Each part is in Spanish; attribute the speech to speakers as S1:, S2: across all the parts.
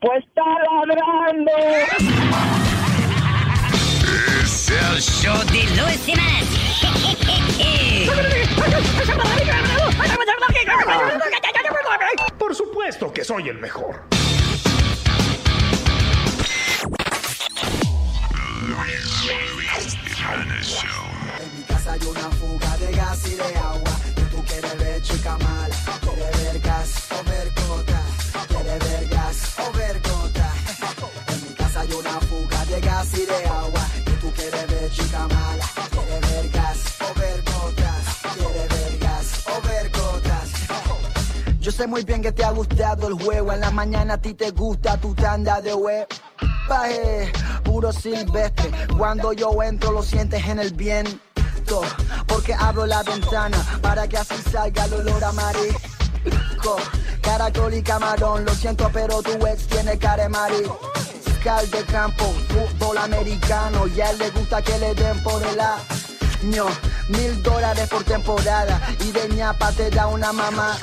S1: Pues está ladrando.
S2: Es el show de Luis.
S3: Por supuesto que soy el mejor.
S4: En mi casa hay una fuga de gas y de agua. Y tú quieres ver chica mala, quieres ver gas o ver gota, quieres ver gas o ver Yo sé muy bien que te ha gustado el juego. En la mañana a ti te gusta tu tanda de web. Baje, puro silvestre. Cuando yo entro lo sientes en el viento. Porque abro la ventana para que así salga el olor a marisco. Caracol y camarón, lo siento, pero tu ex tiene cara de marisco. De campo, fútbol americano. Y a él le gusta que le den por el año. Mil dólares por temporada. Y de ñapa te da una mamá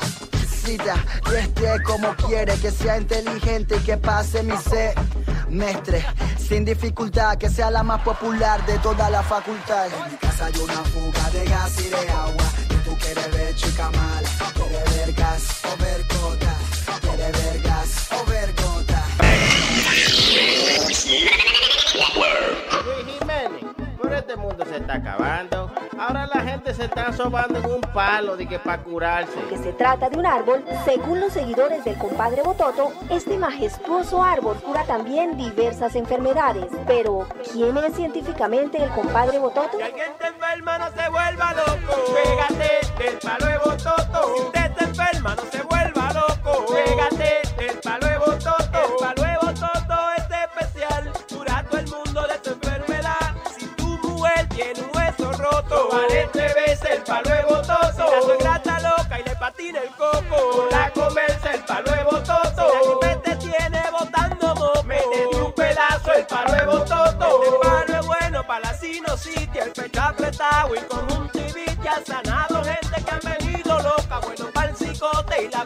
S4: que esté como quiere, que sea inteligente y que pase mi semestre sin dificultad, que sea la más popular de toda la facultad. En mi casa hay una fuga de gas y de agua. Y tú quieres ver chica mala, quieres ver gas o ver quieres ver gas o ver.
S5: Este mundo se está acabando. Ahora la gente se está sobando en un palo de que para curarse.
S6: que se trata de un árbol, según los seguidores del compadre Bototo, este majestuoso árbol cura también diversas enfermedades. Pero, ¿quién es científicamente el compadre Bototo?
S5: Si alguien te enferma, no se vuelva loco. Pégate del palo de bototo. Si usted se enferma, no se vuelva loco. Pégate del palo de bototo. El palo de veces el palo de bototo. Si la suegra está loca y le patina el coco, la comerse el palo de bototo. Si la que te tiene botando moco, métete un pedazo el palo de bototo. Este palo es bueno para la sinusitis, el pecho apretado y conjuntivitis. Ha sanado gente que han venido loca, bueno para el cicote y la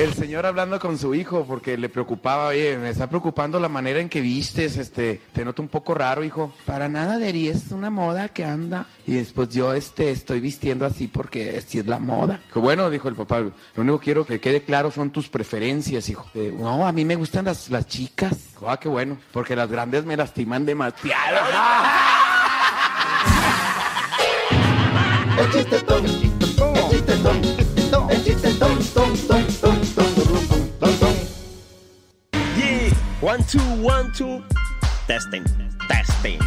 S7: El señor hablando con su hijo porque le preocupaba, oye, me está preocupando la manera en que vistes, este, te noto un poco raro, hijo. Para nada, Deri, es una moda que anda. Y después yo, este, estoy vistiendo así porque así es la moda. Bueno, dijo el papá, lo único que quiero que quede claro son tus preferencias, hijo. Eh, no, a mí me gustan las, las chicas. Ah, qué bueno, porque las grandes me lastiman demasiado.
S4: El chistetón, el chistetón, el chistetón, ton, ton,
S5: one, two, one, two. Testing, testing.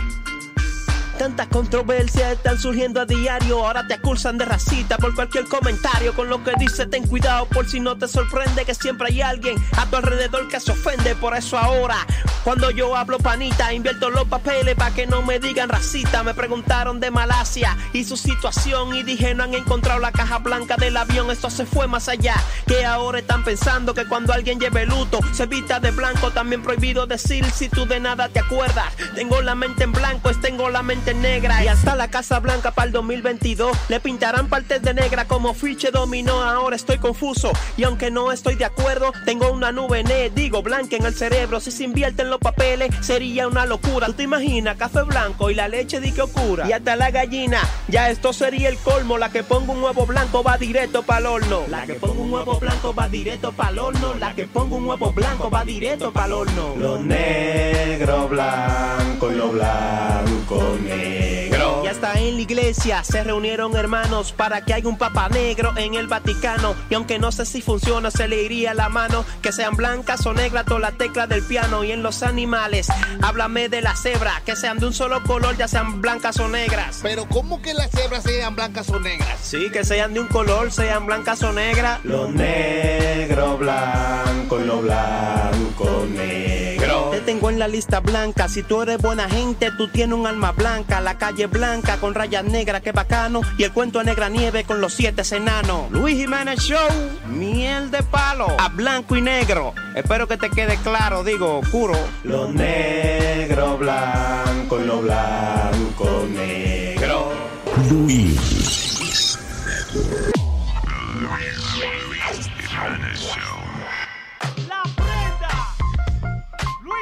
S5: Tantas controversias están surgiendo a diario. Ahora te acusan de racista por cualquier comentario. Con lo que dice, ten cuidado por si no te sorprende que siempre hay alguien a tu alrededor que se ofende. Por eso ahora, cuando yo hablo panita, invierto los papeles para que no me digan racista. Me preguntaron de Malasia y su situación y dije no han encontrado la caja blanca del avión. Esto se fue más allá. Que ahora están pensando que cuando alguien lleve luto se vista de blanco. También prohibido decir si tú de nada te acuerdas. Tengo la mente en blanco, es tengo la mente negra y hasta la Casa Blanca para el 2022 le pintarán partes de negra como fiche dominó. Ahora estoy confuso y aunque no estoy de acuerdo, tengo una nube ne, digo blanca en el cerebro. Si se invierte en los papeles sería una locura. ¿Tú te imaginas café blanco y la leche di que oscura? Y hasta la gallina, ya esto sería el colmo. La que ponga un huevo blanco va directo para el horno. La que ponga un huevo blanco va directo para el horno. La que ponga un huevo blanco va directo para el horno. Lo negro, blanco y lo blanco, negro. Y hasta en la iglesia se reunieron hermanos para que haya un papa negro en el Vaticano. Y aunque no sé si funciona, se le iría la mano. Que sean blancas o negras todas las teclas del piano. Y en los animales, háblame de la cebra. Que sean de un solo color, ya sean blancas o negras.
S8: Pero ¿cómo que las cebras sean blancas o negras?
S5: Sí, que sean de un color, sean blancas o negras. Lo negro, blanco y lo blanco, negro. Te tengo en la lista blanca. Si tú eres buena gente, tú tienes un alma blanca. La calle blanca con rayas negras, qué bacano. Y el cuento de negra nieve con los siete enanos. Luis Jiménez Show, miel de palo. A blanco y negro. Espero que te quede claro, digo, oscuro. Lo negro, blanco y lo blanco, negro.
S9: Luis.
S10: La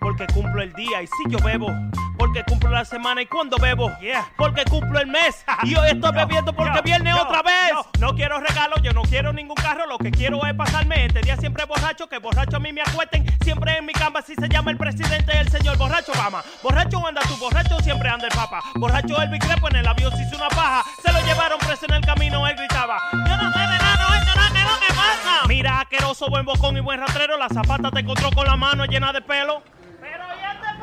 S10: porque cumplo el día. Y si yo bebo, porque cumplo la semana. Y cuando bebo, porque cumplo el mes. Y hoy estoy bebiendo porque viene otra vez. No quiero regalos, yo no quiero ningún carro. Lo que quiero es pasarme este día siempre borracho. Que borracho a mí me acuesten. Siempre en mi cama, si se llama el presidente, el señor borracho Obama. Borracho anda tú, borracho siempre anda el papa. Borracho el Crepo en el avión se hizo una paja. Se lo llevaron preso en el camino, él gritaba. Yo no sé de nada, no, no, que no, ¿qué pasa? Mira, asqueroso, buen bocón y buen rastrero. La zapata te encontró con la mano llena de pelo. Pero ya este pajero, ya.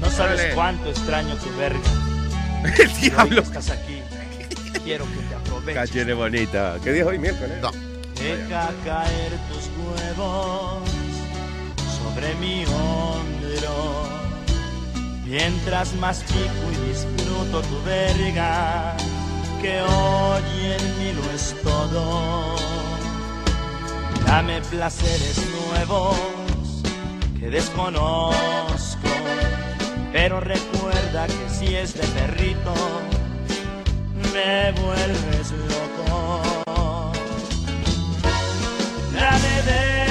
S11: No sabes cuánto extraño tu verga.
S12: El diablo.
S11: Hoy estás aquí. Quiero que te aproveches.
S12: Cachene bonita. ¿Qué dijo hoy miércoles? No.
S11: Deja caer tus huevos sobre mi hombro. Mientras mastico y disfruto tu verga, que hoy en mí lo es todo. Dame placeres nuevos que desconozco, pero recuerda que si es de perrito, me vuelves loco. Dame de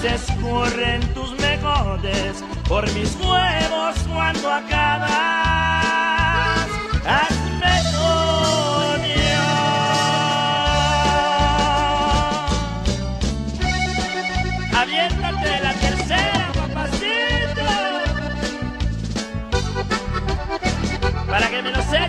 S11: Si se escurren tus mejores por mis huevos cuando acabas, hazme tuyo. Aviéntate la tercera, papacito, para que me los eches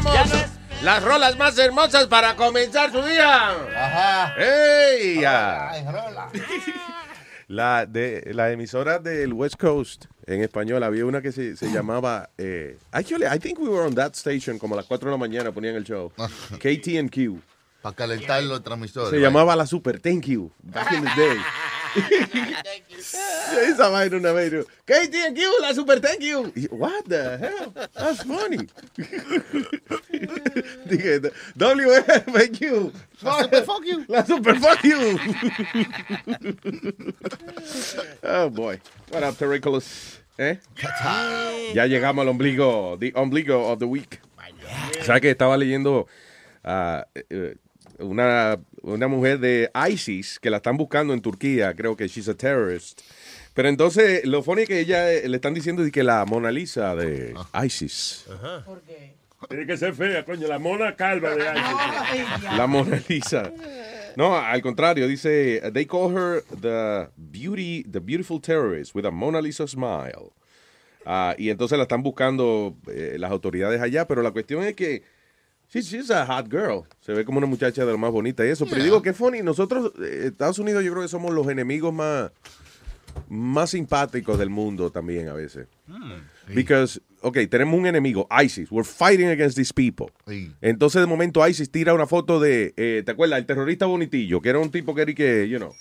S11: Ya no es-
S13: Las rolas más hermosas para comenzar su día.
S8: Ajá.
S13: ¡Ey!
S8: rola.
S13: La, de, la emisora del West Coast en español había una que se, se llamaba. Eh, actually, I think we were on that station como a las 4 de la mañana ponían el show. KTNQ.
S8: Para calentar los transmisores.
S13: Se llamaba la Super Thank You. Back in the day. Esa vaina una vez. yo, KTNQ, la Super Thank You. What the hell? That's funny. Dije, WFQ.
S8: La super fuck you.
S13: La Super Fuck You. oh boy. What up, Terricolas? ¿Eh? Ya llegamos al ombligo. The ombligo of the week. ¿Sabes que estaba leyendo ah, eh, una, una mujer de ISIS que la están buscando en Turquía? Creo que she's a terrorist. Pero entonces, lo funny es que ella eh, le están diciendo que la Mona Lisa de ISIS.
S9: Tiene que ser fea, coño. La mona calva de ISIS.
S13: La Mona Lisa. No, al contrario, dice, they call her the beauty, the beautiful terrorist with a Mona Lisa smile. Ah, y entonces la están buscando eh, las autoridades allá, pero la cuestión es que she's, she's a hot girl. Se ve como una muchacha de lo más bonita y eso. Pero yo digo que funny, nosotros, eh, Estados Unidos, yo creo que somos los enemigos más, más simpáticos del mundo también a veces. Because, ok, tenemos un enemigo, ISIS. We're fighting against these people.
S8: Sí.
S13: Entonces, de momento, ISIS tira una foto de, eh, ¿te acuerdas? El terrorista bonitillo, que era un tipo que era, que, you know,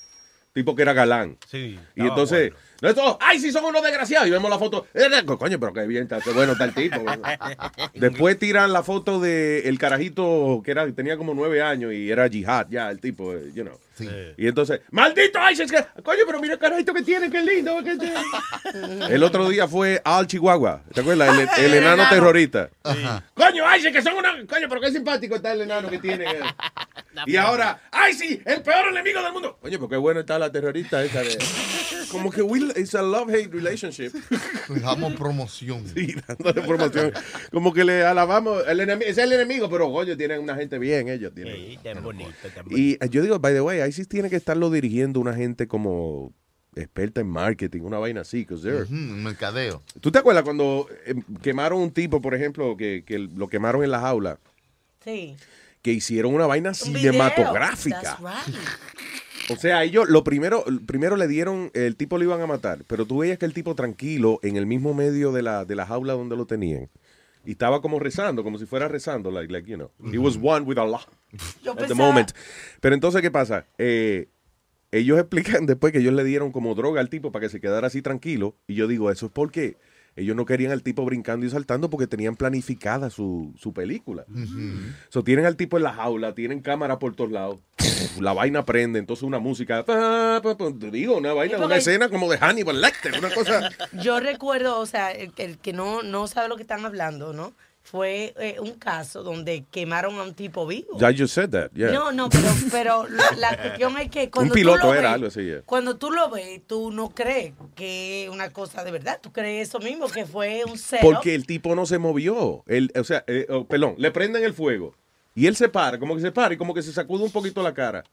S13: tipo que era galán.
S14: Sí.
S13: Y entonces, no estos, ¡ay, sí son unos desgraciados! Y vemos la foto, eh, coño, pero qué bien, está, bueno está el tipo. Después tiran la foto de el carajito que era, tenía como nueve años y era jihad, ya, el tipo, eh, you know. Y entonces, ¡maldito ISIS! que- Coño, pero mira el carajito que tiene, qué lindo. qué te-". El otro día fue Al Chihuahua, ¿te acuerdas? El, el enano terrorista. Coño, ISIS, que son una... Coño, pero qué simpático está el enano que tiene. eh. Y ahora, ¡ay, sí! ¡El peor enemigo del mundo! Coño, pero qué bueno está la terrorista esa de... Como que we, it's a love-hate relationship.
S8: Damos promoción.
S13: Sí, dándole promoción. Como que le alabamos. El enemi- es el enemigo, pero coño, tienen una gente bien, ellos tienen.
S14: Sí, tan bonito, tan bonito.
S13: Y yo digo, by the way, ISIS tiene que estarlo dirigiendo una gente como experta en marketing, una vaina así, 'cause they're-
S8: Ujú, mercadeo.
S13: ¿Tú te acuerdas cuando eh, quemaron un tipo, por ejemplo, que, que lo quemaron en la jaula?
S15: Sí.
S13: Que hicieron una vaina cinematográfica.
S15: That's right.
S13: O sea, ellos lo primero, primero le dieron, el tipo lo iban a matar, pero tú veías que el tipo tranquilo en el mismo medio de la, de la jaula donde lo tenían. Y estaba como rezando, como si fuera rezando, like, like you know. He was one with Allah
S15: Yo
S13: at the moment. Pero entonces, ¿qué pasa? Eh, ellos explican después que ellos le dieron como droga al tipo para que se quedara así tranquilo. Y yo digo, eso es porque ellos no querían al tipo brincando y saltando porque tenían planificada su, su película. So, tienen al tipo en la jaula, tienen cámara por todos lados. La vaina prende, entonces una música. pa, pa, pa, te digo, una vaina, una escena como de Hannibal Lecter, una cosa.
S15: Yo recuerdo, o sea, el, el que no, no sabe lo que están hablando, ¿no? Fue eh, un caso donde quemaron a un tipo vivo.
S13: I just said that, yeah.
S15: No, no, pero, pero la, la cuestión es que cuando
S13: Un piloto
S15: tú lo
S13: era
S15: ves,
S13: algo así, yeah.
S15: Cuando tú lo ves, tú no crees que es una cosa de verdad. Tú crees eso mismo, que fue un cero.
S13: Porque el tipo no se movió. Él, o sea, eh, oh, perdón, le prenden el fuego. Y él se para, como que se para y como que se sacude un poquito la cara.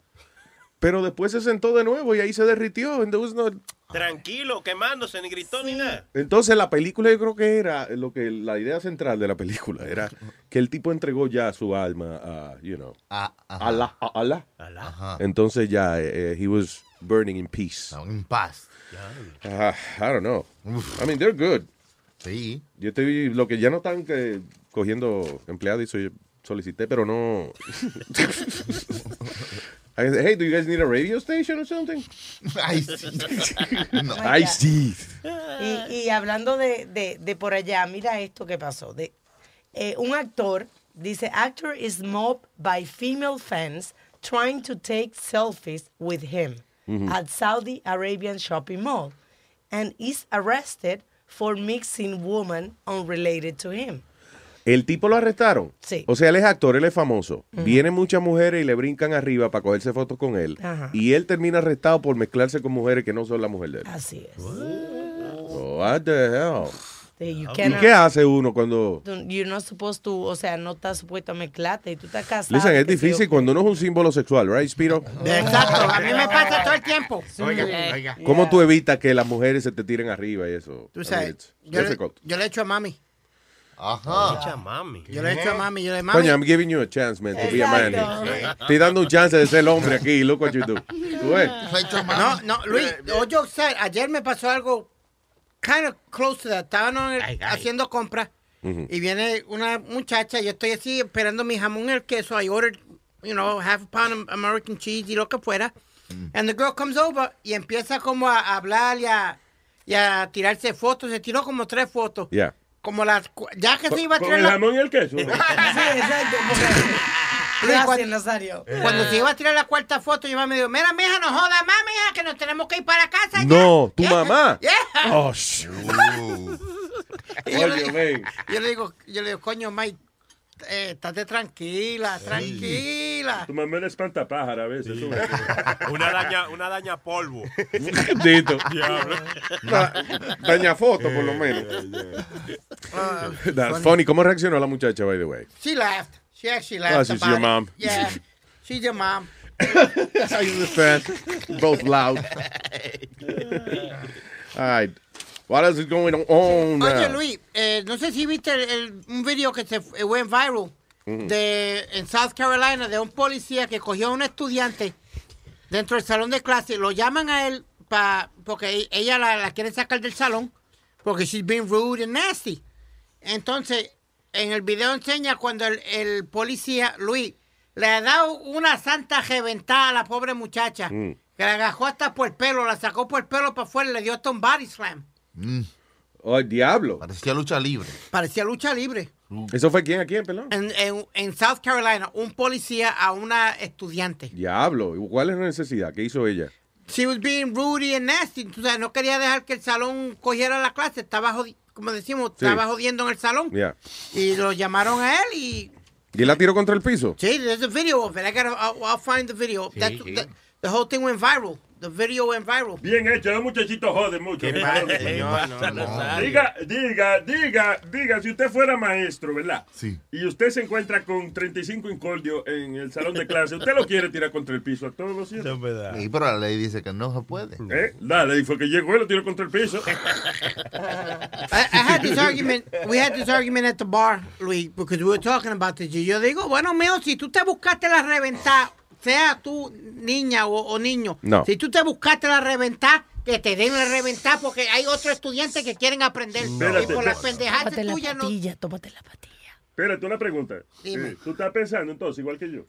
S13: Pero después se sentó de nuevo y ahí se derritió. no-
S14: Tranquilo, quemándose, ni gritó ni nada.
S13: Entonces la película yo creo que era lo que la idea central de la película era que el tipo entregó ya su alma a, you know,
S8: Ah.
S13: Allah, a Allah.
S8: Ajá.
S13: Entonces ya eh, eh, he was burning in peace.
S8: En paz.
S13: Ah, I don't know. I mean, they're good.
S8: Sí.
S13: Yo estoy, lo que ya no están que, cogiendo empleados y soy, solicité, pero no. I said, hey, do you guys need a radio station or something?
S8: Ay, sí. No.
S13: I see.
S15: Y, y hablando de, de, de por allá, mira esto que pasó. De, eh, un actor dice, actor is mobbed by female fans trying to take selfies with him
S16: Mhm.
S15: at Saudi Arabian shopping mall and is arrested for mixing woman unrelated to him.
S13: El tipo lo arrestaron.
S15: Sí.
S13: O sea, él es actor, él es famoso. Vienen muchas mujeres y le brincan arriba para cogerse fotos con él.
S15: Ajá.
S13: Y él termina arrestado por mezclarse con mujeres que no son la mujer de él.
S15: Así es.
S13: Oh, what the hell? ¿Y qué hace uno cuando...
S15: You're not supposed to, o sea, no estás supuesto a mezclarte y tú estás casado.
S13: Listen, es difícil cuando uno es un símbolo sexual, right, Spiro?
S17: Exacto, a mí me pasa todo el tiempo.
S15: Oiga,
S17: oiga.
S13: ¿Cómo tú evitas que las mujeres se te tiren arriba y eso?
S17: Tú
S13: I mean,
S17: sabes, le, yo le echo a mami.
S8: Ajá.
S14: Echa mami.
S17: Yo le echo a mami. Yo le mami.
S13: Coño, I'm giving you a chance, man, to be a man. Estoy dando un chance de ser el hombre aquí. Look what you do. ¿Tú ves?
S17: No, no, Luis, oye, usted, ayer me pasó algo kind of close to that. Estaban haciendo compras y viene una muchacha. Yo estoy así esperando mi jamón y el queso. I ordered, you know, half a pound of American cheese y lo que fuera. And the girl comes over y empieza como a hablar y a, y a tirarse fotos. Se tiró como tres fotos.
S13: Yeah.
S17: Como las, cu- ya que se iba a
S18: Con
S17: tirar
S18: el
S17: la...
S18: jamón y el queso.
S17: Sí, exacto.
S15: Gracias, Nazario.
S17: Cuando se iba a tirar la cuarta foto, yo me dijo, mira, mija, no jodas más, mija, que nos tenemos que ir para casa ya.
S13: No, tu mamá.
S17: Yeah.
S13: Oh,
S17: yo, le, yo le digo, yo le digo, coño, Mike, eh, estate tranquila, tranquila.
S18: Tu mamá era espantapájara a veces. tú.
S14: Una daña, una daña polvo.
S13: Dito.
S14: Diablo.
S13: Da- Daña foto, por lo menos.
S17: Ah,
S13: That's funny. ¿Cómo reaccionó la muchacha, by the way?
S17: She laughed. She actually
S13: Oh,
S17: laughed
S13: she's
S17: about
S13: your
S17: it.
S13: mom.
S17: Yeah, she's your mom.
S13: I understand. Both loud. All right. What else is going on
S17: Oye,
S13: now?
S17: Luis, eh, no sé si viste el- el- un video que se fue went viral
S13: Ujú.
S17: de, en South Carolina de un policía que cogió a un estudiante dentro del salón de clase. Lo llaman a él pa, porque e- ella la, la quiere sacar del salón porque she's being rude and nasty. Entonces, en el video enseña cuando el, el policía, Luis, le ha dado una santa reventada a la pobre muchacha.
S13: Mm.
S17: Que la agajó hasta por el pelo, la sacó por el pelo para afuera y le dio hasta un body slam.
S13: Oh, el diablo.
S8: Parecía lucha libre.
S17: Parecía lucha libre.
S13: ¿Eso fue quién? ¿A quién, pelón?
S17: En, en- en South Carolina, un policía a una estudiante.
S13: Diablo. ¿Cuál es la necesidad? ¿Qué hizo ella?
S17: She was being rude and nasty. O sea, no quería dejar que el salón cogiera la clase. Estaba, como decimos,
S13: Sí.
S17: estaba jodiendo en el salón.
S13: Yeah.
S17: Y lo llamaron a él y...
S13: ¿Y él la tiró contra el piso?
S17: Sí, there's a video of it. I gotta, I'll, I'll find the video.
S18: Sí,
S17: That's-
S18: sí.
S17: The, the whole thing went viral. The video went viral.
S18: Bien hecho, los muchachitos joden mucho.
S17: Qué
S18: Perdón,
S17: padre,
S18: señor.
S17: señor, no.
S18: Diga, diga, diga, diga, si usted fuera maestro, ¿verdad?
S8: Sí.
S18: Y usted se encuentra con 35 incordios en el salón de clase, ¿usted lo quiere tirar contra el piso a todos los ciertos?
S8: Sí, pero la ley dice que no se puede.
S18: ¿Eh? Dale, y fue que llegó y lo tiró contra el piso.
S17: I, I had this argument. We had this argument at the bar, Luis, because we were talking about this. Y yo digo, bueno, mío, si tú te buscaste la reventar, sea tú niña o, o niño,
S13: No.
S17: si tú te buscaste la reventar, que te den la reventar, porque hay otros estudiantes que quieren aprender.
S18: Espérate,
S17: y por las pendejadas
S15: Tómate la
S17: tuyas no.
S15: patilla, tómate la patilla.
S18: Espérate, una pregunta.
S17: Dime.
S18: Eh, ¿Tú estás pensando entonces igual que yo?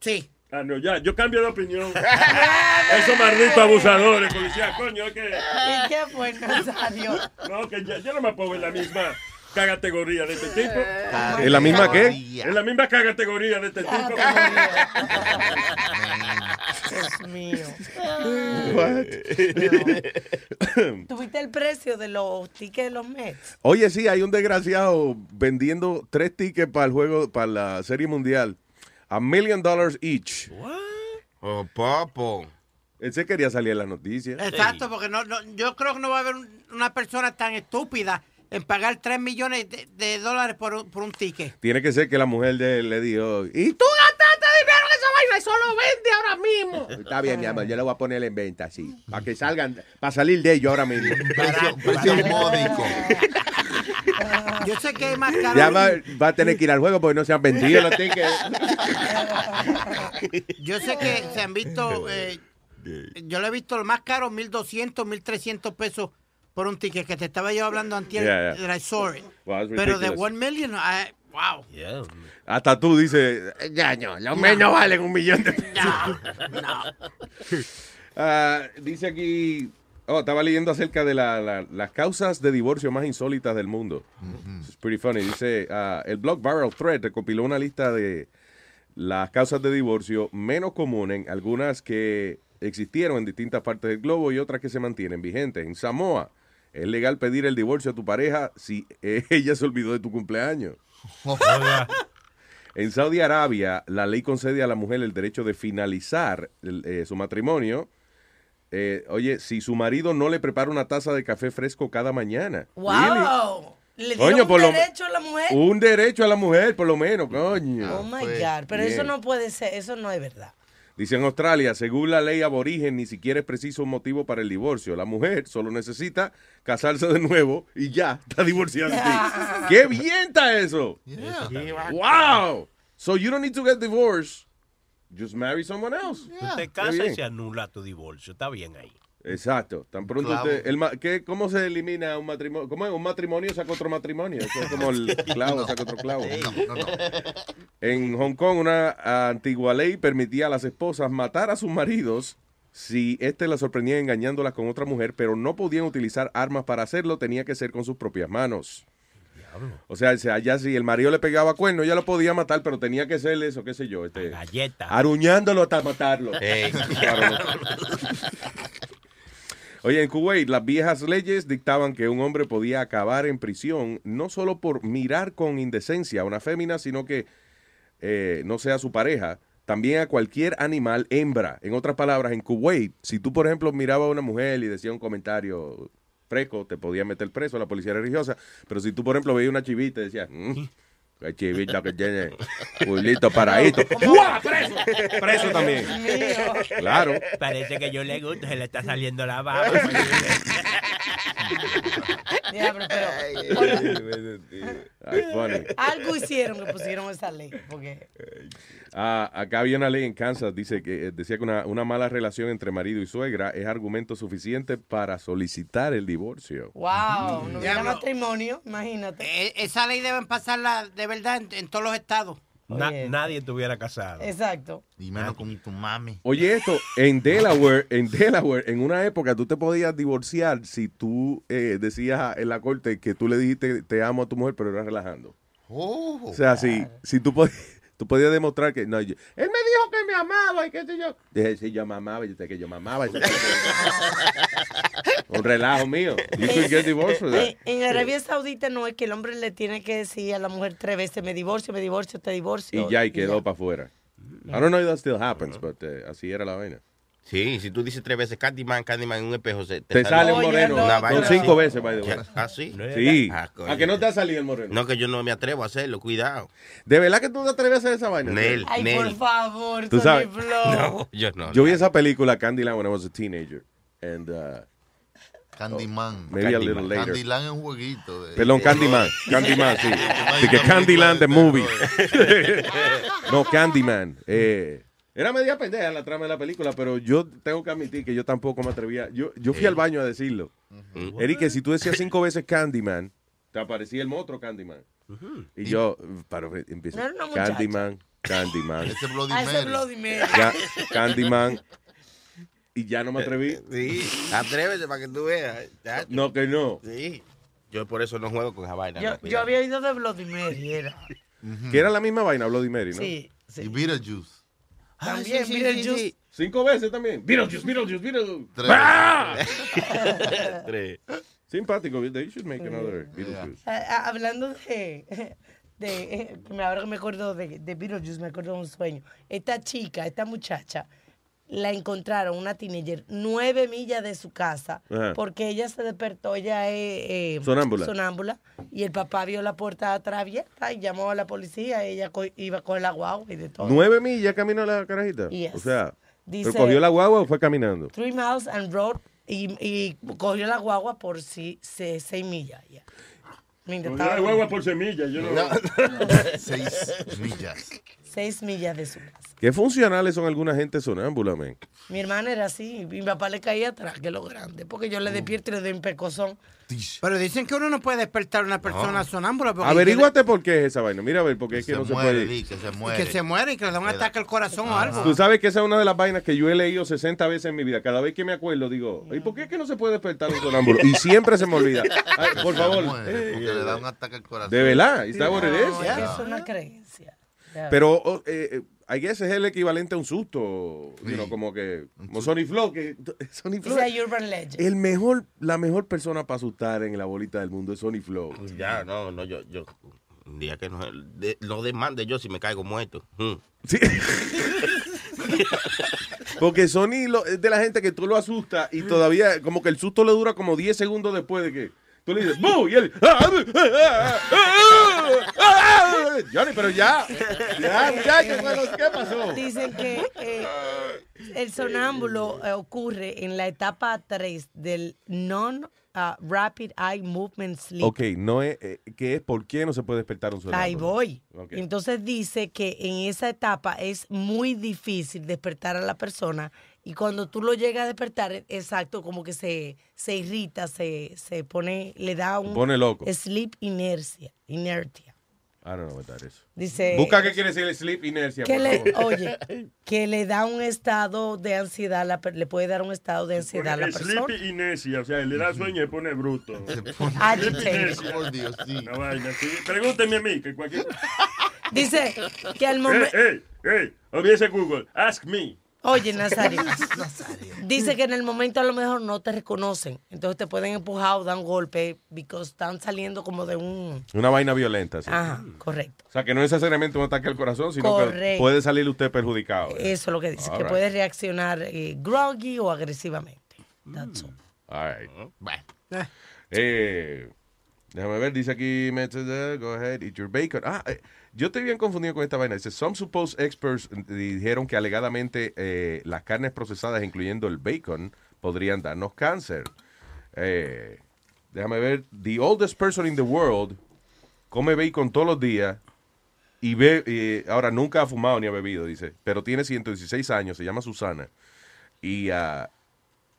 S17: Sí.
S18: Ah, no, ya, yo cambio de opinión. Esos malditos abusadores, policía, coño, es que...
S15: ¿Y qué fue?
S18: No, que ya, yo no me pongo en la misma categoría de este tipo.
S13: ¿En la misma qué?
S18: En la misma categoría de este tipo.
S15: Dios mío. ¿Tuviste el precio de los tickets de los Mets?
S13: Oye, sí, hay un desgraciado vendiendo tres tickets para el juego, para la Serie Mundial. A million dollars each.
S8: Oh, papo.
S13: Ese quería salir en las noticias.
S17: Exacto, porque no, no- yo creo que no va a haber un- una persona tan estúpida en pagar 3 millones de, de dólares por un, por un ticket.
S13: Tiene que ser que la mujer de él le dijo, y tú gastaste dinero en esa vaina, eso lo vende ahora mismo. Está bien, mi amor, yo lo voy a poner en venta, sí. Para que salgan, para salir de ello ahora mismo.
S8: Precio módico.
S17: Yo sé que es más caro.
S13: Ya va, va a tener que ir al juego porque no se han vendido los tickets.
S17: Yo sé que se han visto, eh, yo lo he visto lo más caro, 1.200, 1.300 pesos por un ticket que te estaba yo hablando antes.
S13: Yeah, yeah.
S17: I saw it.
S13: Wow, it's
S17: Pero de. 1 million, I- wow.
S13: Hasta tú dices, ya, no, los menos valen un millón de pesos. Ah, dice aquí, oh, estaba leyendo acerca de la- la- las causas de divorcio más insólitas del mundo. It's pretty funny. Dice, ah, el blog Viral Thread recopiló una lista de las causas de divorcio menos comunes, algunas que existieron en distintas partes del globo y otras que se mantienen vigentes. En Samoa, es legal pedir el divorcio a tu pareja si ella se olvidó de tu cumpleaños. En Saudi Arabia, la ley concede a la mujer el derecho de finalizar el- eh, su matrimonio. eh, oye, si su marido no le prepara una taza de café fresco cada mañana. Really?
S15: ¡Wow! Le
S13: Coño,
S15: dieron
S13: por
S15: un
S13: lo-
S15: derecho a la mujer.
S13: Un derecho a la mujer, por lo menos, coño.
S15: Oh my God. Pero eso no puede ser, eso no es verdad.
S13: Dice en Australia, según la ley aborigen, ni siquiera es preciso un motivo para el divorcio. La mujer solo necesita casarse de nuevo y ya, está divorciada. ¡Qué bien está eso! ¡Wow! So you don't need to get divorced. Just marry someone else.
S14: Te casas y se anula tu divorcio. Está bien ahí.
S13: Exacto. Tan pronto
S14: Clavo.
S13: usted- el ma- ¿qué- ¿Cómo se elimina un matrimonio? ¿Cómo es? Un matrimonio saca otro matrimonio. Eso es como el clavo saca otro clavo. En Hong Kong, una antigua ley permitía a las esposas matar a sus maridos si éste las sorprendía engañándolas con otra mujer, pero no podían utilizar armas para hacerlo, tenía que ser con sus propias manos. O sea, ya si el marido le pegaba cuerno, ella lo podía matar, pero tenía que ser eso, qué sé yo, este,
S14: Galleta.
S13: aruñándolo hasta matarlo.
S14: Ey.
S13: Claro, ¿no? Oye, en Kuwait las viejas leyes dictaban que un hombre podía acabar en prisión no solo por mirar con indecencia a una fémina, sino que eh, no sea su pareja, también a cualquier animal hembra. En otras palabras, en Kuwait, si tú, por ejemplo, mirabas a una mujer y decía un comentario fresco, te podía meter preso la policía religiosa. Pero si tú, por ejemplo, veías una chivita y decías, "Mm, qué chivita que tiene culito paradito. ¡Guau! ¡Preso! Preso también. Claro.
S14: Parece que yo le gusto, se le está saliendo la baba.
S15: Diablo, pero
S13: Ay, funny.
S15: algo hicieron que pusieron esa ley. Porque
S13: Ah, acá había una ley en Kansas, dice que eh, decía que una, una mala relación entre marido y suegra es argumento suficiente para solicitar el divorcio.
S15: Wow, no hubiera matrimonio, imagínate.
S17: E- esa ley deben pasarla de verdad en, en todos los estados.
S14: Na- nadie estuviera casado.
S15: Exacto.
S8: Y menos con tu mami.
S13: Oye, esto, en Delaware, en Delaware, en una época tú te podías divorciar si tú eh, decías en la corte que tú le dijiste te amo a tu mujer, pero eras relajando.
S8: Oh.
S13: O sea, si, si tú, pod- tú podías demostrar que, no, yo- él me dijo que me amaba y qué sé yo. Dije, sí, yo mamaba, yo sé que yo mamaba. Un relajo mío. You could get divorced for that.
S15: En, en Arabia Saudita no es que el hombre le tiene que decir a la mujer tres veces, me divorcio, me divorcio, te divorcio.
S13: Y ya, y quedó para afuera. I don't know if that still happens, but eh, así era la vaina.
S16: Sí, si tú dices tres veces Candyman, Candyman en un espejo, se,
S13: Te sale un moreno.
S16: Una
S13: Son
S16: vaina
S13: cinco veces, by the way.
S16: ¿Ah, sí?
S13: Sí.
S16: Ah.
S13: ¿A que no te ha salido el moreno?
S16: No, que yo no me atrevo a hacerlo, cuidado.
S13: ¿De verdad que tú no te atreves a hacer esa vaina?
S16: Nel,
S15: Ay,
S16: Nel.
S15: por favor,
S13: Tú sabes-.
S16: No, yo no.
S13: Yo vi esa película Candyland when I was a teenager. And, uh,
S8: Candyman.
S13: maybe a little later.
S8: Candyland es un jueguito. de-
S13: Perdón, Candyman. Candyman, sí. Así que Candyland the movie. no, Candyman. Eh, era media pendeja la trama de la película, pero yo tengo que admitir que yo tampoco me atrevía. Yo, yo fui al baño a decirlo. Eric, que si tú decías cinco veces Candyman, te aparecía el otro Candyman. Y yo, para.
S15: No muchacha.
S13: Candyman, Candyman.
S8: Ese Bloody
S15: Ah,
S8: Mary.
S15: Bloody Mary.
S13: Candyman. Y ya no me atreví.
S16: Sí, atrévete para que tú veas. chacho.
S13: No, que no.
S16: Sí. Yo por eso no juego con esa vaina.
S15: Yo, yo había oído de Bloody Mary, era.
S13: Que era la misma vaina, Bloody Mary, ¿no?
S15: Sí, sí.
S8: Y Beetlejuice.
S15: También,
S16: sí, sí,
S15: Beetlejuice.
S16: sí, sí.
S13: Cinco veces también. Beetlejuice, Beetlejuice, Beetlejuice.
S8: Tres
S13: ¡Ah!
S16: Tres.
S13: Simpático. They should make another Beetlejuice.
S15: Ah, ah, hablando de, de eh, me- ahora que me acuerdo de, de Beetlejuice, me acuerdo de un sueño. Esta chica, esta muchacha,
S19: la encontraron, una teenager, nueve millas de su casa,
S13: Ajá.
S19: porque ella se despertó, ella es eh,
S13: Sonámbula.
S19: sonámbula, y el papá vio la puerta atrás abierta y llamó a la policía, ella co- iba con la guagua y de todo.
S13: Nueve millas caminó la carajita.
S19: Yes.
S13: O sea,
S19: Dice-
S13: ¿pero cogió la guagua o fue caminando?
S19: Three miles and road, y, y cogió la guagua por sí, se- seis millas. ya. Mira,
S18: Cogió la guagua por semilla. Yo no.
S8: Seis millas.
S19: Seis millas de su casa.
S13: Qué funcionales son algunas gente sonámbula, men.
S19: Mi hermana era así, y mi papá le caía atrás, que lo grande, porque yo le despierto y le doy un pecozón.
S17: Pero dicen que uno no puede despertar a una persona sonámbula. porque
S13: Averíguate por qué es esa vaina. Mira a ver, porque es que
S8: Se
S13: no se
S8: muere,
S13: puede.
S8: que se
S17: y
S8: muere.
S17: que se muere y que le da un ataque al corazón o algo.
S13: Tú sabes que esa es una de las vainas que yo he leído 60 veces en mi vida. Cada vez que me acuerdo, digo, ¿y por qué es que no se puede despertar un sonámbulo? Y siempre se me olvida. Ay, por favor.
S8: muere, porque le da un ataque al corazón.
S13: De verdad, is that what it
S19: No,
S13: is?
S19: es que es
S13: Pero, oh, eh, eh, I guess es el equivalente a un susto. you know, como que, como Sony Flow, que Sony Flow.
S19: Urban legend.
S13: El mejor, la mejor persona para asustar en la bolita del mundo es Sony Flow.
S16: Ya, no, no, yo, yo, un día que no, de- lo demande yo si me caigo muerto. Mm.
S13: Sí. Porque Sony lo- es de la gente que tú lo asustas y todavía como que el susto le dura como 10 segundos después de que tú le dices ¡Bu! y él ¡Ah, ah, ah, ah, ah! Johnny, pero ya, ya, muchachos, bueno, ¿qué pasó?
S19: Dicen que eh, el sonámbulo eh, ocurre en la etapa 3 del non-rapid eye movement sleep.
S13: Ok, no es, eh, ¿qué es? ¿Por qué no se puede despertar un sonámbulo?
S19: Ahí voy.
S13: Ok.
S19: Entonces dice que en esa etapa es muy difícil despertar a la persona y cuando tú lo llegas a despertar, e- exacto, como que se, se irrita, se, se pone, le da un
S13: pone loco.
S19: sleep inercia, inertia.
S13: I don't know what that is.
S19: Dice
S13: Busca qué quiere decir sleep inercia,
S19: que
S13: por
S19: le,
S13: favor.
S19: oye, que le da un estado de ansiedad, la le puede dar un estado de ansiedad a la persona.
S18: Sleepy inesia, o sea, le da sueño y pone bruto.
S8: Por Dios, sí.
S18: Una vaina así. Pregúnteme a mí, que cualquier...
S19: Dice que al momento...
S18: Hey, hey, hey, Google, ask me.
S19: Oye, Nazario. Dice que en el momento a lo mejor no te reconocen. Entonces te pueden empujar o dar un golpe porque están saliendo como de un...
S13: Una vaina violenta, sí.
S19: Ajá, correcto.
S13: O sea, que no necesariamente un ataque al corazón, sino que puede salir usted perjudicado. eh.
S19: Eso es lo que dice,
S13: All
S19: que
S13: right.
S19: puede reaccionar eh, groggy o agresivamente. That's all.
S13: All right. Eh, déjame ver, dice aquí, go ahead, eat your bacon. Ah, eh, yo estoy bien confundido con esta vaina. Dice, some supposed experts dijeron que alegadamente eh, las carnes procesadas, incluyendo el bacon, podrían darnos cáncer. Eh, déjame ver, the oldest person in the world come bacon todos los días y ve, ahora nunca ha fumado ni ha bebido, dice, pero tiene 116 años, se llama Susana, y ah,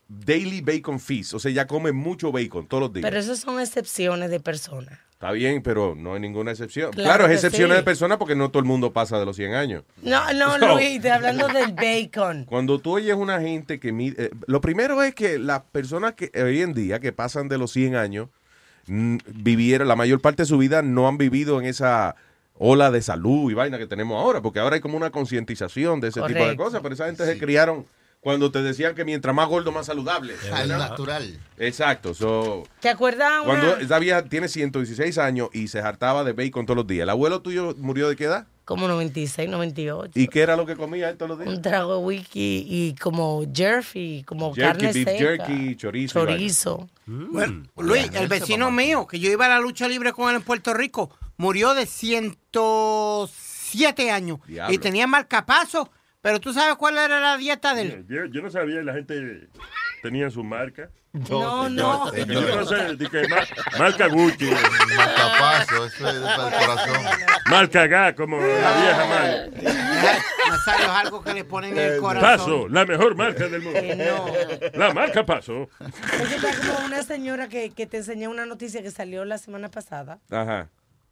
S13: daily bacon feast, o sea, ya come mucho bacon todos los días.
S19: Pero esas son excepciones de personas.
S13: Está bien, pero no hay ninguna excepción.
S19: Claro
S13: Claro, es excepciones
S19: sí.
S13: de personas porque no todo el mundo pasa de los 100 años.
S19: No, no,
S13: So-
S19: Luis, estoy hablando del bacon.
S13: Cuando tú oyes una gente que mide, eh, lo primero es que las personas que hoy en día que pasan de los 100 años mm, vivieron la mayor parte de su vida no han vivido en esa ola de salud y vaina que tenemos ahora, porque ahora hay como una concientización de ese tipo de cosas, pero esa gente se criaron cuando te decían que mientras más gordo más saludable.
S8: Al natural.
S13: Exacto, so,
S19: ¿Te acuerdas? una-
S13: cuando vieja tiene 116 años y se hartaba de bacon todos los días. ¿El abuelo tuyo murió de qué edad?
S19: Como 96, 98.
S13: ¿Y qué era lo que comía él todos los días?
S19: Un trago de whisky y como jerky, como
S13: Jerky,
S19: carne
S13: beef
S19: seca.
S13: jerky, chorizo.
S19: Chorizo.
S17: Bueno, Luis, el vecino mío, que yo iba a la lucha libre con él en Puerto Rico, murió de 107 años
S18: Diablo.
S17: y tenía marcapaso. Pero tú sabes cuál era la dieta de él.
S18: Yo, yo no sabía, la gente tenía su marca.
S17: No, no.
S18: Yo no sé, di que mar- marca Gucci.
S8: Marcapaso, eso es para el corazón.
S18: Marca Gá, como la vieja marca.
S17: Nazario es algo que le ponen en el corazón.
S18: Paso, la mejor marca del mundo.
S19: Que no.
S18: La marca Paso.
S19: Eso está como una señora que, que te enseñé una noticia que salió la semana pasada.
S13: Ajá.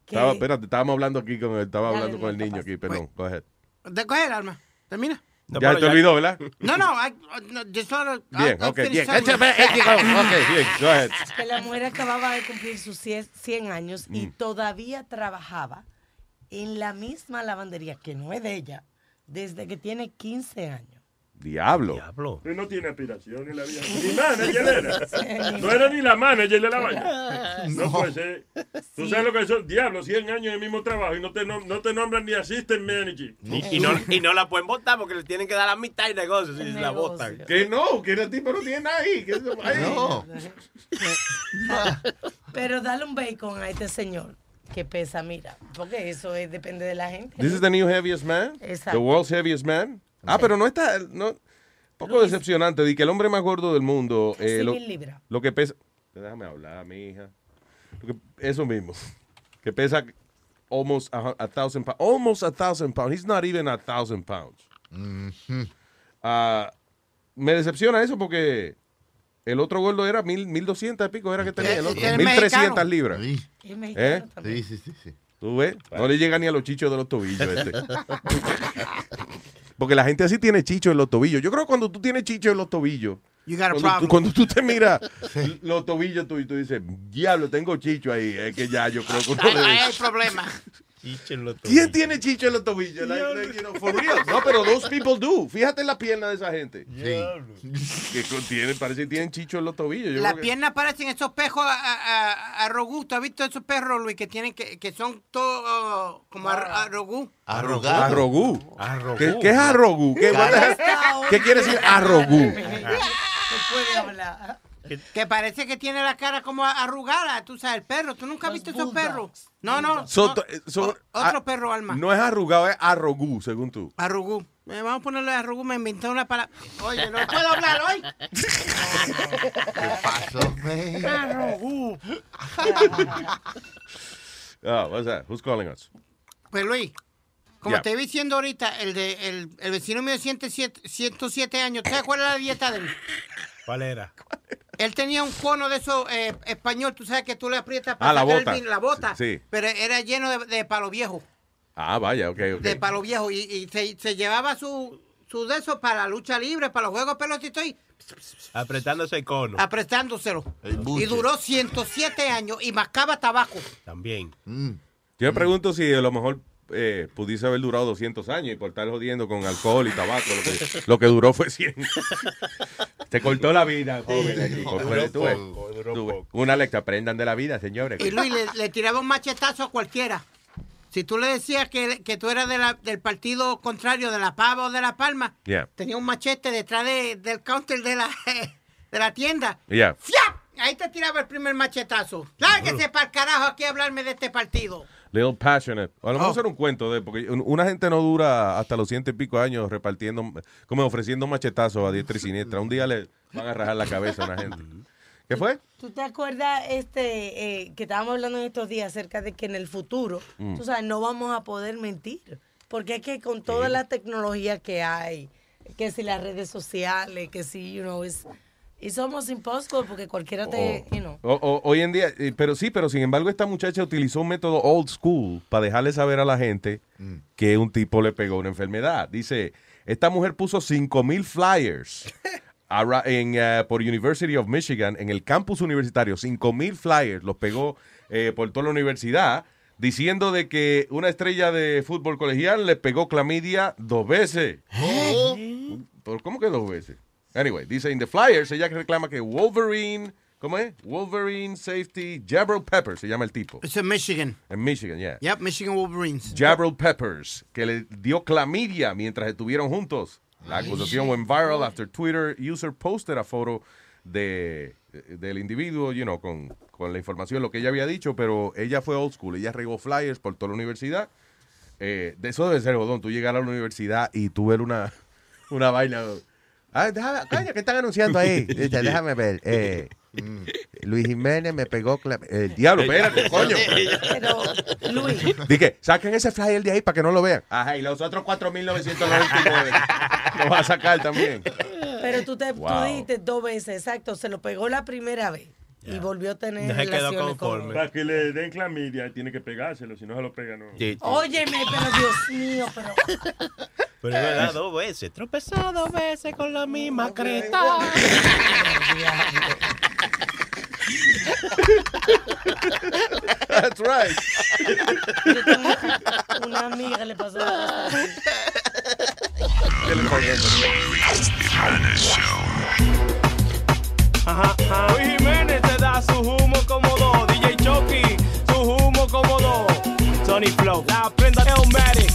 S19: ¿Qué?
S13: Estaba, espérate, estábamos hablando aquí con el, estaba hablando con el niño aquí, perdón. Go ahead.
S17: De coger, alma. Termina.
S13: ya te olvidó, ¿verdad?
S17: No, no, I- no, yo solo-
S13: Bien, ok, bien.
S17: something.
S13: Échame, échame, ok, bien, go ahead.
S19: Que la mujer acababa de cumplir sus 100 100 años y
S13: Mm.
S19: todavía trabajaba en la misma lavandería, que no es de ella, desde que tiene 15 años.
S13: Diablo.
S18: No tiene aspiración en la vida. Ni manager era. No era ni la manager de la vaina. No puede ser. Tú sabes lo que son, diablo, 100 años en el mismo trabajo y no te, nom- no te nombran ni assistant manager.
S14: Y, y no, y no la pueden votar porque le tienen que dar la mitad del negocio si la votan.
S13: Que no, que el tipo no tiene nada ahí. Que eso- ahí.
S8: No.
S15: Pero dale un bacon a este señor que pesa, mira. Porque eso es, depende de la gente.
S13: This is the new heaviest man.
S15: Exacto.
S13: The world's heaviest man. Ah, pero no está. No, poco decepcionante. Di que el hombre más gordo del mundo. eh, lo,
S15: mil libras.
S13: lo que pesa. Déjame hablar, mi hija. Lo que- eso mismo. Que pesa almost a, a thousand pounds. Almost a thousand pounds. He's not even a thousand pounds. Ah, me decepciona eso porque el otro gordo era mil, mil doscientas y pico, era que tenía el otro.
S8: El
S13: Mil trescientas libras.
S8: Sí.
S13: ¿Eh?
S15: también.
S8: Sí, sí, sí, sí.
S13: ¿Tú ves? No le llega ni a los chichos de los tobillos este. Porque la gente así tiene chichos en los tobillos. Yo creo que cuando tú tienes chichos en los tobillos,
S17: You got a
S13: cuando tú, cuando tú te miras los tobillos tuyos, tú dices, diablo, tengo chicho ahí. Es que ya yo creo que uno
S17: Ahí,
S13: debe-
S17: ahí hay problema.
S13: ¿Quién tiene chicho en los tobillos? Like, like, you know, for real. No, pero those people do. Fíjate en la pierna de esa gente. Que contienen, parece que tienen chicho en los tobillos. Yo
S17: Las
S13: creo que-
S17: piernas parecen esos pejos a, a, a-. ¿Tú has visto esos perros, Luis, que tienen que, que son todos como a, a rogú?
S8: Arrugado.
S13: Arrogú.
S14: Arrogú.
S13: ¿Qué, qué es arrogú? ¿Qué? ¿Qué quiere decir arrogú?
S15: No puede hablar.
S17: Que parece que tiene la cara como arrugada, tú sabes, el perro. ¿Tú nunca has visto esos perros? No, no.
S13: So-
S17: no.
S13: so-
S17: O- otro
S13: ah,
S17: perro, Alma.
S13: No es arrugado, es arrogú, según tú.
S17: Arrugú. Eh, vamos a ponerle arrugú, me inventé una palabra. Oye, no puedo hablar hoy.
S8: ¿Qué pasó, man?
S17: Arrugú.
S13: Oh, what's that? Who's calling us?
S17: Pues Luis, como te iba diciendo ahorita, el de el, el vecino mío de 107, 107 años, ¿tú sabes cuál era la dieta de él?
S14: ¿Cuál era?
S17: Él tenía un cono de eso eh, español, tú sabes que tú le aprietas para
S13: Ah, la
S17: el
S13: bota.
S17: la bota,
S13: Sí.
S17: pero era lleno de, de palo viejo,
S13: Ah, vaya, ok, ok.
S17: de palo viejo, y, y se, se llevaba su, su de eso para la lucha libre, para los juegos pelotitos y
S14: Apretándose el cono.
S17: apretándoselo.
S8: buche.
S17: Y duró 107 años y mascaba tabaco.
S14: También.
S13: Yo me pregunto si a lo mejor eh, pudiese haber durado 200 años y por estar jodiendo con alcohol y tabaco, lo que, lo que duró fue 100. Se cortó la vida, joven. por-
S8: duró
S13: tú tú ves. Una lecta, aprendan de la vida, señores.
S17: Y Luis le, le tiraba un machetazo a cualquiera. Si tú le decías que, que tú eras de la- del partido contrario, de la Pava o de la Palma,
S13: Yeah.
S17: tenía un machete detrás de- del counter de la, de la tienda.
S13: Yeah.
S17: Ahí te tiraba el primer machetazo. Lárguese para el carajo aquí a hablarme de este partido.
S13: Little passionate. O a lo mejor
S17: Oh.
S13: un cuento de, porque un- una gente no dura hasta los ciento y pico años repartiendo, como ofreciendo machetazos a diestra y siniestra. Un día le van a rajar la cabeza a una gente. ¿Qué fue?
S15: ¿Tú te acuerdas este eh, que estábamos hablando en estos días acerca de que en el futuro,
S13: Mm.
S15: tú sabes, no vamos a poder mentir? Porque es que con toda la tecnología que hay, que si las redes sociales, que si, you know, es it's almost impossible porque cualquiera te, you know.
S13: O- o- hoy en día, pero sí, pero sin embargo esta muchacha utilizó un método old school para dejarle saber a la gente que un tipo le pegó una enfermedad. Dice, esta mujer puso 5 mil flyers arra- en, eh, por University of Michigan, en el campus universitario, 5 mil flyers, los pegó eh, por toda la universidad, diciendo de que una estrella de fútbol colegial le pegó clamidia dos veces. ¿Por ¿Cómo que dos veces? Anyway, dice en The Flyers, ella reclama que Wolverine, ¿cómo es? Wolverine Safety Jabril Peppers, se llama el tipo.
S17: Es en Michigan.
S13: En Michigan, yeah.
S17: Yep, Michigan Wolverines.
S13: Jabril Peppers, que le dio clamidia mientras estuvieron juntos. La acusación went viral after Twitter user posted a photo de, del individuo, you know, con, con la información, lo que ella había dicho, pero ella fue old school. Ella regó flyers por toda la universidad. Eh, de eso debe ser, Bodón, tú llegar a la universidad y tú ver una, una vaina. Ah, déjame, coño, ¿qué están anunciando ahí? Dice, déjame ver. eh, Luis Jiménez me pegó. cla- El diablo, espérate, coño.
S15: Pero, Luis,
S13: Dije, saquen ese flyer de ahí para que no lo vean. Ajá, y los otros 4.999 lo vas a sacar también.
S15: pero tú, te, tú
S13: Wow.
S15: dijiste dos veces, exacto, se lo pegó la primera vez y volvió a tener
S14: No se quedó
S15: relaciones con
S14: conforme.
S18: Para que le den clamidia, tiene que pegárselo, si no se lo pega, no.
S15: Óyeme, pero Dios mío, pero...
S14: Pero es verdad, dos veces. Tropezó dos veces con la misma creta.
S13: That's right.
S15: Yo tengo una amiga que le pasó una cosa así.
S10: Ajá, ajá. Luis Jiménez su humo cómodo. DJ Chucky, su humo cómodo. Sony Flow, la prenda de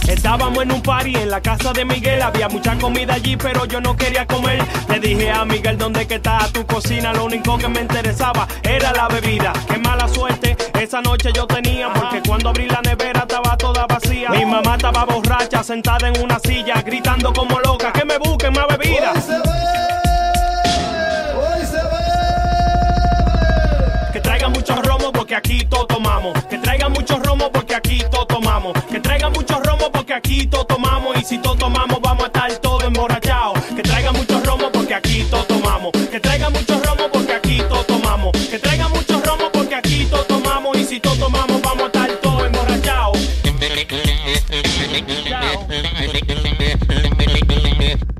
S10: Estábamos en un party en la casa de Miguel. Había mucha comida allí, pero yo no quería comer. Le dije a Miguel, ¿dónde que está tu cocina? Lo único que me interesaba era la bebida. Qué mala suerte esa noche yo tenía, porque cuando abrí la nevera estaba toda vacía. Mi mamá estaba borracha, sentada en una silla, gritando como loca, que me busquen más bebida. Porque aquí todo tomamos. Que traigan muchos romos porque aquí todo tomamos. Que traigan muchos romos porque aquí todo tomamos. Y si todo tomamos vamos a estar todo emborrachados. Que traigan muchos romos porque aquí todo tomamos. Que traigan muchos romos porque aquí todo tomamos. Que traigan muchos romos porque aquí todo tomamos. Y si todo tomamos vamos a estar todo emborrachados.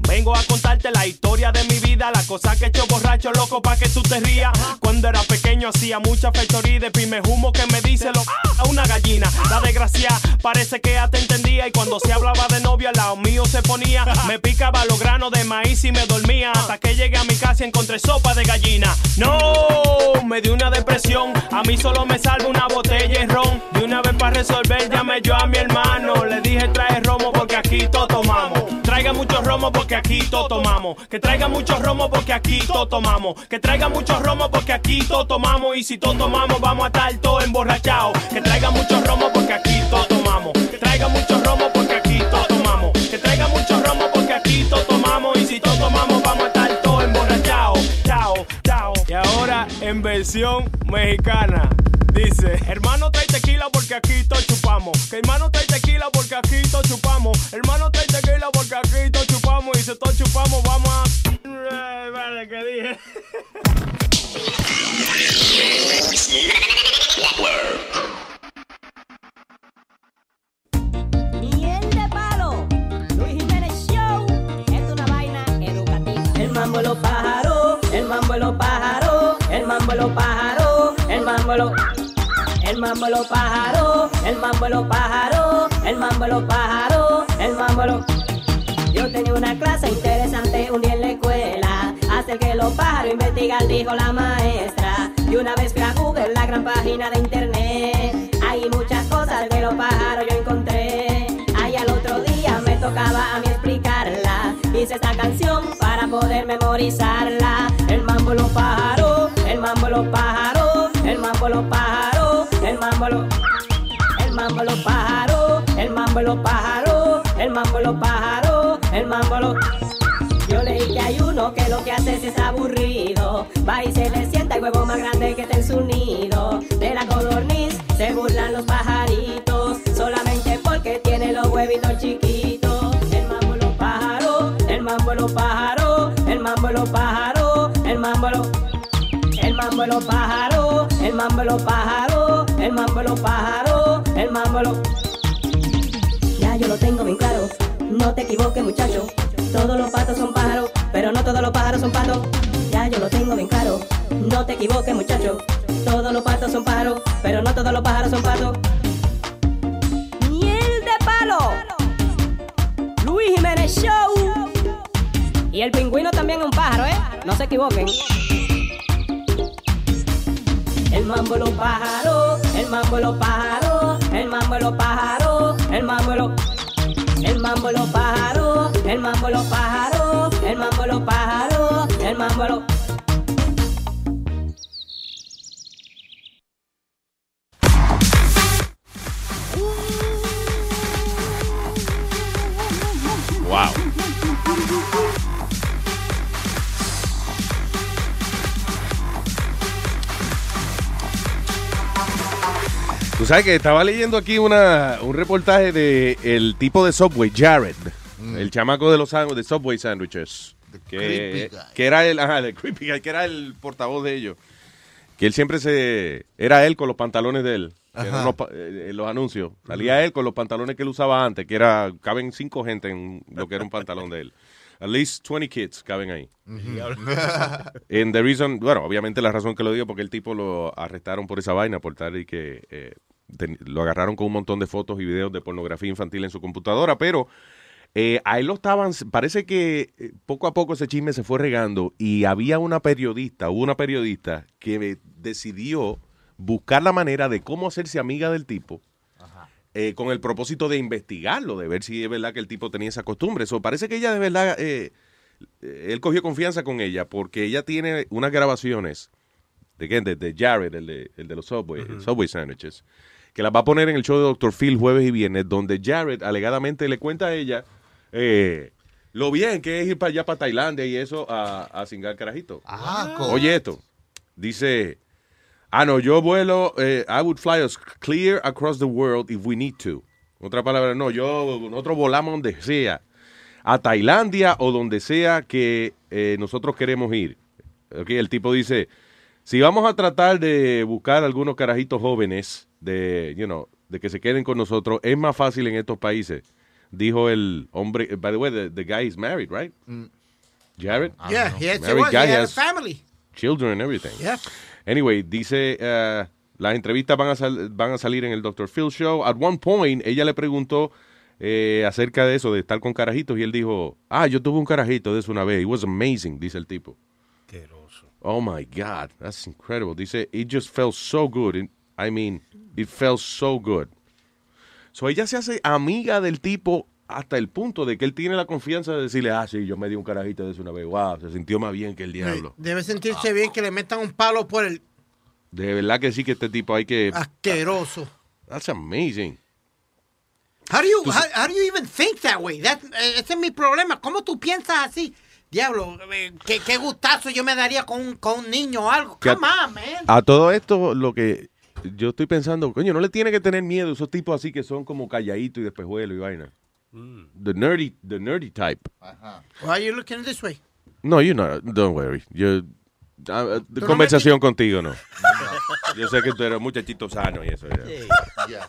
S10: Vengo a contarte la historia de mi vida, la cosa que he hecho borracho loco pa' que tú te rías. Cuando era pequeño hacía mucha fechoría y de pime humo que me dice lo a una gallina. La desgracia parece que ya te entendía y cuando se hablaba de novio al lado mío se ponía. Me picaba los granos de maíz y me dormía hasta que llegué a mi casa y encontré sopa de gallina. No, me dio una depresión, a mí solo me salva una botella de ron. De una vez para resolver llamé yo a mi hermano, le dije trae romo porque aquí todo tomamos. Traiga mucho romo porque aquí todo tomamos. Que traiga mucho romo porque aquí todo tomamos. Que traiga mucho romo porque aquí todo tomamos. Y si todo tomamos, vamos a estar todos emborrachados. Que traiga mucho romo porque aquí todo tomamos. Que traiga mucho romo porque aquí todo tomamos. Que traiga mucho romo porque aquí todo tomamos. Y si todo tomamos, vamos a estar todos emborrachados. Chao, chao. Y ahora en versión mexicana. Dice, hermano trae tequila porque aquí todo chupamos. Que hermano trae tequila porque aquí todo chupamos. Hermano trae tequila porque aquí todo chupamos. Y si todo chupamos, vamos a. Ay, Vale, ¿qué dije?
S20: Miel de palo, Luis Jiménez Show, es una vaina educativa. El mambo de los pájaros, el mambo de los pájaros, el mambo de los pájaros, el mambo de los el mambo de los pájaros, el mambo de los pájaros, el mambo de los pájaros, el mambo de los Yo tenía una clase interesante un día en la escuela, hacer que los pájaros investigan, dijo la maestra. Y una vez fui a Google, la gran página de internet, hay muchas cosas de los pájaros yo encontré. Ahí al otro día me tocaba a mí explicarla. Hice esta canción para poder memorizarla. El mambo los pájaros, el mambo los pájaros, el mambo los pájaros, el mambo los el mambo los pájaros, el mambo los pájaros, el mambo los pájaros, el mambo yo leí que hay uno que lo que hace es aburrido. Va y se le sienta el huevo más grande que está en su nido. De la codorniz se burlan los pajaritos. Solamente porque tiene los huevitos chiquitos. El mambo los pájaros, el mambo los pájaros, el mambo los pájaros, el mambo de los el mambo los pájaros, el mambo los pájaros, el mambo los pájaros, el mambo de los Ya yo lo tengo bien claro, no te equivoques muchacho. Todos los patos son pájaros, pero no todos los pájaros son patos. Ya yo lo tengo bien claro, no te equivoques muchacho. Todos los patos son pájaros, pero no todos los pájaros son patos. Miel de palo, Luis Jiménez Show. Y el pingüino también es un pájaro, ¿eh? No se equivoquen. El mambo los pájaros, el mambo los pájaros, el mambo los pájaros, el mambo los mambo los pájaros, el mambo los pájaros, el mambo los pájaros, el mambo los
S13: Wow. Tú sabes que estaba leyendo aquí una, un reportaje de el tipo de Subway, Jared, el chamaco de los de Subway Sandwiches, que, era el, ajá, the creepy guy, que era el portavoz de ellos, que él siempre se, era él con los pantalones de él, que eran eh, en los anuncios, salía él con los pantalones que él usaba antes, que era, caben cinco gente en lo que era un pantalón de él. At least 20 kids caben ahí. And the reason, bueno, obviamente la razón que lo digo porque el tipo lo arrestaron por esa vaina, por tal y que eh, ten- lo agarraron con un montón de fotos y videos de pornografía infantil en su computadora, pero eh, a él lo estaban, parece que eh, poco a poco ese chisme se fue regando y había una periodista, hubo una periodista que decidió buscar la manera de cómo hacerse amiga del tipo eh, con el propósito de investigarlo, de ver si es verdad que el tipo tenía esa costumbre. Eso parece que ella de verdad, eh, él cogió confianza con ella porque ella tiene unas grabaciones de, de, de Jared, el de, el de los Subway, Subway Sandwiches, que las va a poner en el show de Dr. Phil jueves y viernes, donde Jared alegadamente le cuenta a ella eh, lo bien que es ir para allá, para Tailandia y eso, a, a cingar carajito.
S8: Ah,
S13: Oye esto, dice, ah, no, yo vuelo, eh, I would fly us clear across the world if we need to. Otra palabra, no, yo, nosotros volamos donde sea, a Tailandia o donde sea que eh, nosotros queremos ir. Ok, el tipo dice, si vamos a tratar de buscar algunos carajitos jóvenes de, you know, de que se queden con nosotros, es más fácil en estos países. Dijo el hombre, by the way, the, the guy is married, right? Jared?
S17: Yeah, he, he,
S13: Married
S17: was, he
S13: guy
S17: had a family.
S13: children and everything.
S17: Yeah.
S13: Anyway, dice, uh, las entrevistas van a, sal- van a salir en el Dr. Phil Show. At one point, ella le preguntó eh, acerca de eso, de estar con carajitos, y él dijo, ah, yo tuve un carajito de eso una vez. It was amazing, dice el tipo. Oh my God, that's incredible. Dice, it just felt so good. It- I mean, it felt so good. So ella se hace amiga del tipo hasta el punto de que él tiene la confianza de decirle, ah, sí, yo me di un carajito de eso una vez. Wow, se sintió más bien que el diablo.
S17: Debe sentirse bien que le metan un palo por el
S13: De verdad que sí que este tipo hay que...
S17: asqueroso.
S13: That's amazing.
S17: How do you, how, how do you even think that way? That, eh, ese es mi problema. ¿Cómo tú piensas así? Diablo, eh, qué, qué gustazo yo me daría con, un- con un niño o algo.
S13: Que a-
S17: Come on, man.
S13: A todo esto, lo que yo estoy pensando, coño, no le tiene que tener miedo esos tipos así que son como calladitos y despejuelos y vaina. The nerdy, the nerdy type.
S17: Why are you looking this way?
S13: No, you know, don't worry. Ah,
S17: no
S13: conversación contigo, no. Yo sé que tú eres muchachito sano y eso. ya.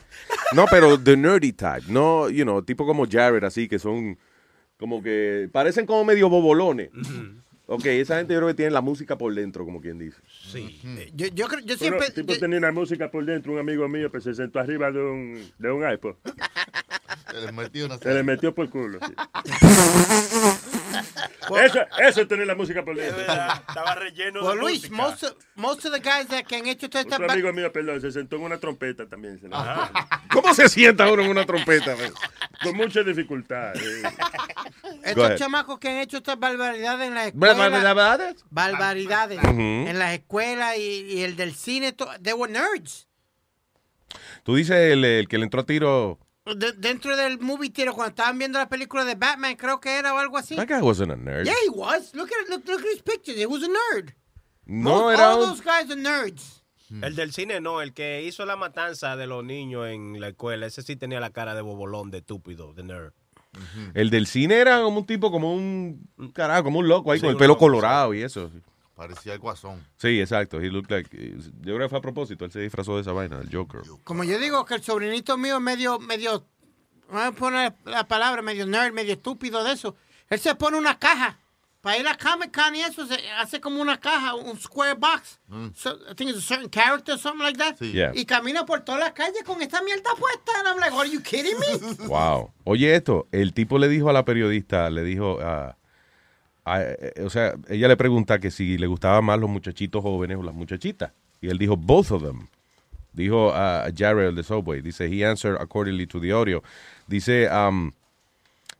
S13: No, pero the nerdy type. No, you know, tipo como Jared, así que son como que parecen como medio bobolones. Ok, esa gente yo creo que tiene la música por dentro, como quien dice.
S17: Sí. Yo, yo, creo- yo siempre...
S18: el tipo tenía una música por dentro, un amigo mío que se sentó arriba de un, de un iPod.
S8: Se le metió una
S18: Se le metió por culo. sí. eso, eso es tener la música por dentro.
S14: Estaba relleno
S17: Well,
S14: de
S17: Luis,
S14: música.
S17: most most of the guys that que han hecho toda esta...
S18: Otro amigo mío, perdón, se sentó en una trompeta también. Se le
S13: ¿Cómo se sienta uno en una trompeta?
S18: Con mucha dificultad. eh.
S17: Estos chamacos que han hecho estas barbaridades en la escuela.
S13: ¿Barbaridades?
S17: Barbaridades. En las escuelas y, y el del cine. to- They were nerds.
S13: Tú dices el, el que le entró a tiro.
S17: De- dentro del movie theater, cuando estaban viendo la película de Batman, creo que era o algo así.
S13: That guy wasn't a nerd.
S17: Yeah, he was. Look at, look, look at his pictures. He was a nerd.
S13: No,
S17: Most-
S13: era
S17: All
S13: un-
S17: those guys are nerds.
S14: El del cine no, el que hizo la matanza de los niños en la escuela, ese sí tenía la cara de bobolón, de estúpido, de nerd.
S13: El del cine era como un tipo, como un carajo, como un loco ahí
S14: Sí,
S13: con el pelo
S14: loco,
S13: colorado y eso.
S8: Parecía el guasón.
S13: Sí, exacto. He looked like, yo creo que fue a propósito. Él se disfrazó de esa vaina, del Joker.
S17: Como yo digo que el sobrinito mío es medio, medio, voy a poner la palabra, medio nerd, medio estúpido de eso. Él se pone una caja. Para ir a Comic Con y eso, se hace como una caja, un square box. So, I think it's a certain character or something like that.
S13: Sí. Yeah.
S17: Y camina por todas las calles con esta mierda puesta. And I'm like, are you kidding me?
S13: Wow. Oye, esto, el tipo le dijo a la periodista, le dijo, ah, ah, eh, o sea, ella le pregunta que si le gustaban más los muchachitos jóvenes o las muchachitas. Y él dijo, both of them. Dijo a Jared el de Subway. Dice, he answered accordingly to the audio. Dice, um,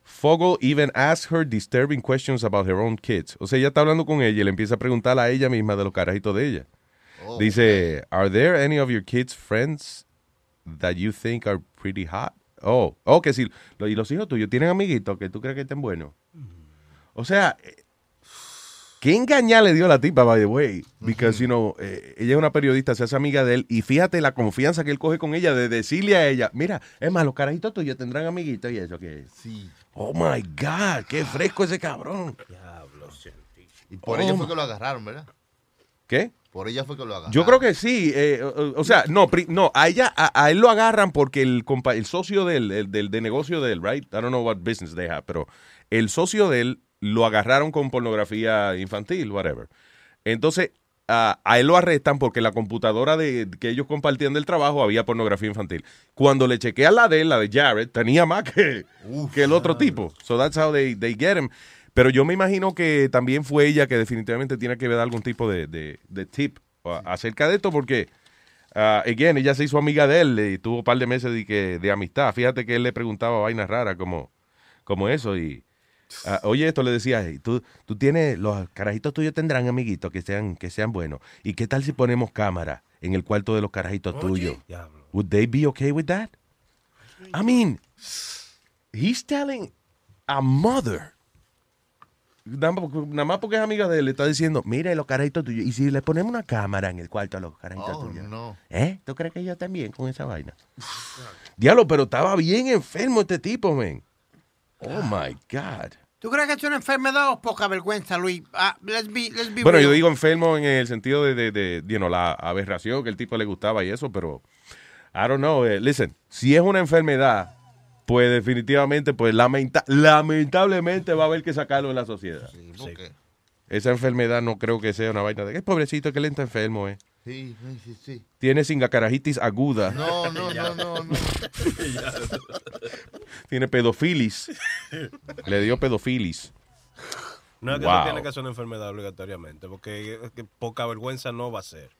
S13: Fogel even asked her disturbing questions about her own kids. O sea, ella está hablando con ella y le empieza a preguntar a ella misma de los carajitos de ella.
S8: Oh,
S13: Dice, are there any of your kids' friends that you think are pretty hot? Oh, oh, que si, lo- y los hijos tuyos tienen amiguitos que tú crees que estén buenos. O sea, eh, qué engañar le dio a la tipa, by the way. Because, you know, eh, ella es una periodista, se hace amiga de él, y fíjate la confianza que él coge con ella de decirle a ella, mira, es más, los carajitos tuyos tendrán amiguitos y eso que
S8: Sí.
S13: Oh my God, qué fresco ese cabrón.
S8: Y por
S13: Oh,
S8: ella
S13: my-
S8: fue que lo agarraron, ¿verdad?
S13: ¿Qué?
S8: Por ella fue que lo agarraron.
S13: Yo creo que sí. eh, o, o sea, no, no, a ella, a, a él lo agarran porque el, compa- el socio del, el- del de negocio de él, right? I don't know what business they have, pero el socio de él lo agarraron con pornografía infantil, whatever. Entonces, a, a él lo arrestan porque la computadora de, que ellos compartían del trabajo había pornografía infantil. Cuando le chequean la de él, la de Jared, tenía más que, que el otro tipo. So that's how they, they get him. Pero yo me imagino que también fue ella que definitivamente tiene que ver algún tipo de, de- de tip a- acerca de esto porque ah, again, ella se hizo amiga de él y tuvo un par de meses de, que- de amistad. Fíjate que él le preguntaba vainas raras como, como eso y... ah, oye, esto le decía, "Hey, tú, tú tienes, los carajitos tuyos tendrán amiguitos que sean, que sean buenos. ¿Y qué tal si ponemos cámara en el cuarto de los carajitos tuyos? Would they be okay with that? I mean, he's telling a mother. Nada más porque- es amiga de él, le está diciendo, mire los carajitos tuyos. Y si le ponemos una cámara en el cuarto a los carajitos
S8: Oh,
S13: tuyos.
S8: no.
S13: ¿Eh? ¿Tú crees que yo también con esa vaina? Diablo, pero estaba bien enfermo este tipo, man. Oh my God.
S17: ¿Tú crees que es una enfermedad o poca vergüenza, Luis? Ah, let's be, let's be
S13: Bueno,
S17: real.
S13: yo digo enfermo en el sentido de, de, de, you know, la aberración que el tipo le gustaba y eso, pero I don't know. eh, listen, si es una enfermedad, pues definitivamente, pues lamenta- lamentablemente va a haber que sacarlo de la sociedad.
S8: ¿Por qué?
S13: Esa enfermedad no creo que sea una vaina de, es pobrecito que él está enfermo, eh.
S8: Sí, sí, sí.
S13: Tiene singacarajitis aguda.
S8: No, no, no, no, no.
S13: Tiene pedofilis. Le dio pedofilis.
S14: No es que
S13: Wow.
S14: no tiene que ser una enfermedad obligatoriamente, porque poca vergüenza no va a ser.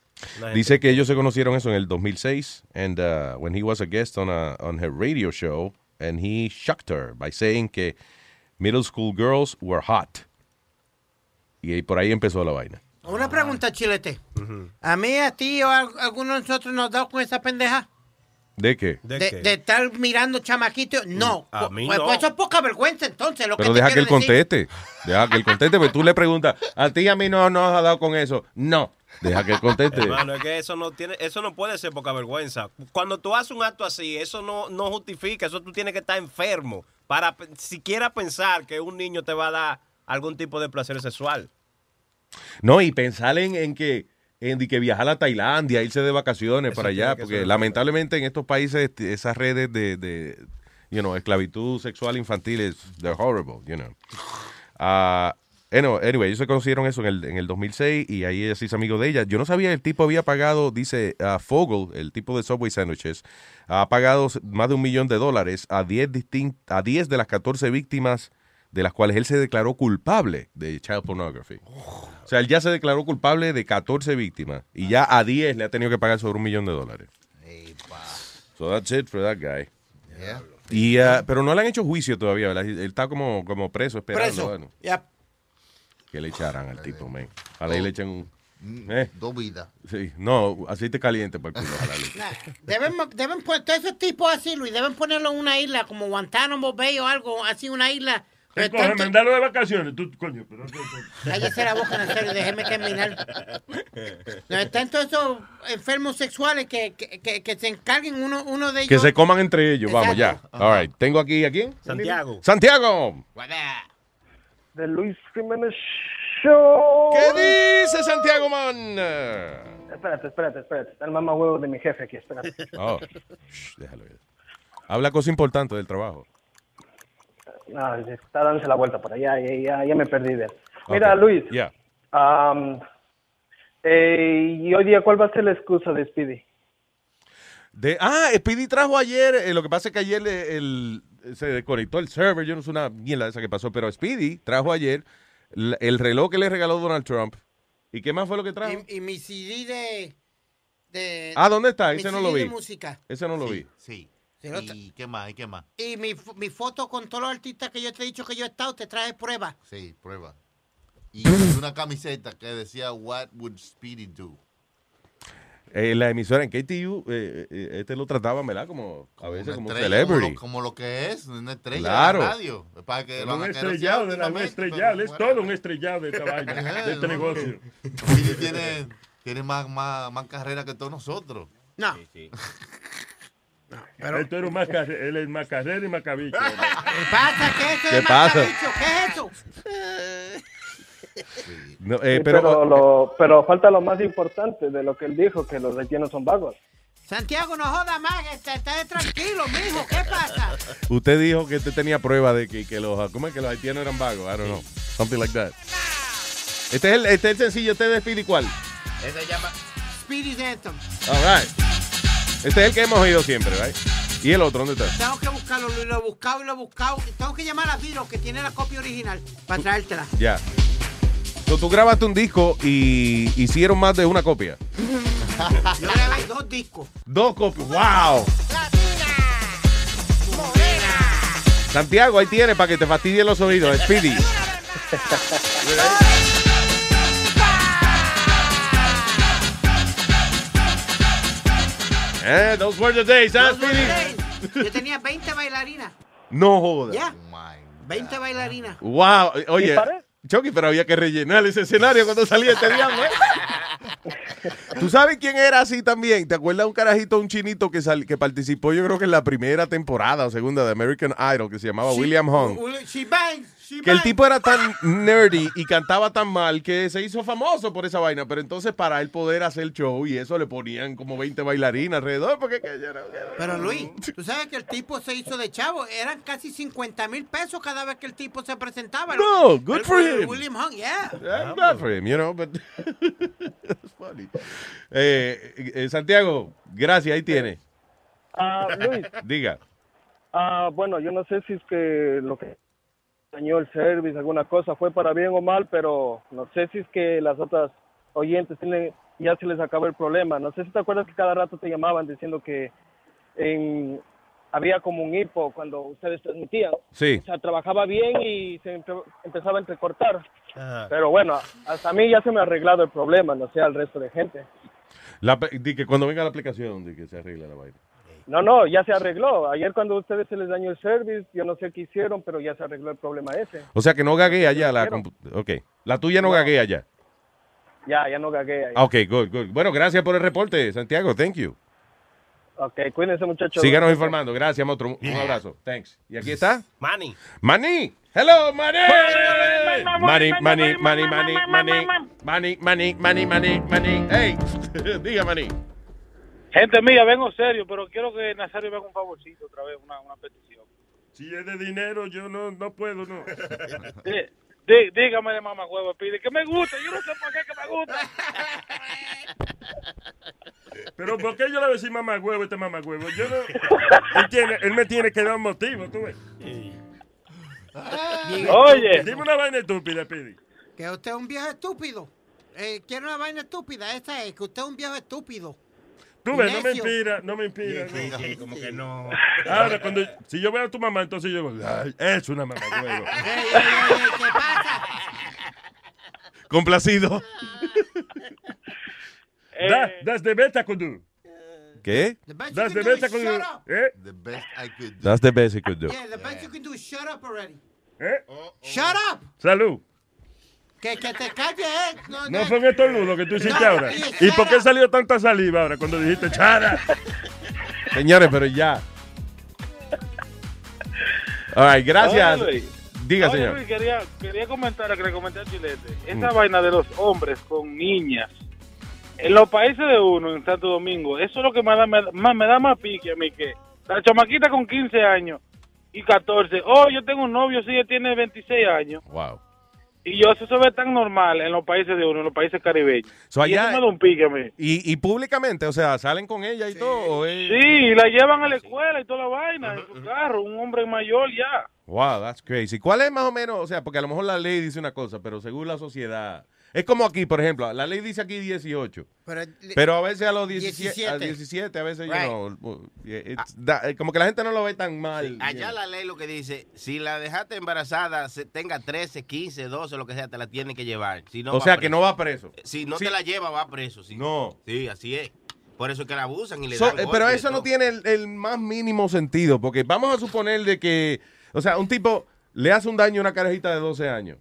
S13: Dice que ellos se conocieron eso en el 2006 and uh, when he was a guest on a on her radio show and he shocked her by saying que middle school girls were hot. Y por ahí empezó la vaina.
S17: Una pregunta, Chilete. A mí, a ti o a alguno de nosotros nos ha dado con esa pendeja.
S13: ¿De qué?
S17: De, de estar mirando chamaquitos. No.
S13: A mí
S17: pues,
S13: no.
S17: pues eso es poca vergüenza, entonces. Lo
S13: Pero
S17: que te
S13: deja que él
S17: decir.
S13: conteste. Deja que él conteste, pero tú le preguntas, a ti y a mí no nos ha dado con eso. No. Deja que él conteste.
S14: Hermano, es que eso no tiene, eso no puede ser poca vergüenza. Cuando tú haces un acto así, eso no, no justifica, eso tú tienes que estar enfermo para siquiera pensar que un niño te va a dar algún tipo de placer sexual.
S13: No, y pensar en, en que en que viajar a Tailandia, irse de vacaciones para allá, porque lamentablemente en estos países este, esas redes de, de you know, esclavitud sexual infantil es they're horrible, you know. Ah, anyway, ellos se conocieron eso en el, en el 2006 y ahí ella se hizo amigo de ella. Yo no sabía el tipo había pagado, dice ah, Fogel, el tipo de Subway Sandwiches, ha pagado más de un millón de dólares a 10, distin- a 10 de las 14 víctimas de las cuales él se declaró culpable de child pornography. O sea, él ya se declaró culpable de 14 víctimas y ya a 10 le ha tenido que pagar sobre un millón de dólares. So that's it for that guy.
S8: Yeah.
S13: Y, ah, pero no le han hecho juicio todavía, ¿verdad? Él está como, como preso esperando
S17: Preso.
S13: bueno,
S17: Ya.
S13: que le echaran al tipo, man. Ojalá y le echen un... ¿eh?
S8: Dos vidas.
S13: Sí, no, aceite caliente para el culo.
S17: Nah, Deben, deben poner todos esos tipos así, Luis, deben ponerlo en una isla como Guantánamo Bay o algo así, una isla.
S18: ¿Qué
S17: Pero
S18: coge?
S17: tanto-
S18: Mandarlo de vacaciones. Tú, coño, pero...
S17: Cállese la boca, Nazario, déjeme terminar. No, están todos esos enfermos sexuales que, que, que, que se encarguen uno, uno de ellos.
S13: Que se coman entre ellos, vamos ya.
S17: Exacto.
S13: All right, tengo aquí a quién?
S14: Santiago.
S13: Santiago.
S1: De Luis Jiménez Show.
S13: ¿Qué dice Santiago, man?
S1: Espérate, espérate, espérate. Está el mamá huevo de mi jefe aquí, espérate.
S13: Oh, shh, déjalo ir. Habla cosa importante del trabajo.
S1: No, está dándose la vuelta por allá, ya, ya, ya me perdí de él. Mira, Luis, eh, y hoy día, ¿cuál va a ser la excusa de Speedy?
S13: De, ah, Speedy trajo ayer, eh, lo que pasa es que ayer eh, el, se desconectó el server, yo no sé una mierda esa que pasó, pero Speedy trajo ayer el reloj que le regaló Donald Trump. ¿Y qué más fue lo que trajo?
S17: Y, y mi CD de. de
S13: Ah, ¿dónde está?
S17: mi
S13: Ese no
S17: CD
S13: lo
S17: de
S13: vi.
S17: música.
S13: Ese no lo
S8: Sí,
S13: vi.
S8: Sí.
S17: Sí,
S8: ¿Y qué más? ¿Y qué más?
S17: Y mi, mi foto con todos los artistas que yo te he dicho que yo he estado, te traje prueba.
S8: Sí, prueba. Y una camiseta que decía What would Speedy do?
S13: Eh, la emisora en KTU, eh, eh, este lo trataban, ¿verdad? Como a veces como un
S8: como
S13: celebrity.
S8: lo, como lo que es, una estrella
S13: Claro.
S8: de la radio. Para que lo
S18: un estrellado, de la, un
S8: últimamente,
S18: estrellado.
S8: pero
S18: Es
S8: bueno.
S18: todo un estrellado de esta vaina, de este negocio.
S8: Speedy tiene, tiene más, más, más carrera que todos nosotros.
S17: No.
S18: Esto era un más carre- él es más carrera y más cabicho.
S17: ¿Qué pasa? ¿Qué es eso
S13: ¿Qué pasa?
S17: Macabicho? ¿Qué es eso?
S13: No, eh,
S1: Sí,
S13: pero,
S1: pero, lo- pero falta lo más importante de lo que él dijo, que los rellenos son vagos.
S17: Santiago, no joda más, está, está tranquilo, mijo, ¿qué pasa?
S13: usted dijo que usted tenía prueba de que, que los, ¿cómo es que los haitianos eran vagos? I don't know. Something like that. Este es el, este es el sencillo, este es de Speedy, ¿cuál?
S8: Ese se llama
S17: Speedy's Anthem.
S13: All right. Este es el que hemos oído siempre, right? ¿Y el otro dónde está?
S17: Tengo que buscarlo, lo he buscado y lo he buscado. Tengo que llamar a Viro, que tiene la copia original, para traértela.
S13: Ya. So, tú grabaste un disco y hicieron más de una copia.
S17: Yo grabé dos discos.
S13: Dos copias. ¡Wow! Santiago, ahí tiene para que te fastidien los oídos. Speedy. Eh, those were the days, huh,
S17: Those were the
S13: Speedy?
S17: days. Yo tenía 20 bailarinas.
S13: No jodas.
S17: Ya. 20 bailarinas.
S13: Wow, oye. Chucky, pero había que rellenar ese escenario cuando salía este diablo. ¿eh? ¿Tú sabes quién era así también? ¿Te acuerdas un carajito, un chinito que, sal- que participó, yo creo que en la primera temporada o segunda de American Idol, que se llamaba William Hung?
S17: She bangs.
S13: Que el tipo era tan nerdy y cantaba tan mal que se hizo famoso por esa vaina. Pero entonces, para él poder hacer el show y eso, le ponían como 20 bailarinas alrededor. Porque que ya era-
S17: Pero Luis, tú sabes que el tipo se hizo de chavo. Eran casi 50 mil pesos cada vez que el tipo se presentaba.
S13: No, good
S17: El-
S13: for him.
S17: William Hung, yeah.
S13: Glad for him, you know, but it's funny. Eh, eh, Santiago, gracias, ahí tiene.
S1: Ah, Luis,
S13: Diga.
S1: ah, bueno, yo no sé si es que lo que dañó el service, alguna cosa, fue para bien o mal, pero no sé si es que las otras oyentes tienen, ya se les acabó el problema. No sé si te acuerdas que cada rato te llamaban diciendo que en- había como un hipo cuando ustedes transmitían.
S13: Sí.
S1: O sea, trabajaba bien y se empe- empezaba a entrecortar. Pero bueno, hasta a mí ya se me ha arreglado el problema, no sé al resto de gente.
S13: La, di que cuando venga la aplicación, di que se arregla la vaina.
S1: No, no, ya se arregló. Ayer cuando a ustedes se les dañó el service, yo no sé qué hicieron, pero ya se arregló el problema ese.
S13: O sea que no gaguea ya la
S1: Quiero.
S13: compu- Ok. La tuya no, gaguea ya.
S1: Ya, ya no gagué ahí.
S13: Ah, Ok, good, good. Bueno, gracias por el reporte, Santiago. Thank you.
S1: Ok, cuídense muchachos.
S13: Síganos informando. Gracias, monstruo. Un abrazo. Thanks. ¿Y aquí está?
S14: Manny.
S13: Manny. Hello, Manny. Manny, Manny, Manny, Manny, Manny, Manny, Manny, Manny, Manny, Manny. Hey, diga, Manny.
S21: Gente mía, vengo serio, pero quiero que Nazario me haga un favorcito otra vez, una, una petición.
S18: Si es de dinero, yo no, no puedo, no.
S21: Dí- dí- dígame de mamá huevo, pide que me gusta, yo no sé por qué que me gusta.
S18: Pero ¿por qué yo le voy a decir mamá huevo a este mamá huevo? Yo no. Él, tiene, él me tiene que dar un motivo, tú ves.
S17: Oye.
S18: Dime una vaina estúpida, Pidi.
S17: Que usted es un viejo estúpido. Eh, quiere una vaina estúpida. Esta es que usted es un viejo estúpido.
S18: Tú ves, no me inspira, no me inspira.
S16: Sí,
S18: no.
S16: sí, como que no.
S18: Ahora, cuando, si yo veo a tu mamá, entonces yo digo, "Ay, es una mamá huevo.
S17: ¿Qué pasa?
S13: Complacido.
S18: That, that's the best I could do.
S13: ¿Qué?
S18: That's the best I could do. ¿Eh?
S8: The best I could
S13: That's the best he could do.
S17: Yeah, the best you can do is shut up already.
S18: ¿Eh?
S17: Shut up.
S18: Salud.
S17: Que, que te calles, eh. No,
S18: No fue un estornudo que tú hiciste
S17: No,
S18: ahora. ¿Y por qué salió tanta saliva ahora cuando dijiste chara?
S13: Señores, pero ya. All right, gracias.
S21: Oye.
S13: Diga,
S21: Oye,
S13: señor.
S21: Luis, quería, quería comentar a que le comenté a Chilete. Esa vaina de los hombres con niñas. En los países de uno, en Santo Domingo, eso es lo que me da, me, da- más, me da más pique a mí que la chamaquita con 15 años y 14. Oh, yo tengo un novio, sí, él tiene 26 años.
S13: Wow.
S21: Y yo, eso se ve tan normal en los países de uno, en los países caribeños.
S13: So,
S21: y
S13: allá-
S21: eso me da un pique a mí.
S13: Y, y públicamente, o sea, salen con ella y todo. o es-
S21: Sí, la llevan a la escuela y toda la vaina en su carro, un hombre mayor ya.
S13: Wow, that's crazy. ¿Cuál es más o menos? O sea, porque a lo mejor la ley dice una cosa, pero según la sociedad. Es como aquí, por ejemplo, la ley dice aquí 18.
S17: Pero,
S13: Pero a veces a los 17,
S17: 17.
S13: a 17 a veces, you
S16: Right.
S13: know, it's- da- eh, como que la gente no lo ve tan mal.
S16: Allá la ley lo que dice, si la dejaste embarazada, se- tenga 13, 15, 12, lo que sea, te la tienen que llevar. Si no
S13: o sea, que no va preso.
S16: Si no
S13: Sí.
S16: te la lleva, va preso. Sí.
S13: No.
S16: Sí, así es. Por eso es que la abusan y le
S13: So,
S16: dan
S13: eh, pero eso no tiene el, el más mínimo sentido, porque vamos a suponer de que, o sea, un tipo le hace un daño a una carajita de 12 años.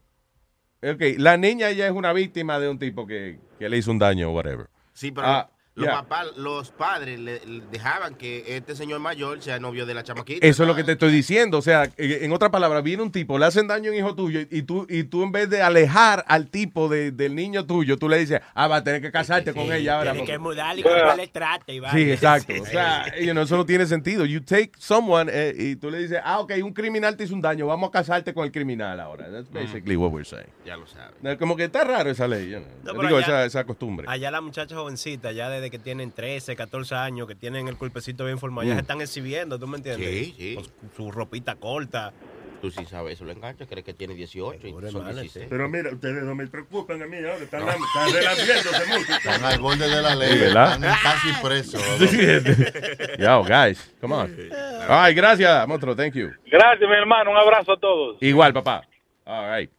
S13: Ok, la niña ya es una víctima de un tipo que, que le hizo un daño o whatever.
S16: Sí, pero
S13: Ah,
S16: los
S13: ya.
S16: papás, los padres le, le dejaban que este señor mayor sea novio de la chamaquita.
S13: Eso es lo que te estoy diciendo. O sea, eh, en otras palabras, viene un tipo, le hacen daño a un hijo tuyo y tú, y tú en vez de alejar al tipo de- del niño tuyo, tú le dices, ah, va a tener que casarte con ella ahora.
S14: Tiene que mudarle y comprarle trate y.
S13: Sí, exacto.
S14: Sí,
S13: O sea, you know, eso no tiene sentido. You take someone eh, y tú le dices, ah, ok, un criminal te hizo un daño, vamos a casarte con el criminal ahora. That's basically what we're saying.
S16: Ya lo sabes.
S13: Como que está raro esa ley, you know.
S14: No, pero
S13: digo,
S14: allá-
S13: esa, esa costumbre.
S14: Allá las muchachas jovencitas, ya desde que tienen 13, 14 años, que tienen el cuerpecito bien formado, ya
S13: Mm.
S14: se están exhibiendo, ¿tú me entiendes?
S16: Sí, sí.
S14: Con su ropita corta.
S16: Tú sí sabes, eso lo engancha, crees que tiene 18 y son 16.
S18: Pero mira, ustedes no me preocupan a mí ahora. Están, están relambiéndose mucho.
S8: Están al borde de la ley.
S13: ¿verdad?
S8: Están casi presos.
S13: Yo, guys, come on. Ay, gracias, monstruo, thank you.
S21: Gracias, mi hermano. Un abrazo a todos.
S13: Igual, papá. All right.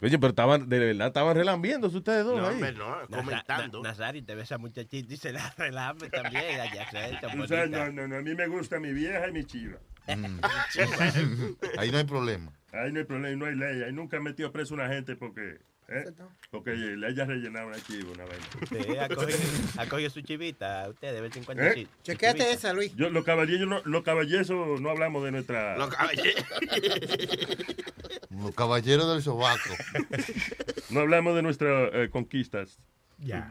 S13: Oye, pero estaban, de verdad, estaban relambiéndose ustedes dos
S16: No,
S13: ahí.
S16: hombre, no, comentando.
S14: Nazari, te ves a muchachita y se la relame también. Allá, se
S18: no, no, no, a mí me gusta mi vieja y mi chiva.
S8: Mm. Ahí no hay problema.
S18: Ahí no hay problema, no hay ley. Ahí nunca han metido preso a una gente porque... ¿eh? Porque ella rellenaba una chiva, una vaina.
S14: Sí, acoge, acoge su chivita, usted de vez en cuando.
S18: ¿Eh?
S14: sí.
S17: Chequéate esa, Luis.
S18: Yo, los caballeros, no, los caballeros no hablamos de nuestra...
S16: Los caballeros.
S8: Los caballeros del sobaco.
S18: No hablamos de nuestras eh, conquistas.
S17: Ya.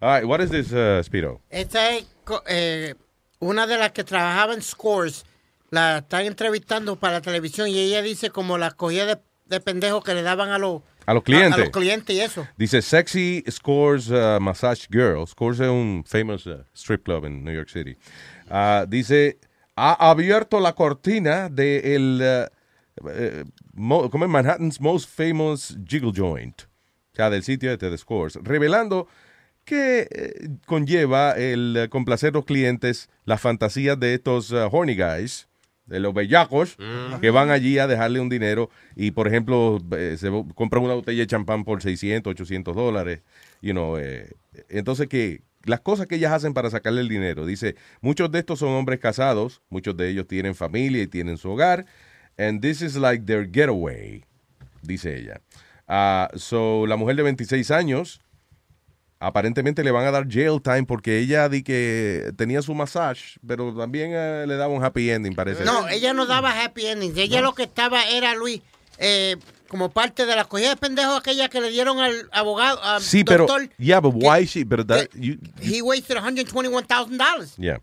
S13: All right, what is this, uh, Speedo?
S17: Esta es eh, una de las que trabajaba en Scores. La están entrevistando para la televisión y ella dice como la cogía de, de pendejo que le daban a los
S13: A los clientes.
S17: A, los clientes y eso.
S13: Dice Sexy Scores uh, Massage Girl. Scores es un famous uh, strip club en New York City. Ah, dice, ha abierto la cortina de el, uh, eh, mo- ¿cómo es? Manhattan's most famous jiggle joint. O sea, del sitio este de Scores. Revelando que eh, conlleva el eh, complacer a los clientes las fantasías de estos uh, horny guys, de los bellacos, que van allí a dejarle un dinero y, por ejemplo, eh, se compran una botella de champán por 600, 800 dólares, you know, eh, entonces que las cosas que ellas hacen para sacarle el dinero, dice, muchos de estos son hombres casados, muchos de ellos tienen familia y tienen su hogar, and this is like their getaway, dice ella. Ah, so, la mujer de 26 años, aparentemente le van a dar jail time porque ella di que tenía su massage, pero también eh, le daba un happy ending, parece.
S17: No, ella no daba happy endings. Ella lo que estaba era, Luis, eh, como parte de la cogida de pendejo aquella que le dieron al abogado, al
S13: sí, pero
S17: doctor.
S13: yeah, but why she? Pero that, you-
S17: He wasted $121,000.
S13: yeah,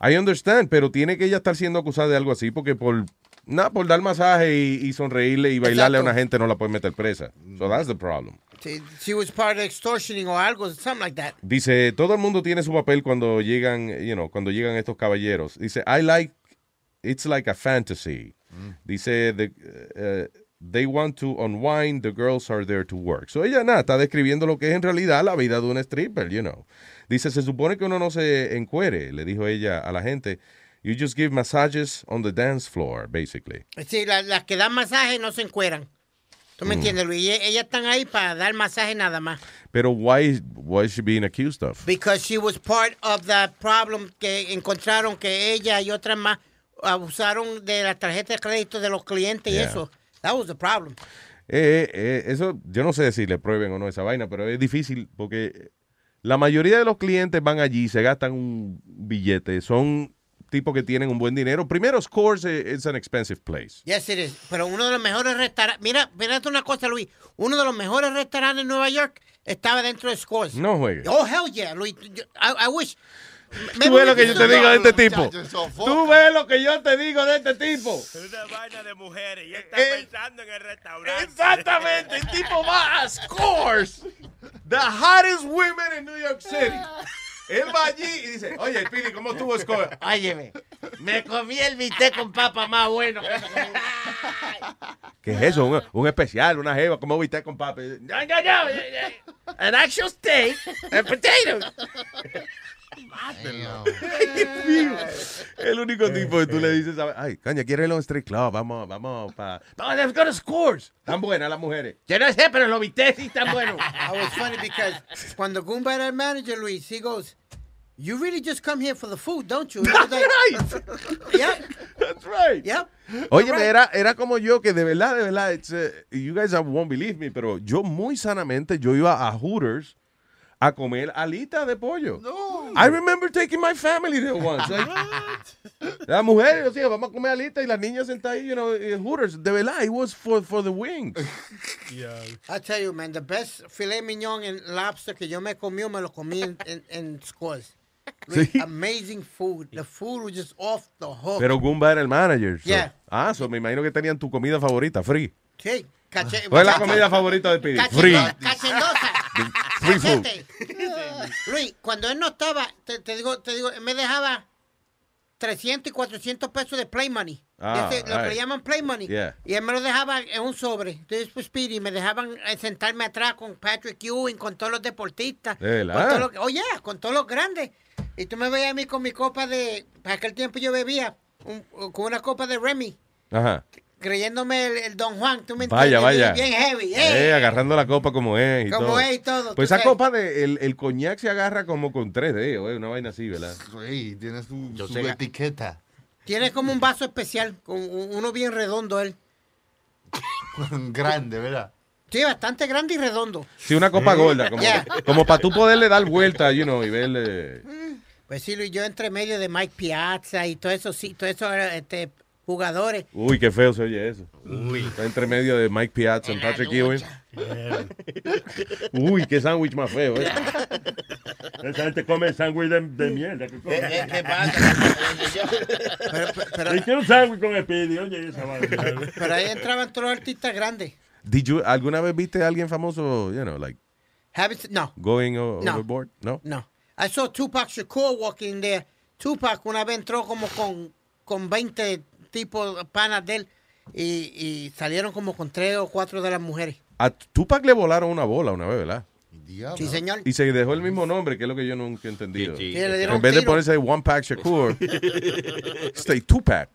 S13: I understand, pero tiene que ella estar siendo acusada de algo así porque por nada por dar masaje y, y sonreírle y bailarle a una gente no la puede meter presa. So that's the problem.
S17: She, was part of extortioning o algo, something like that.
S13: Dice, todo el mundo tiene su papel cuando llegan, you know, cuando llegan estos caballeros. Dice, I like, it's like a fantasy. Dice, the, uh, they want to unwind, the girls are there to work. So ella nada, está describiendo lo que es en realidad la vida de un stripper, you know. Dice, se supone que uno no se encuere, le dijo ella a la gente. You just give massages on the dance floor, basically.
S17: Sí, la- las que dan masaje no se encueran. ¿Tú me
S13: Mm.
S17: entiendes, Luis? Y Ellas están ahí para dar masaje nada más.
S13: Pero why, why is she being accused of?
S17: Because she was part of the problem que encontraron que ella y otras más abusaron de la tarjeta de crédito de los clientes y
S13: Yeah.
S17: eso. That was the problem.
S13: Eh, eh, eso, yo no sé si le prueben o no esa vaina, pero es difícil porque la mayoría de los clientes van allí, se gastan un billete, son tipos que tienen un buen dinero. Primero, Scores eh, es an expensive place.
S17: Yes, it is. Pero uno de los mejores restaurantes. Mira, mírate una cosa, Luis. Uno de los mejores restaurantes en Nueva York estaba dentro de Scores.
S13: No juegues.
S17: Oh, hell yeah, Luis. Yo- I, I wish.
S13: Tú ves lo que yo te digo de este tipo. Tú ves lo que yo te digo de este tipo.
S14: Una vaina de mujeres y él está
S13: Eh,
S14: pensando en el restaurante.
S13: Exactamente, el tipo va a Scores, the hottest women in New York City. Él va allí y dice, oye, Pidi, ¿cómo estuvo Scores?
S17: Óyeme, me comí el bistec con papa más bueno.
S13: ¿Qué es eso? Un, un especial, una jeva, ¿cómo viste con papi?
S17: No, no, no. An actual steak and potatoes.
S13: El único tipo que tú le dices, ay, caña, quiero ir a un street club, vamos, vamos para... No, let's go to Scores. Tan buenas las mujeres.
S17: Yo no sé, pero los bistecs sí están buenos. I was funny because cuando Goomba era el manager, Luis, he goes, you really just come here for the food, don't you?
S13: That's
S17: right. Yep.
S13: That's right.
S17: Yep.
S13: Oye,
S17: right.
S13: era, era como yo, que de verdad, de verdad, it's, uh, you guys won't believe me, pero yo muy sanamente, yo iba a Hooters a comer alitas de pollo. No. I remember taking my family there once. Like, la mujer, yo decía, vamos a comer alitas y las niñas sentadas ahí, you know, en Hooters. De verdad, it was for, for the wings.
S17: I tell you, man, the best filet mignon and lobster que yo me comí, me lo comí en, en, en Scores. Luis,
S13: Sí.
S17: Amazing food. The food was just off the hook.
S13: Pero Goomba era el manager. so-
S17: Yeah.
S13: Ah, so me imagino que tenían tu comida favorita, free.
S17: Sí, caché.
S13: ¿Cuál es la comida favorita de Pidi?
S17: Cachendo-
S13: Free.
S17: Cachendosa.
S13: Free food.
S17: Luis, cuando él no estaba, te, te digo, te digo, él me dejaba 300 y 400 pesos de play money.
S13: Ah,
S17: ese- lo que le llaman play money.
S13: Yeah.
S17: Y él me lo dejaba en un sobre. Entonces, pues, Speedy, me dejaban eh, sentarme atrás con Patrick Ewing, con todos los deportistas. Los, oh, yeah, con todos los grandes. Y tú me veías a mí con mi copa de... Para aquel tiempo yo bebía un- con una copa de Remy,
S13: Ajá.
S17: Creyéndome el, el Don Juan. ¿Tú me
S13: Vaya,
S17: entiendes?
S13: vaya.
S17: Bien heavy.
S13: Eh,
S17: eh.
S13: agarrando la copa como es y
S17: Como
S13: todo.
S17: es y todo,
S13: Pues esa
S17: sabes.
S13: copa de el, el coñac se agarra como con tres dedos, eh, una vaina así, ¿verdad?
S8: Sí, tiene su, su
S17: sé.
S8: etiqueta.
S17: Tiene como un vaso especial, con un- uno bien redondo él.
S8: Grande, ¿verdad?
S17: Sí, bastante grande y redondo.
S13: Sí, una copa gorda, como,
S17: Yeah.
S13: como para tú poderle dar vuelta, you know, y verle.
S17: Pues sí, Luis, yo entre medio de Mike Piazza y todo eso, sí, todo eso este, jugadores.
S13: Uy, qué feo se oye eso. Uy. Está entre medio de Mike Piazza y Patrick Ewing. Uy, qué sándwich más feo, eh.
S18: Esa gente come sándwich de, de mierda. ¿Qué?
S16: Eh, ¿Qué pasa?
S18: Y quiero un sándwich con Speedy, oye, esa.
S17: Pero ahí entraban todos los artistas grandes.
S13: Did you, ¿Alguna vez viste a alguien famoso, you know, like,
S17: Have it- no,
S13: going
S17: No.
S13: overboard? No.
S17: no. I saw Tupac Shakur walking there. Tupac una vez entró como con, con 20 tipos panas de él y, y salieron como con tres o cuatro de las mujeres.
S13: A Tupac le volaron una bola una vez, ¿verdad?
S17: Sí, señor.
S13: Y se dejó el mismo nombre, que es lo que yo nunca he entendido.
S17: Sí,
S13: en vez de ponerse One Pack Shakur, stay Tupac.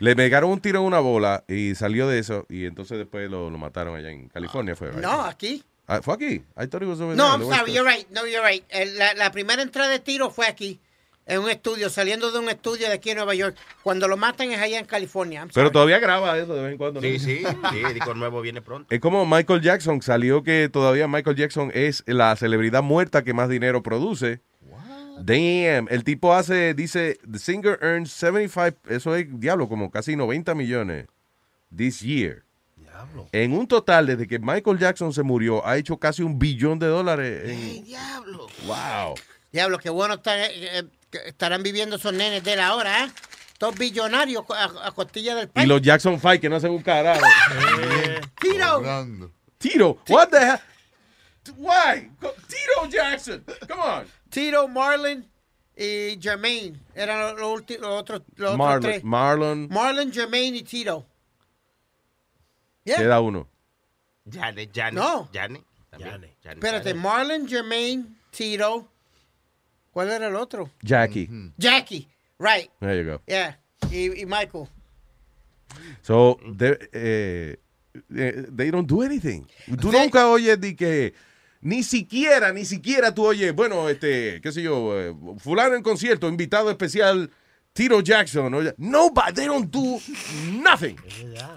S13: Le pegaron un tiro a una bola y salió de eso y entonces después lo, lo mataron allá en California, fue, right?
S17: No, aquí.
S13: Ah, ¿Fue aquí? I thought it was over
S17: No,
S13: there,
S17: I'm sorry, you're right. No, you're right. La primera entrada de tiro fue aquí, en un estudio, saliendo de un estudio de aquí en Nueva York. Cuando lo matan es allá en California.
S13: Pero todavía graba eso de vez en cuando. ¿no?
S16: Sí, sí, sí, disco nuevo viene pronto.
S13: Es como Michael Jackson, salió que todavía Michael Jackson es la celebridad muerta que más dinero produce. Damn, el tipo hace, dice, the singer earns 75, eso es, diablo, como casi 90 millones this year. En un total, desde que Michael Jackson se murió, ha hecho casi un billón de dólares. en-
S17: diablo!
S13: Wow.
S17: Diablo, qué bueno está- eh, eh, que estarán viviendo esos nenes de la hora, ¿eh? Todos billonarios a, a costilla del
S13: Y
S17: país.
S13: los Jackson Five que no hacen un carajo.
S17: Tiro.
S13: Tiro, what the hell? Why? Tito Jackson, come on.
S17: Tito, Marlon y Jermaine. Eran los, los otros, los otros
S13: Marlon,
S17: tres.
S13: Marlon,
S17: Marlon, Jermaine y Tito. Yeah.
S13: queda uno.
S16: Janet, Janet.
S17: No.
S16: Janet. Janet.
S17: Espérate, Marlon, Jermaine, Tito. ¿Cuál era el otro?
S13: Jackie.
S17: Jackie. Right.
S13: There you go.
S17: Yeah. Y, y Michael.
S13: So, they, eh, eh, they don't do anything. Tú nunca oyes de que, ni siquiera, ni siquiera tú oyes, bueno, este, qué sé yo, eh, fulano en concierto, invitado especial, Tito Jackson. Oye, Nobody, they don't do nothing.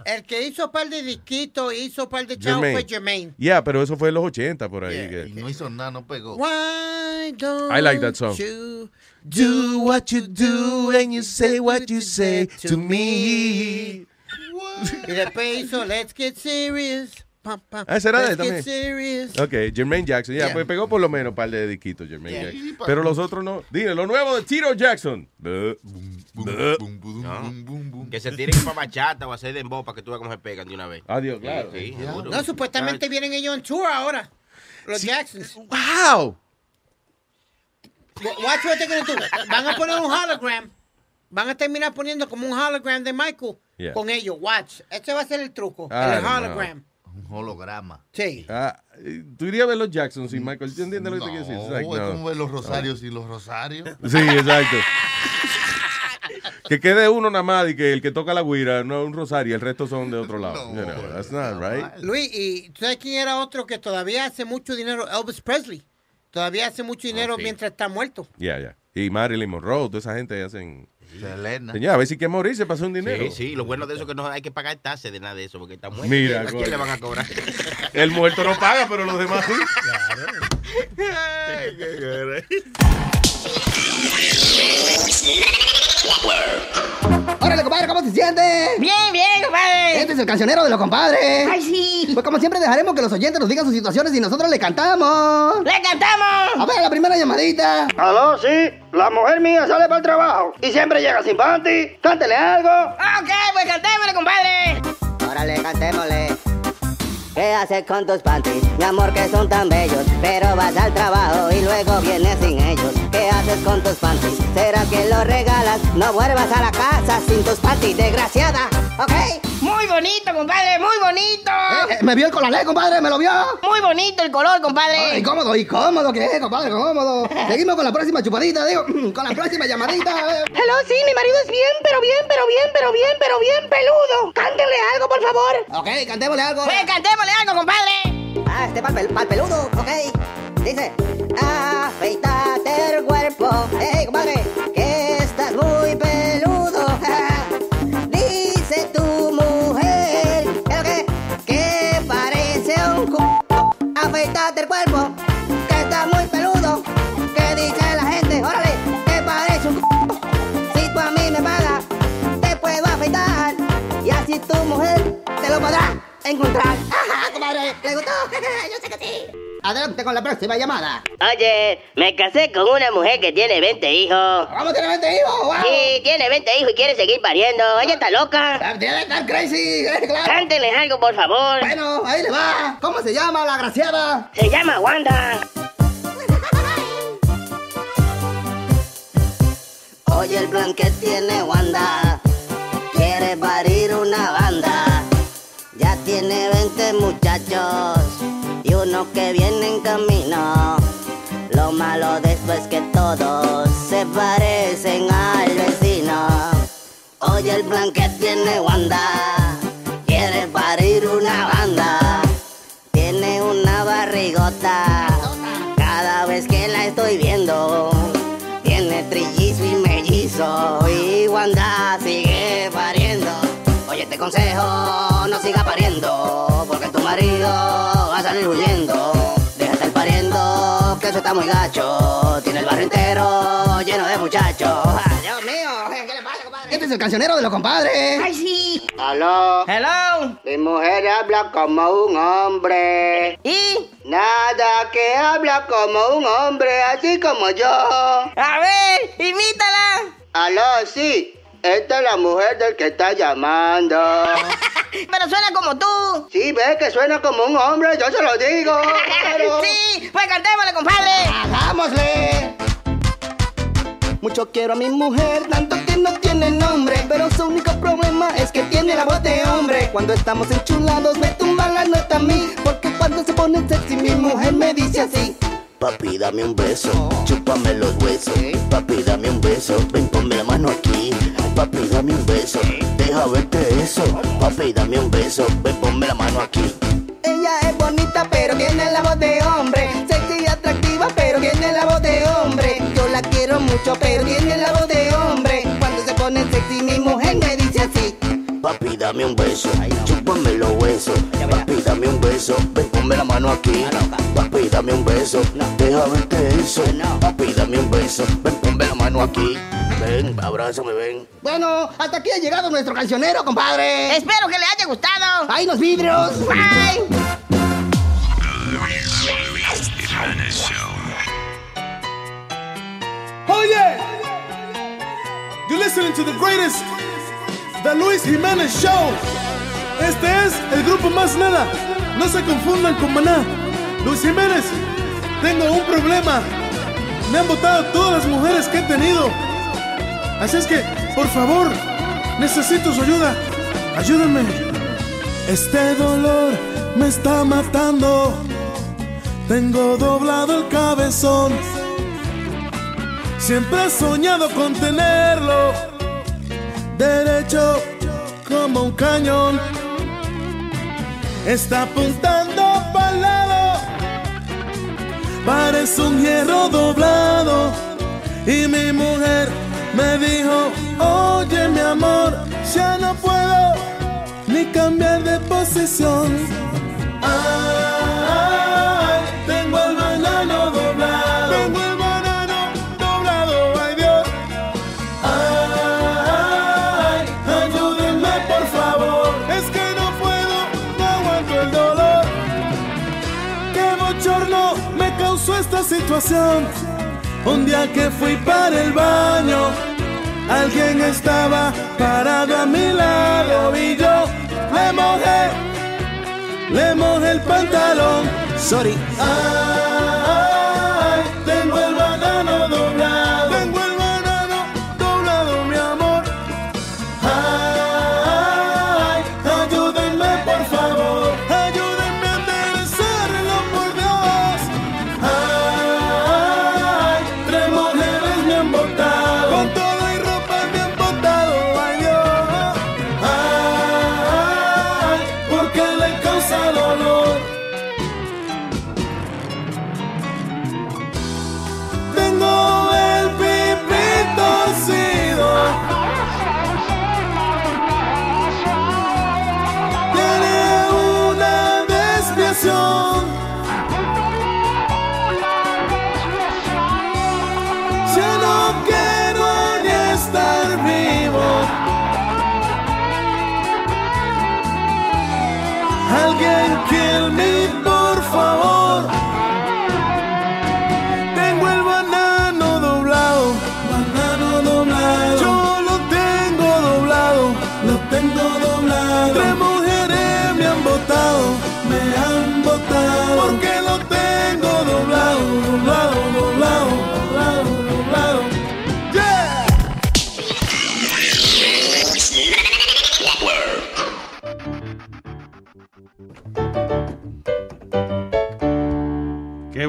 S17: El que hizo par de disquitos, hizo par de chavos fue Jermaine.
S13: Yeah, pero eso fue en los 80 por ahí. que-
S8: Y no hizo nada, no pegó.
S17: Why don't
S13: I like that song.
S17: you
S13: Do what you do and you say what you say to me.
S17: Y después hizo Let's Get Serious. Pam, pam.
S13: Ah, ese era de él también.
S17: Serious.
S13: Ok, Jermaine Jackson. Ya,
S17: Yeah.
S13: pues pegó por lo menos un par de disquitos, Jermaine
S17: Yeah.
S13: Jackson. Pero los otros no. Dile, lo nuevo de Tito Jackson.
S16: No. Que se tiren para bachata o hacer dembow para que tú veas cómo se pegan de una vez.
S13: Adiós, claro.
S16: Sí, sí.
S17: No, supuestamente vienen ellos en tour ahora. Los Jacksons.
S13: Wow.
S17: Watch what they're gonna do. Van a poner un hologram. Van a terminar poniendo como un hologram de Michael
S13: Yeah.
S17: con ellos. Watch. Este va a ser el truco. El hologram.
S8: Un holograma.
S17: Sí.
S13: Ah, tú irías a ver los Jacksons sin Michael. ¿Tú entiendes lo que te quiero decir?
S8: No, es
S13: no.
S8: como ver los rosarios y los rosarios.
S13: Sí, exacto. que quede uno nada más y que el que toca la guira no es un rosario, el resto son de otro lado. You know, that's not right.
S17: Luis, ¿y tú sabes quién era otro que todavía hace mucho dinero? Elvis Presley. Todavía hace mucho dinero
S13: sí.
S17: mientras está muerto.
S13: Yeah, yeah. Y Marilyn Monroe, toda esa gente hacen.
S8: Selena.
S13: Señor, a ver si quiere morirse para hacer un dinero.
S16: Sí, sí, lo bueno de eso es que no hay que pagar tasa de nada de eso porque está muerto.
S13: Mira,
S16: ¿A quién
S13: coño.
S16: le van a cobrar?
S13: El muerto no paga, pero los demás sí.
S22: Órale, compadre, ¿cómo se siente?
S20: Bien, bien, compadre.
S22: Este es el cancionero de los compadres.
S20: Ay, sí.
S22: Pues como siempre dejaremos que los oyentes nos digan sus situaciones y nosotros le cantamos.
S20: ¡Le cantamos!
S22: A ver, la primera llamadita.
S23: Aló, sí. La mujer mía sale para el trabajo y siempre llega sin panty. Cántele algo.
S20: Ok, pues cantémosle, compadre.
S22: Órale, cantémosle.
S24: ¿Qué haces con tus panties? Mi amor, que son tan bellos. Pero vas al trabajo y luego vienes sin ellos. ¿Qué haces con tus panties? ¿Será que los regalas? No vuelvas a la casa sin tus panties, desgraciada. ¿Ok?
S25: Muy bonito, compadre, muy bonito.
S22: Eh, me vio el colalé, compadre, me lo vio.
S25: Muy bonito el color, compadre.
S22: Ay, cómodo, y cómodo que es, compadre, cómodo. Seguimos con la próxima chupadita, digo, con la próxima llamadita.
S25: Hello, sí, mi marido es bien, pero bien, pero bien, pero bien, pero bien peludo. Cántenle algo, por favor.
S22: Ok, cantémosle algo.
S25: Pues cantémosle algo, compadre.
S24: Ah, este pal, pal peludo, ok. Dice, afeítate el cuerpo. Hey, compadre, Afeítate el cuerpo, que estás muy peludo. ¿Qué dice la gente? Órale, que parece un cu... Si tú a mí me pagas, te puedo afeitar. Y así tu mujer te lo podrá encontrar.
S22: Ajá, comadre, ¿le gustó? Yo sé que sí. Adelante con la próxima llamada.
S25: Oye, me casé con una mujer que tiene 20 hijos.
S22: ¿Cómo tiene 20 hijos? Wow.
S25: Sí, tiene 20 hijos y quiere seguir pariendo. Ella está loca.
S22: Tiene tan crazy, eh, claro.
S25: Cántenle algo, por favor.
S22: Bueno, ahí le va. ¿Cómo se llama la graciada?
S25: Se llama Wanda.
S24: Oye, el plan que tiene Wanda quiere parir una banda. Ya tiene 20 muchachos y uno que viene en camino. Lo malo de esto es que todos se parecen al vecino. Oye, el plan que tiene Wanda quiere parir una banda. Tiene una barrigota cada vez que la estoy viendo. Tiene trillizo y mellizo y Wanda sigue pariendo. Oye, te consejo, no siga pariendo, porque tu marido huyendo. Deja de estar pariendo, que eso está muy gacho. Tiene el barrio entero lleno de muchachos. Ay, Dios mío, ¿qué le pasa, compadre?
S22: Este es el cancionero de los compadres.
S25: Ay, sí.
S23: Aló.
S25: Hello.
S23: Mi mujer habla como un hombre.
S25: ¿Y?
S23: Nada, que habla como un hombre, así como yo.
S25: A ver, imítala.
S23: Aló, sí. Esta es la mujer del que está llamando.
S25: Pero suena como tú.
S23: Sí, ve que suena como un hombre, yo se lo digo. Claro.
S25: Sí, pues cantémosle, compadre.
S22: Hagámosle.
S23: Mucho quiero a mi mujer, tanto que no tiene nombre. Pero su único problema es que tiene la voz de hombre. Cuando estamos enchulados, me tumba la nota a mí. Porque cuando se pone sexy, mi mujer me dice así.
S26: Papi, dame un beso, chúpame los huesos. Papi, dame un beso, ven ponme la mano aquí. Papi, dame un beso, deja verte eso. Papi, dame un beso, ven ponme la mano aquí.
S23: Ella es bonita, pero tiene la voz de hombre. Sexy y atractiva, pero tiene la voz de hombre. Yo la quiero mucho, pero tiene la voz de hombre. Cuando se pone sexy, mi mujer me dice así.
S26: Papi, dame un beso, chúpame los huesos. Papi, dame un beso, ven ponme la mano aquí. Papi, dame un beso, deja verte eso. Papi, dame un beso, ven ponme la mano aquí. Ven, abrázame, ven.
S22: Bueno, hasta aquí ha llegado nuestro cancionero, compadre.
S25: Espero que le haya gustado.
S22: ¡Ay, los vidrios!
S25: Bye.
S27: Oh yeah! You're listening to the greatest, the Luis Jiménez Show. Este es el grupo Más Nada. No se confundan con Maná. Luis Jiménez, tengo un problema. Me han votado todas las mujeres que he tenido. Así es que, por favor, necesito su ayuda. Ayúdenme. Este dolor me está matando. Tengo doblado el cabezón. Siempre he soñado con tenerlo derecho como un cañón. Está apuntando para lado, parece un hierro doblado. Y mi mujer me dijo, oye mi amor, ya no puedo ni cambiar de posición. Ay, Un día que fui para el baño, alguien estaba parado a mi lado y yo le mojé le mojé el pantalón. Sorry. Ay,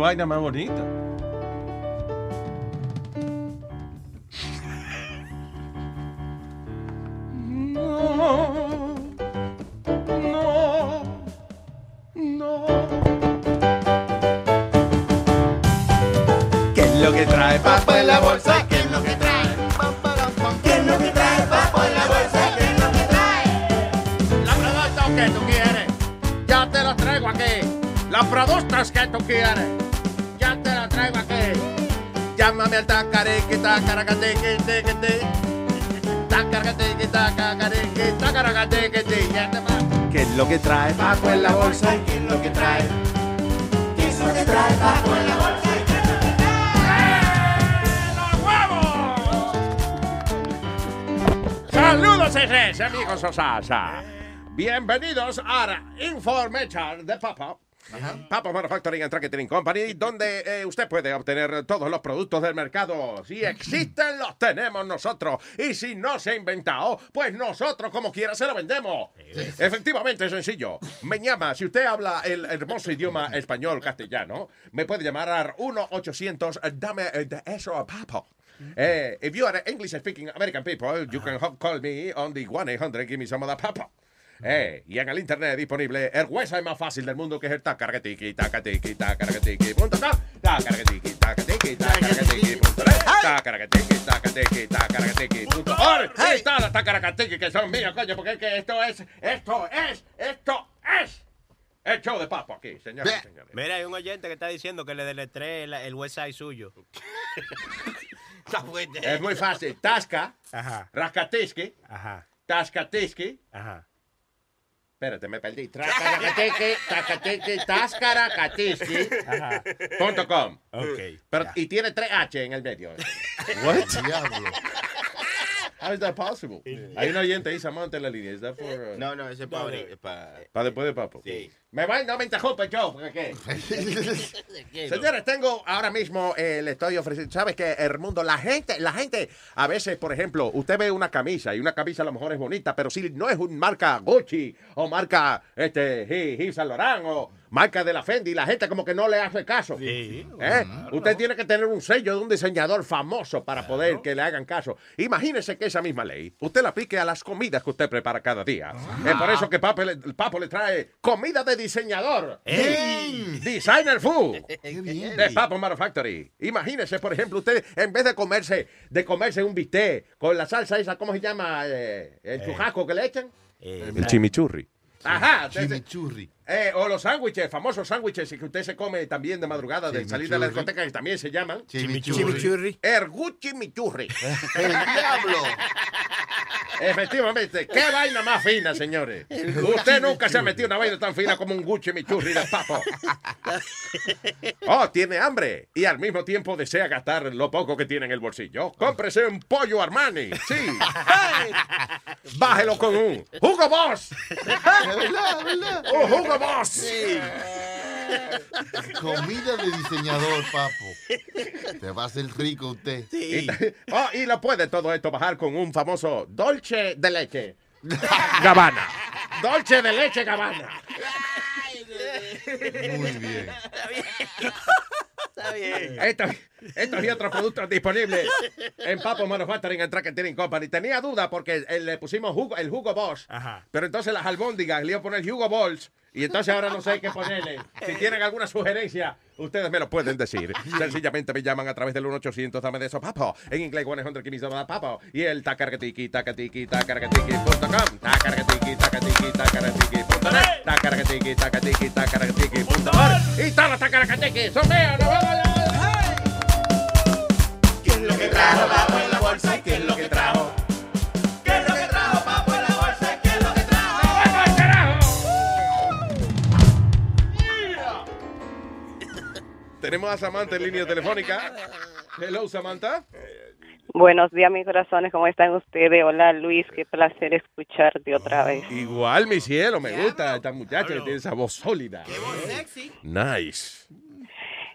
S13: vaina más bonita.
S10: No, no, no.
S28: ¿Qué es lo que trae papo en la bolsa? ¿Qué es lo que trae? ¿Qué es lo que trae papo en la bolsa? ¿Qué es lo que trae?
S17: ¿La productos que tú quieres? Ya te los traigo aquí. Los productos que tú quieres. Llámame al tacariqui, tacaracatiqui, tiquiti. Tacaracatiqui, tacaracatiqui, tacaracatiqui, ya te va.
S28: ¿Qué es lo que trae papo en la bolsa? ¿Qué es lo que trae? ¿Qué es lo que trae papo en la bolsa?
S13: Saludos, seres, amigos Osasa. Bienvenidos a Information de Papa. Papa Manufacturing and Tracking Company, donde eh, usted puede obtener todos los productos del mercado. Si existen, los tenemos nosotros. Y si no se ha inventado, pues nosotros como quiera se lo vendemos. Efectivamente, es sencillo. Me llama, si usted habla el hermoso idioma español castellano, me puede llamar al 1-800, dame eh, de eso a Papa. Eh, if you are English speaking American people, you can call me on the 1-800, give me some of that papa. Eh, y en el internet disponible el website más fácil del mundo que es el tacargatiki, tacatiki, tacargatiki, punto com, tacargatiki, tacargatiki, punto net, tacargatiki, tacatiki, tacargatiki, punto org. Ahí está la tacargatiki que son míos, coño, porque es que esto es, esto es, esto es el show de papo aquí, señores y señores.
S14: Mira, hay un oyente que está diciendo que le deletré el, el website suyo.
S13: Es muy fácil. Tasca,
S14: Ajá.
S13: Rascatiski,
S14: Ajá.
S13: Tascatiski.
S14: Ajá.
S13: Espérate, me perdí. Tracaracateque, tacateque, punto com.
S14: Ok.
S13: Pero, y tiene tres H en el medio.
S8: What? Diablo.
S13: How is that possible? Hay un oyente ahí, Samantha, en la línea. ¿Es that for, uh,
S16: No, no, ese es para... para
S13: después de papo?
S16: Sí.
S13: Me va, no me interrumpe yo, porque qué. Señores, tengo ahora mismo, eh, le estoy ofreciendo, ¿sabes qué? El mundo, la gente, la gente, a veces, por ejemplo, usted ve una camisa y una camisa a lo mejor es bonita, pero si no es un marca Gucci o marca este, Yves Saint Laurent o marca de la Fendi, la gente como que no le hace caso. ¿Eh? Usted tiene que tener un sello de un diseñador famoso para poder que le hagan caso. Imagínese que esa misma ley usted la aplique a las comidas que usted prepara cada día. Es por eso que Papo le, el Papo le trae comida de diseñador. Designer Food.
S8: bien.
S13: De Papo Manufactory. Imagínese, por ejemplo, usted en vez de comerse, de comerse un bistec con la salsa esa, ¿cómo se llama? Eh, el chujaco que le echan. el chimichurri. Ajá.
S8: Chimichurri.
S13: eh, o los sándwiches, famosos sándwiches que usted se come también de madrugada de salir de la
S8: Chimichurri.
S13: discoteca, que también se llaman
S8: Chimichurri.
S13: Ergu chimichurri.
S8: El diablo.
S13: Efectivamente, qué vaina más fina, señores. Usted nunca se ha metido una vaina tan fina como un Gucci Michurri de papo. Oh, tiene hambre y al mismo tiempo desea gastar lo poco que tiene en el bolsillo. Cómprese un pollo Armani, sí. Bájelo con un Hugo Boss. Un Hugo Boss.
S8: Comida de diseñador, papo. Te va a hacer rico usted.
S13: Y, oh, y lo puede todo esto bajar con un famoso dolce de leche. Gabbana. Dolce de leche Gabbana.
S8: Muy bien.
S20: Está bien.
S13: Estos, estos y otros productos disponibles en Papo Manufacturing and Tracking Company. Tenía duda porque eh, le pusimos jugo, el jugo Bosch, pero entonces las albóndigas le iba a poner Hugo Balls y entonces ahora no sé qué ponerle. Si tienen alguna sugerencia, ustedes me lo pueden decir. Sencillamente me llaman a través del 1-800 dame de eso, papo. En inglés, 100 que me papo. Y el tacargatiki, tacatiki, tacargatiki.com. Tacargatiki, tacatiki, tacargatiki.net. Tacargatiki, tacatiki, tacargatiki.org. Y todos los tacargatiki son míos. ¡Nos vemos ya!
S28: ¿Qué es lo que trajo papo en la bolsa
S13: Tenemos a Samantha en línea telefónica. Hello, Samantha.
S29: Buenos días, mis corazones. ¿Cómo están ustedes? Hola, Luis. Qué placer escucharte otra vez.
S13: Igual, mi cielo, me gusta esta muchacha que tiene esa voz sólida.
S29: sexy.
S13: Nice.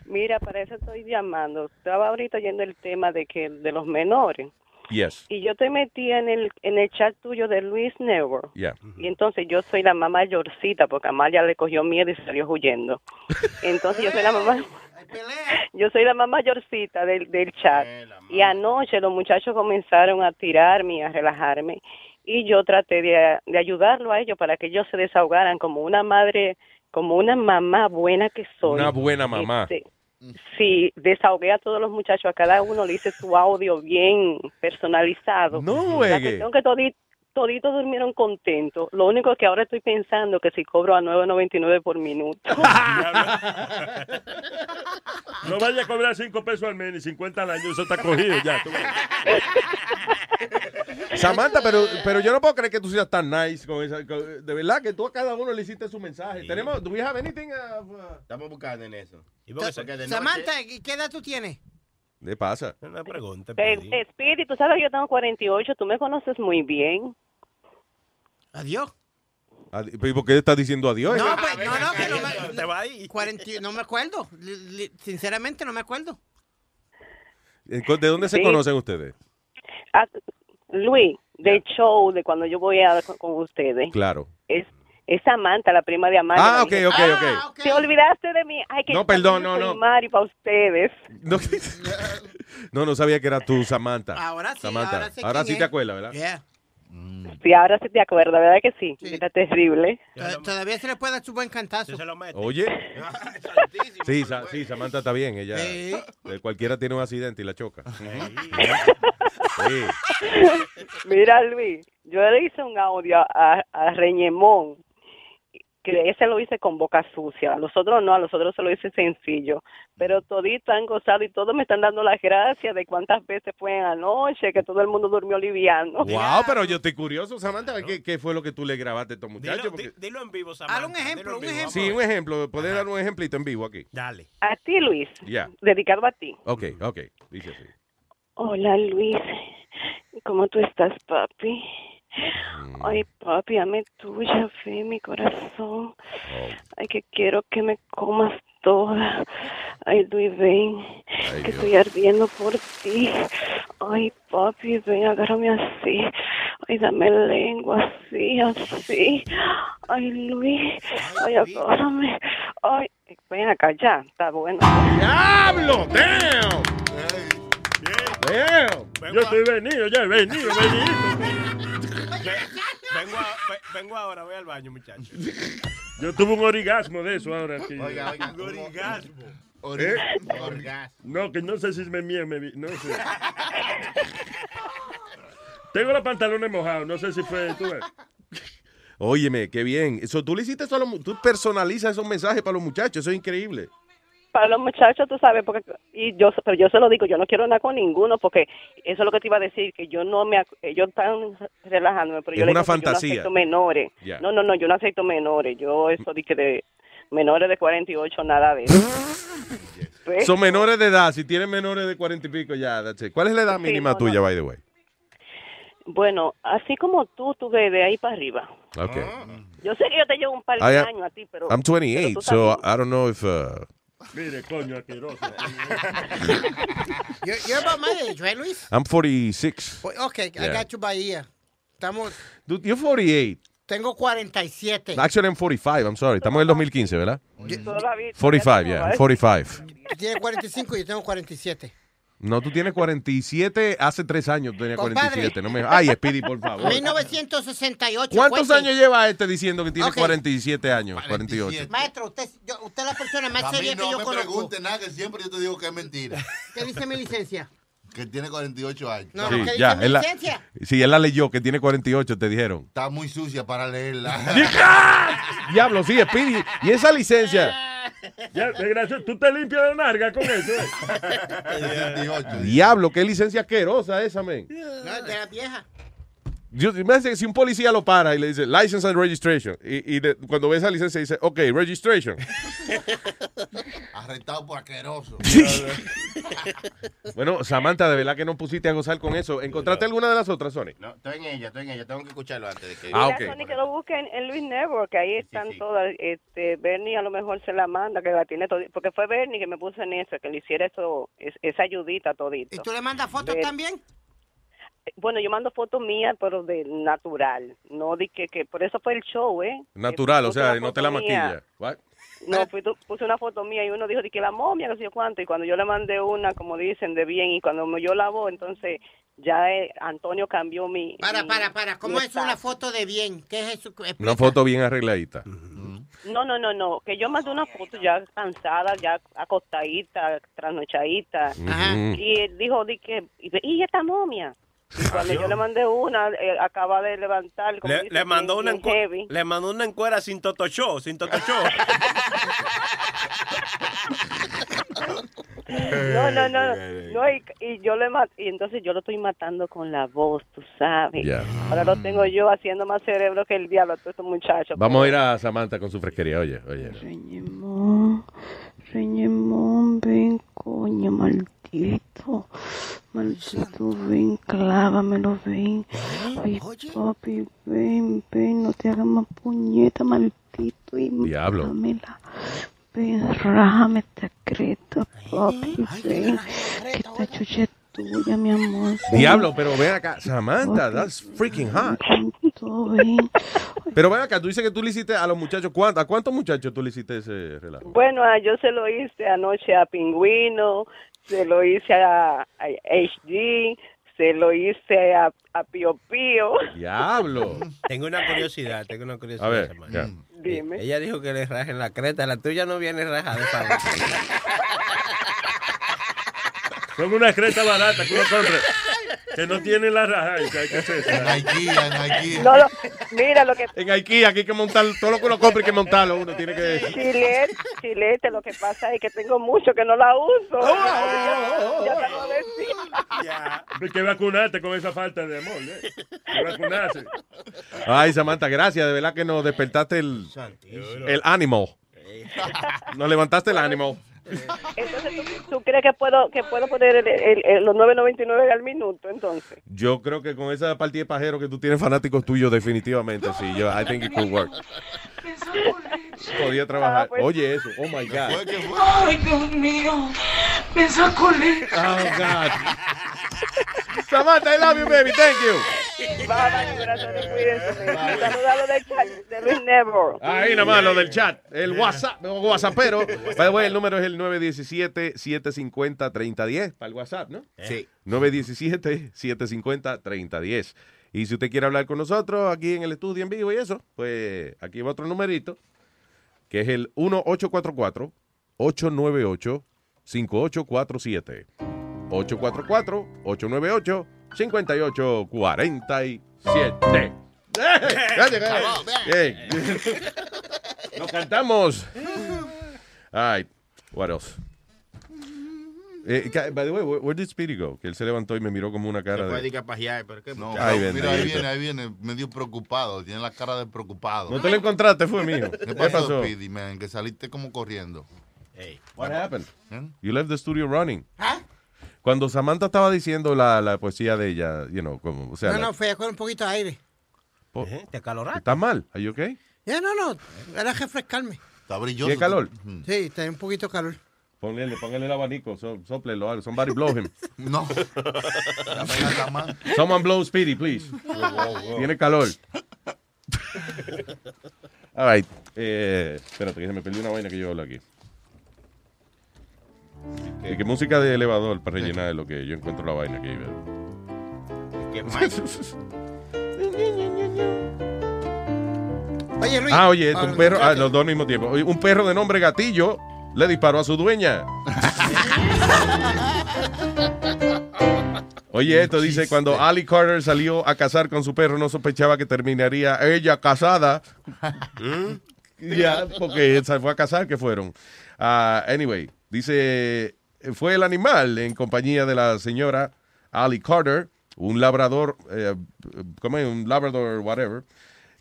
S29: Mira, para eso estoy llamando. Estaba ahorita oyendo el tema de que de los menores.
S13: Yes.
S29: Y yo te metí en el en el chat tuyo de Luis Network.
S13: Yeah.
S29: Y entonces yo soy la mamá mayorcita porque Amalia le cogió miedo y salió huyendo. Entonces yo soy la mamá yo soy la más mayorcita del, del chat. Y anoche los muchachos comenzaron a tirarme y a relajarme. Y yo traté de, de ayudarlo a ellos para que ellos se desahogaran como una madre, como una mamá buena que soy.
S13: Una buena mamá.
S29: Este, sí, desahogué a todos los muchachos, a cada uno le hice su audio bien personalizado.
S13: No
S29: La
S13: juegue.
S29: cuestión que toditos durmieron contentos. Lo único que ahora estoy pensando que si cobro a 9.99 por minuto.
S18: No vaya a cobrar 5 pesos al mes ni 50 al año, eso está cogido ya.
S13: Samantha, pero, pero yo no puedo creer que tú seas tan nice con esa. con- de verdad que tú a cada uno le hiciste su mensaje. Tenemos, do we have anything? uh,
S16: Estamos buscando en eso.
S17: Samantha, ¿y ¿qué edad tú tienes?
S13: ¿Qué pasa?
S14: Una pregunta.
S29: Speedy, tú sabes que yo tengo 48, tú me conoces muy bien.
S17: Adiós.
S13: Adi- ¿Y por qué estás diciendo adiós?
S17: No, pues, no, no, que no me,
S14: Te va ahí.
S17: 40 no me acuerdo. Li- li- Sinceramente no me acuerdo.
S13: Eh, ¿De dónde se
S29: Sí.
S13: conocen ustedes?
S29: Ah, Luis, del show de cuando yo voy a con, con ustedes.
S13: Claro.
S29: Es, es Samantha, la prima de Amanda.
S13: Ah,
S29: La
S13: ok,
S29: dije,
S13: ok,
S29: "Ah, Te olvidaste de mí. Ay, que
S13: No, perdón, no, no.
S29: Mari para ustedes.
S13: No, no, no sabía que era tú, Samantha.
S29: Ahora sí,
S13: Samantha.
S29: ahora sé
S13: Ahora
S29: quién
S13: sí
S29: es.
S13: te acuerdas, ¿verdad?
S29: Sí, ahora sí te acuerdas, ¿verdad que sí? Era terrible.
S17: To- Todavía se le puede dar su buen cantazo.
S13: Oye. Sí, Sa- sí, Samantha está bien. Ella,
S17: Sí.
S13: eh, cualquiera tiene un accidente y la choca. Sí.
S29: Mira, Luis, yo le hice un audio a, a Reñemón, que ese lo hice con boca sucia. A los otros no, a los otros se lo hice sencillo. Pero toditos han gozado y todos me están dando las gracias de cuántas veces fue anoche, que todo el mundo durmió liviano.
S13: Wow, pero yo estoy curioso, Samantha, ¿qué, qué fue lo que tú le grabaste a estos muchachos?
S14: Dilo,
S13: Porque-
S14: di- dilo en vivo, Samantha.
S17: un ejemplo, un
S14: vivo,
S17: ejemplo.
S13: Sí, un ejemplo. ¿Puedes dar un ejemplito en vivo aquí?
S14: Dale.
S29: A ti, Luis,
S13: Ya.
S29: dedicado a ti.
S13: Ok, ok. Dice así.
S29: Hola, Luis. ¿Cómo tú estás, papi? Ay, papi, ame tuya, fe, mi corazón. Ay, que quiero que me comas toda. Ay, Luis, ven, que estoy ardiendo por ti. Ay, papi, ven, agárrame así. Ay, dame lengua así, así. Ay, Luis, ay, agárrame. Ay, ven acá ya, está bueno.
S13: ¡Diablo! ¡Damn! Damn.
S18: Yo estoy venido, ya, venido, venido.
S14: Vengo, a- vengo ahora, voy al baño, muchachos.
S18: Yo tuve un orgasmo de eso ahora. Que,
S16: Oiga, oiga,
S14: Un orgasmo.
S18: ¿Eh?
S16: Orgasmo.
S18: No, que no sé si me mía, me vi, no sé. Tengo los pantalones mojados, no sé si fue tú. ves.
S13: Óyeme, qué bien. Eso, tú le hiciste solo, tú personalizas esos mensajes para los muchachos, eso es increíble.
S29: Para los muchachos, tú sabes, porque y yo, pero yo se lo digo, yo no quiero nada con ninguno, porque eso es lo que te iba a decir, que yo no me, ellos están relajándome, pero yo le digo que yo no acepto menores. No, no, no, yo no acepto menores, yo eso de que de menores de 48, nada de eso.
S13: Son menores de edad. Si tienen menores de cuarenta y pico, ya. that's it. ¿Cuál es la edad
S29: Sí,
S13: mínima
S29: no,
S13: tuya,
S29: no.
S13: by the way?
S29: Bueno, así como tú, tú ves de ahí para arriba.
S13: Okay.
S29: Yo sé que yo te llevo un par de años a ti, pero...
S13: I'm 28,
S29: pero
S13: so I don't know if. Uh,
S18: Mire, coño, asqueroso.
S17: You're, you're about my age, right, Luis?
S13: I'm 46.
S17: Well, Okay, I
S13: Yeah.
S17: got you by ear. Estamos,
S13: Dude, you're 48.
S17: tengo 47.
S13: Actually, I'm 45. I'm sorry. Estamos en el 2015, ¿verdad?
S29: Todavía-
S13: 45, yeah. I'm 45.
S17: Tú tienes 45 y yo tengo 47.
S13: No, tú tienes 47. Hace tres años tú tenías
S17: Compadre.
S13: 47. No me... Ay, Speedy, por favor.
S17: 1968.
S13: ¿Cuántos
S17: cuente.
S13: años lleva este diciendo que tiene
S17: Ok.
S13: 47 años? 48.
S17: Maestro, usted, yo- usted es la persona más
S8: A mí
S17: seria que
S8: no
S17: yo
S8: me
S17: conozco.
S8: pregunte nada, que siempre yo te digo que es mentira.
S17: ¿Qué dice mi licencia?
S8: Que tiene 48 años.
S17: No,
S13: Sí,
S17: ¿qué dice
S13: ya, él la,
S17: licencia?
S13: sí, él la leyó, que tiene 48, te dijeron.
S8: Está muy sucia para leerla.
S13: Diablo, sí, Speedy. ¿Y esa licencia?
S18: Ya, desgraciado, tú te limpias la narga con eso. eh.
S13: Diablo, qué licencia asquerosa esa, men.
S17: No, de la vieja.
S13: Yo, hace que si un policía lo para y le dice license and registration, y, y de- cuando ve esa licencia dice, ok, registration.
S8: Arrestado por asqueroso.
S13: Bueno, Samantha, de verdad que no pusiste a gozar con eso. ¿Encontraste alguna de las otras, Sony?
S16: No, estoy en ella, estoy en ella. Tengo que escucharlo antes de que...
S13: Ah,
S29: Mira, Sony, que lo busquen en Luis Network, que ahí están todas. Este, Bernie a lo mejor se la manda, que la tiene todo. Porque fue Bernie que me puso en eso, que le hiciera eso, es- esa ayudita todito.
S17: ¿Y tú le mandas fotos también?
S29: Bueno, yo mando fotos mías, pero de natural. No di que, que por eso fue el show, ¿eh?
S13: Natural, o sea, no te la maquilla. What?
S29: No, fui- tu- puse una foto mía y uno dijo de que la momia, que sé yo cuánto, y cuando yo le mandé una, como dicen, de bien, y cuando me- yo la voy, entonces ya eh, Antonio cambió mi...
S17: Para,
S29: mi-
S17: para, para. ¿Cómo es una foto de bien? ¿Qué es eso? Explica.
S13: Una foto bien arregladita.
S29: No, no, no, no, que yo mandé una foto ya cansada, ya acostadita, trasnochadita,
S13: Ajá.
S29: y él dijo de que, y, de- ¿y esta momia? Y cuando yo le mandé una, eh, acaba de levantar, como
S14: Le, le mandó
S29: bien-
S14: una
S29: bien heavy.
S14: le mandó una encuera sin totocho, sin totocho.
S29: No, no, no, no, y, y yo le y entonces yo lo estoy matando con la voz, tú sabes. Ahora lo tengo yo haciendo más cerebro que el diablo a todos estos muchachos.
S13: Vamos a ir a Samantha con su fresquería. Oye, oye.
S29: Reñemón, Reñemón, ven, coño, maldito. Maldito, ven, clávamelo, ven. Ay, papi, ven, ven, no te hagas más puñeta, maldito. Y
S13: Diablo.
S29: mátamela. Ven, rájame esta creta, papi, ven. Que esta chucha es tuya, mi amor. ven.
S13: Diablo, pero ven acá. Samantha, that's freaking hot.
S29: Todo.
S13: Pero ven acá, tú dices que tú le hiciste a los muchachos. ¿cuánto- ¿A cuántos muchachos tú le hiciste ese relajo?
S29: Bueno, ah, yo se lo hice anoche a Pingüino, se lo hice a, a HD, se lo hice a, a Pío Pío.
S13: Diablo.
S14: Tengo una curiosidad, tengo una curiosidad.
S13: A ver, ya.
S29: Dime.
S14: Ella dijo que le rajen la creta, la tuya no viene rajada.
S18: Son una creta barata que uno compra. Que no tiene la raja. y que hay que hacer.
S8: En Ikea, en Ikea.
S29: No, lo- mira lo que...
S13: En Ikea, aquí hay que montar, todo lo que uno compra hay que montarlo. Uno tiene que...
S29: Chilete, chilete, lo que pasa es que tengo mucho que no la uso.
S13: Oh,
S29: ya, ya te lo decía.
S18: Hay que vacunarte con esa falta de amor. ¿eh? Hay que vacunarse.
S13: Ay, Samantha, gracias. De verdad que nos despertaste el, el ánimo. Nos levantaste el ánimo.
S29: Entonces, ¿tú, tú crees que puedo que puedo poner el- el- el- los 9.99 al minuto, entonces?
S13: Yo creo que con esa partida de pajero que tú tienes fanáticos tuyos, definitivamente, sí. Yo, I think it could work. Podía trabajar. Oye, eso. Oh my God.
S25: Ay, Dios mío. Me sacó
S13: Oh God. Samantha, I love you, baby. Thank you.
S29: Bye, corazones, cuídense. Saludalo del chat de Luis.
S13: Ahí nada más lo del chat. El WhatsApp, the way, el número es el 917-750-3010 para el WhatsApp, ¿no?
S16: Sí.
S13: 917-750-3010. Y si usted quiere hablar con nosotros aquí en el estudio en vivo y eso, pues aquí va otro numerito, que es el 1844-898-5847. 844-898-5847. Ya llegué. Bien. Lo cantamos. Ay. What else? Eh, by the way, where, where did Speedy go? Que él se levantó y me miró como una cara
S16: Después
S13: de...
S16: de que a pajear, pero qué
S8: No,
S16: muchacho.
S13: Ay,
S8: mira, ahí viene, ahí viene, medio preocupado. Tiene la cara de preocupado.
S13: ¿No te lo encontraste, fue mío?
S8: ¿Qué
S13: ¿Qué
S8: pasó,
S13: pasó?
S8: Speedy, man? Que saliste como corriendo.
S13: What happened?
S8: ¿Eh?
S13: You left the studio running. Cuando Samantha estaba diciendo la, la poesía de ella, you know, como, o sea,
S17: no,
S13: la-
S17: no, fue con un poquito de aire.
S13: po-
S14: ¿Te acaloraste?
S13: ¿estás mal? ¿Are you okay?
S17: Ya, no, no, era refrescarme.
S8: Está brilloso.
S13: ¿Tiene calor?
S17: Sí, tenía un poquito de calor.
S13: Ponle, póngale el abanico, so, soplelo, algo. somebody blow him.
S8: No.
S13: Someone blow Speedy, please. Tiene calor. All right. Eh, espérate, que se me perdió una vaina que yo hablo aquí. ¿Qué, qué música de elevador para rellenar de lo que yo encuentro la vaina que iba.
S16: ¿Qué
S17: Oye, Luis.
S13: Ah, oye, este,
S17: Ah,
S13: un perro, ah, los dos al mismo tiempo. Un perro de nombre Gatillo le disparó a su dueña. Oye, esto dice, cuando Ali Carter salió a cazar con su perro, no sospechaba que terminaría ella casada. Ya, porque se fue a casar, que fueron. Ah, anyway, dice, fue el animal en compañía de la señora Ali Carter, un labrador, eh, ¿cómo es? Un labrador, whatever,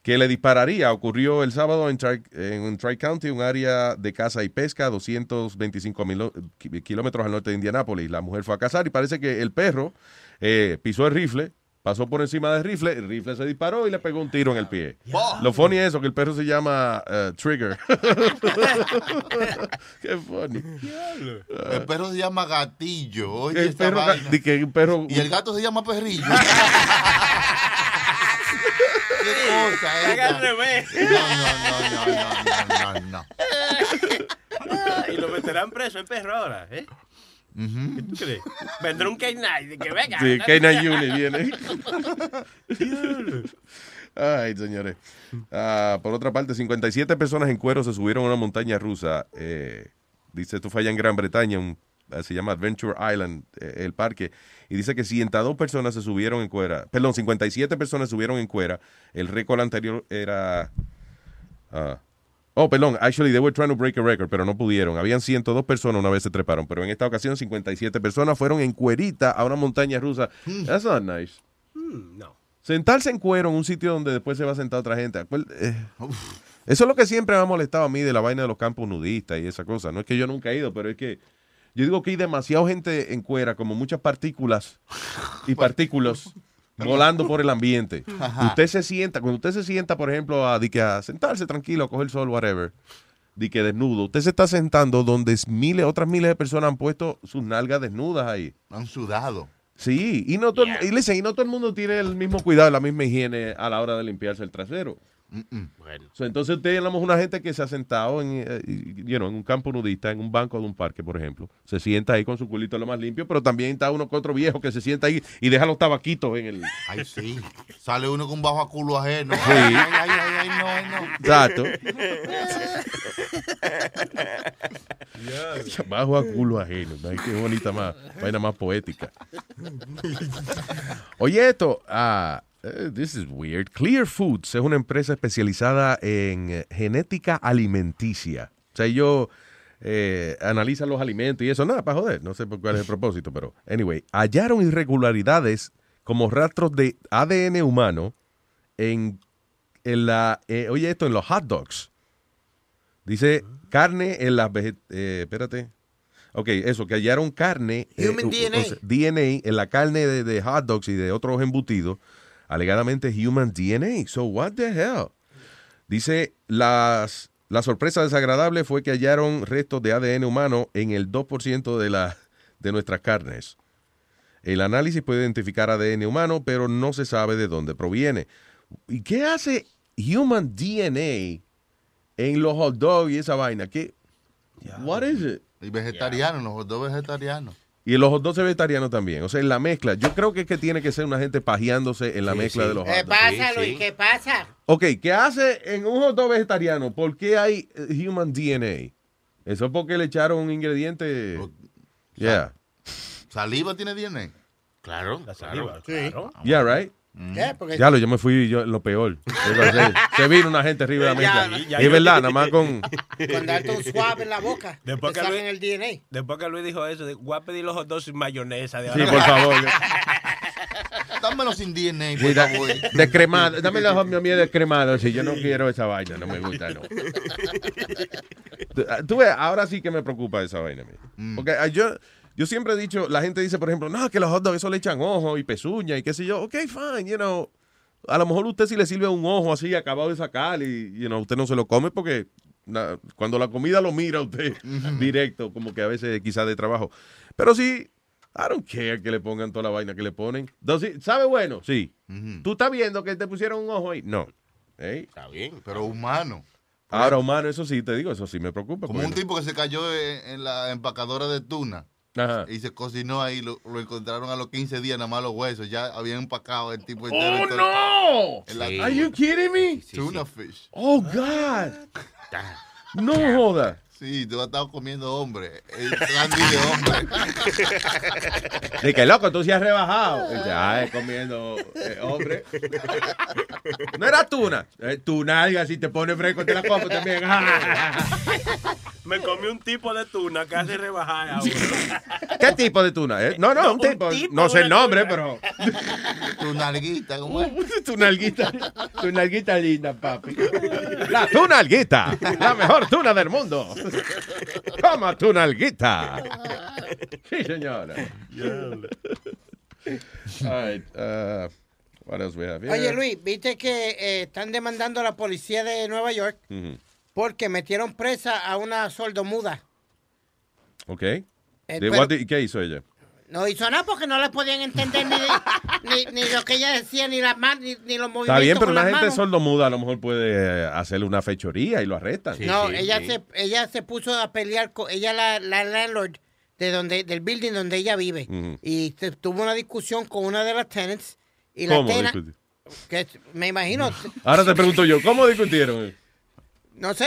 S13: que le dispararía. Ocurrió el sábado en Tri, en Tri County, un área de caza y pesca, 225 mil ki- kilómetros al norte de Indianápolis. La mujer fue a cazar y parece que el perro eh, pisó el rifle, pasó por encima del rifle, el rifle se disparó y le pegó un tiro en el pie. Lo funny es eso, que el perro se llama eh, Trigger. Qué funny.
S8: El perro se llama Gatillo. Oye,
S13: El perro,
S8: vaina.
S13: di que un perro,
S8: Y el gato se llama Perrillo. ¿Qué cosa. No, no, no, no, no, no, no.
S14: Y lo meterán preso el perro ahora, ¿eh? ¿Qué tú crees? Vendrá un K-9 de que venga.
S13: Sí, K9 Unit viene. Ay, señores. Ah, por otra parte, 57 personas en cuero se subieron a una montaña rusa. eh, dice, esto fue allá en Gran Bretaña, un- eh, se llama Adventure Island, eh, el parque. Y dice que 102 personas se subieron en cuera. Perdón, 57 personas subieron en cuera. El récord anterior era... ah, Oh, perdón, actually they were trying to break a record, pero no pudieron. Habían 102 personas una vez se treparon, pero en esta ocasión 57 personas fueron en cuerita a una montaña rusa. That's not nice.
S14: no.
S13: Sentarse en cuero en un sitio donde después se va a sentar otra gente. Eh, Eso es lo que siempre me ha molestado a mí de la vaina de los campos nudistas y esa cosa. No es que yo nunca he ido, pero es que yo digo que hay demasiada gente en cuera, como muchas partículas y partículas volando por el ambiente.
S8: Ajá.
S13: Usted se sienta, cuando usted se sienta, por ejemplo, a, di que a sentarse tranquilo, a coger el sol, whatever, di que desnudo, usted se está sentando donde es miles, otras miles de personas han puesto sus nalgas desnudas ahí.
S8: Han sudado.
S13: Sí, y no, todo, el- y listen, y no todo el mundo tiene el mismo cuidado, la misma higiene a la hora de limpiarse el trasero.
S16: Bueno.
S13: So, entonces tenemos una gente que se ha sentado en, eh, y- you know, en un campo nudista, en un banco de un parque, por ejemplo. Se sienta ahí con su culito lo más limpio, pero también está uno con otro viejo que se sienta ahí y deja los tabaquitos en el...
S8: Ay, sí. Sale uno con bajo a culo ajeno.
S13: Sí.
S8: Ay, ay, ay, ay, no, ay, no.
S13: Exacto. Bajo a culo ajeno. Ay, qué bonita más, vaina más poética. Oye, esto, ah, eh, this is weird. Clear Foods es una empresa especializada en eh, genética alimenticia. O sea, ellos eh, analizan los alimentos y eso, nada, para joder. No sé por cuál es el propósito, pero anyway, hallaron irregularidades como rastros de ADN humano en, en la, eh, oye esto, en los hot dogs. Dice carne en las eh, espérate. Ok, eso, que hallaron carne. eh,
S17: Human
S13: o- o
S17: DNA.
S13: sea, DNA en la carne de, de hot dogs y de otros embutidos. Alegadamente human DNA. So, what the hell? Dice, las, la sorpresa desagradable fue que hallaron restos de ADN humano en el 2% de, la, de nuestras carnes. El análisis puede identificar ADN humano, pero no se sabe de dónde proviene. ¿Y qué hace human DNA en los hot dogs y esa vaina? ¿Qué? What is it?
S8: Y vegetarianos, los dos vegetarianos.
S13: Y los hot dogs vegetarianos también. O sea, en la mezcla. Yo creo que es que tiene que ser una gente pajeándose en la
S8: Sí,
S13: mezcla
S8: sí.
S13: de los hot
S17: ¿Qué
S13: dogs.
S17: pasa, Luis? ¿Qué pasa?
S13: Ok, ¿qué hace en un hot dog vegetariano? ¿Por qué hay eh, human DNA? Eso es porque le echaron un ingrediente. Yeah.
S8: ¿Saliva tiene DNA?
S16: Claro,
S14: La saliva,
S16: claro.
S14: claro.
S13: Yeah, right.
S17: Yeah, porque-
S13: Ya lo, yo me fui yo, lo peor. Se vino una gente arriba de la
S17: Ya,
S13: mesa.
S14: ya,
S13: Y es
S14: ya.
S13: verdad, nada más con.
S17: Con darte un swab en la boca.
S14: Después que Luis-
S17: el DNA.
S14: Después que Luis dijo eso, de, voy a pedir los hot dogs sin mayonesa. De
S13: Sí, por favor.
S8: Dámelo sin DNA,
S13: Sí,
S8: por favor.
S13: descremado. Dame los hot mío descremado. Si yo no quiero esa vaina, no me gusta, no. Tú- Tú ves, ahora sí que me preocupa esa vaina. mira.
S8: Mm.
S13: Porque ah, yo, yo siempre he dicho, la gente dice, por ejemplo, no, que los hot dogs eso le echan ojo y pezuña y qué sé yo. Ok, fine, you know. A lo mejor usted sí le sirve un ojo así acabado de sacar y you know, usted no se lo come porque na- cuando la comida lo mira usted directo, como que a veces quizás de trabajo. Pero sí, I don't care que le pongan toda la vaina que le ponen. Entonces, ¿Sabe bueno? Sí. ¿Tú estás viendo que te pusieron un ojo ahí? No. ¿Eh?
S8: Está bien, pero humano.
S13: Ahora, humano, eso sí, te digo, eso sí me preocupa.
S8: Como un tipo que se cayó en, en la empacadora de tuna.
S13: Ajá.
S8: Y se cocinó ahí, lo, lo encontraron a los 15 días, nada más los huesos. Ya habían empacado el tipo
S13: ¡Oh,
S8: entero.
S13: no!
S8: En la-
S13: Sí. Are you kidding me?
S8: Tuna fish.
S13: Oh, God. No joda.
S8: Sí, tú has estado comiendo hombre. El candy de hombre.
S13: De que loco, tú sí has rebajado. Y dice, Ay, comiendo eh, hombre. No era tuna. Eh, tu nalga, si te pone fresco, te la como también.
S14: Me comí un tipo de tuna que hace rebajar a uno.
S13: ¿Qué tipo de tuna? eh? No, no, un tipo. No sé el nombre, pero.
S8: Tu nalguita, ¿cómo es?
S13: Tu nalguita. Tu nalguita linda, papi. La tunalguita. La mejor tuna del mundo. Toma tu nalguita. Sí, señora. All right, uh, what else we have here?
S17: Oye, Luis, viste que eh, están demandando a la policía de Nueva York
S13: Ujú.
S17: porque metieron presa a una sordomuda.
S13: Ok.
S17: Eh,
S13: ¿De
S17: pero-
S13: what ¿Qué hizo ella?
S17: No hizo nada porque no le podían entender ni, ni, ni lo que ella decía, ni las manos, ni, ni los movimientos.
S13: Está bien, pero
S17: con
S13: una
S17: las
S13: gente
S17: manos.
S13: sordomuda a lo mejor puede eh, hacerle una fechoría y lo arrestan.
S17: no, ella se ella se puso a pelear con ella la, la landlord de donde del building donde ella vive y se- tuvo una discusión con una de las tenants y la
S13: ¿Cómo
S17: tena
S13: discutir?
S17: que me imagino
S13: Ahora te pregunto yo, ¿cómo discutieron?
S17: no sé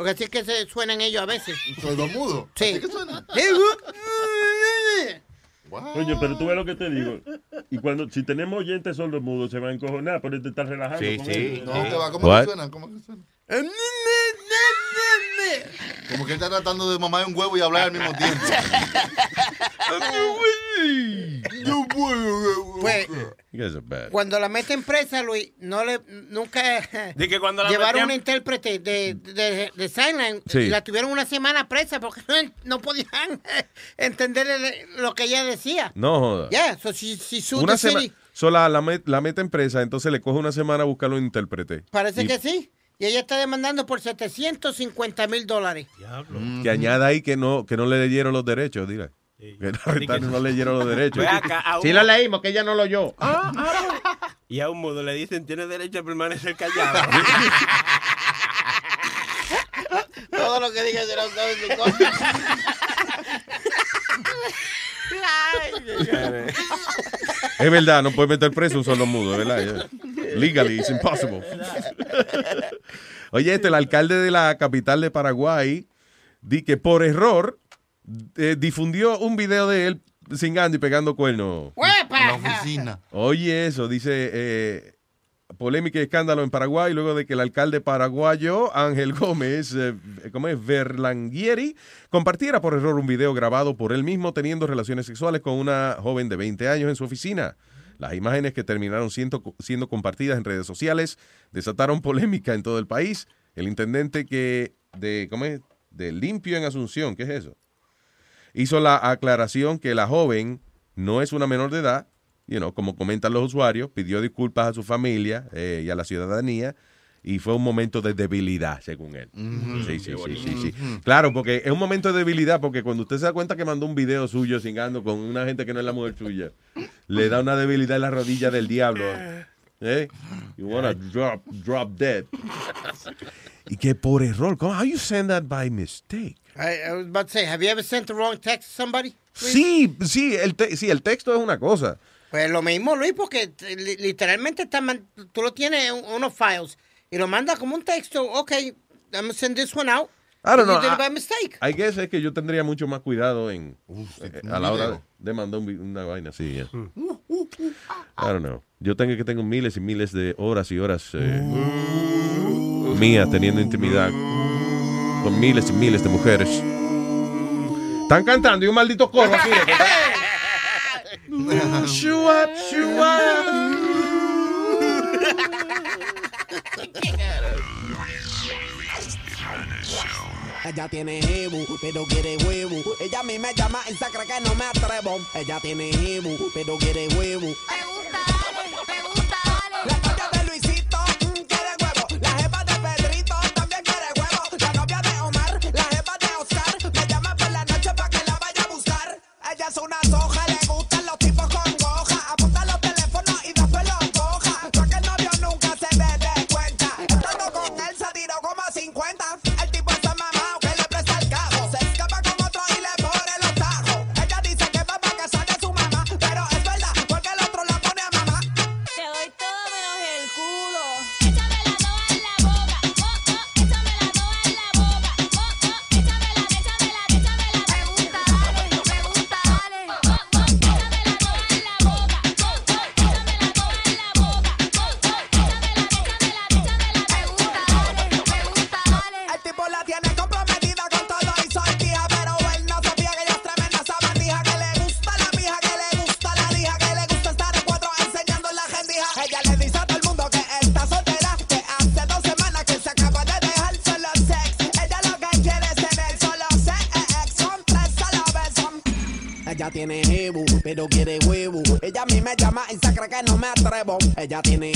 S17: porque así es que se suenan ellos a veces
S8: sordomudo
S17: sí
S8: ¿Así que suena?
S18: Oye, pero tú ves lo que te digo. Y cuando, si tenemos oyentes sordomudos, se van a encojonar, pero te estás relajando.
S8: Sí,
S18: con
S8: sí.
S18: ellos.
S8: No, que va, ¿cómo que suena? ¿Cómo que suena? Como que él está tratando de mamar un huevo y hablar al mismo tiempo.
S17: pues cuando la meten presa Luis no le nunca
S14: De que cuando la
S17: llevaron
S14: metían-
S17: una intérprete de, de, de sign language
S13: Sí.
S17: y la tuvieron una semana presa porque no, no podían entender lo que ella decía.
S13: No joda.
S17: Yeah, so she, she
S13: Una semana.
S17: city.
S13: Sola la, met- la presa, entonces le coge una semana a buscarlo un intérprete.
S17: Parece
S13: Y
S17: que sí. Y ella está demandando por 750 mil dólares.
S13: Que añada ahí que no, que no le leyeron los derechos, dile. Que la arrestaron y no leyeron los derechos.
S14: A
S13: Sí
S14: un-
S13: lo leímos, que ella no lo oyó.
S14: Y a un mudo le dicen, tiene derecho a permanecer callado.
S17: Todo lo que diga será usado en su contra.
S13: Es verdad, no puede meter preso un solo mudo, es ¿verdad? Legally, it's impossible. Oye, este, el alcalde de la capital de Paraguay, di que por error eh, difundió un video de él cingando y pegando cuernos.
S8: En la oficina.
S13: Oye, eso, dice eh, polémica y escándalo en Paraguay luego de que el alcalde paraguayo Ángel Gómez, eh, ¿cómo es? Verlanguieri, compartiera por error un video grabado por él mismo teniendo relaciones sexuales con una joven de 20 años en su oficina. Las imágenes que terminaron siendo, siendo compartidas en redes sociales desataron polémica en todo el país. El intendente que de, ¿cómo es? de Limpio en Asunción, ¿qué es eso? Hizo la aclaración que la joven no es una menor de edad, you know, como comentan los usuarios, pidió disculpas a su familia eh, y a la ciudadanía y fue un momento de debilidad, según él. Sí, sí, sí, sí. Claro, porque es un momento de debilidad porque cuando usted se da cuenta que mandó un video suyo cingando con una gente que no es la mujer suya, le da una debilidad en la rodilla del diablo. ¿Eh? You wanna drop, drop dead. Y que por error, ¿cómo? How you send that by mistake?
S17: I, I was about to say, have you ever sent the wrong text to somebody?
S13: Sí, sí, el sí, el texto es una cosa.
S17: Pues lo mismo, Luis, porque literalmente está man- tú lo tienes en unos files y lo mandas como un texto. Ok, I'm gonna send this one out.
S13: I don't
S17: You
S13: know,
S17: did it
S13: I-
S17: by mistake.
S13: I guess es que yo tendría mucho más cuidado en eh, a la hora de mandar un una vaina así. ya. I don't know. Yo tengo que tengo miles y miles de horas y horas eh, mías teniendo intimidad con miles y miles de mujeres. Están cantando y un maldito coro aquí.
S30: Ella tiene jebu, pero quiere huevo. Ella a mí me llama y sacra que no me atrevo. Ella tiene jebu, pero quiere huevo. La novia de Luisito mm, quiere huevo. La jefa de Pedrito también quiere huevo. La novia de Omar, la jefa de Oscar. Me llama por la noche para que la vaya a buscar. Ella es una soja, Ella tiene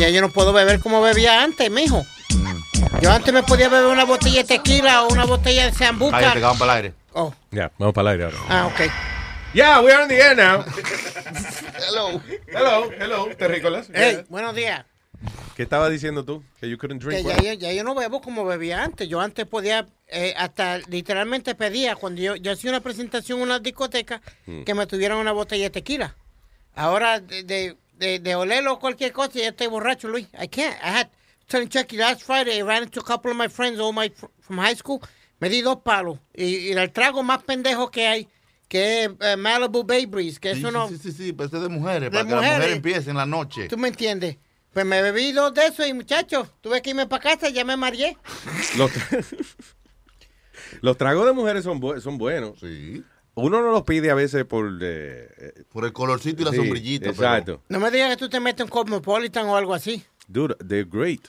S17: ya yo no puedo beber como bebía antes, mijo. Yo antes me podía beber una botella de tequila o una botella de sambuca.
S8: Que vamos para el aire.
S17: Oh,
S13: Ya, vamos para el aire ahora.
S17: ah, ok.
S13: Yeah, we are in the air now.
S8: Hello.
S13: Hello, hello, terrícolas.
S17: Hey, buenos días.
S13: ¿Qué estaba diciendo tú? Que you couldn't
S17: Que
S13: drink.
S17: ya,
S13: well?
S17: yo- ya yo no bebo como bebía antes. Yo antes podía, eh, hasta literalmente pedía, cuando yo, yo hacía una presentación en una discoteca,
S13: Mm.
S17: que me tuvieran una botella de tequila. Ahora, de, de, de, de olerlo o cualquier cosa, ya estoy borracho, Luis. I can't. I had, telling Chucky, last Friday, I ran into a couple of my friends, all my fr- from high school. Me di dos palos. Y, y el trago más pendejo que hay, que es eh, Malibu Bay Breeze, que
S8: Sí,
S17: eso
S8: sí,
S17: no...
S8: sí, sí, sí, pero este es de mujeres,
S17: De
S8: para que las
S17: mujeres.
S8: mujeres empiecen la noche.
S17: ¿Tú me entiendes? Pues me bebí dos de esos y muchachos, tuve que irme para casa y ya me mareé.
S13: Los, tra- los tragos de mujeres son, bu- son buenos.
S8: Sí.
S13: Uno no los pide a veces por... eh,
S8: Por el colorcito y la
S13: sí,
S8: sombrillita. pero-
S13: Exacto.
S17: No me digas que tú te metes en Cosmopolitan o algo así.
S13: Dude, they're great.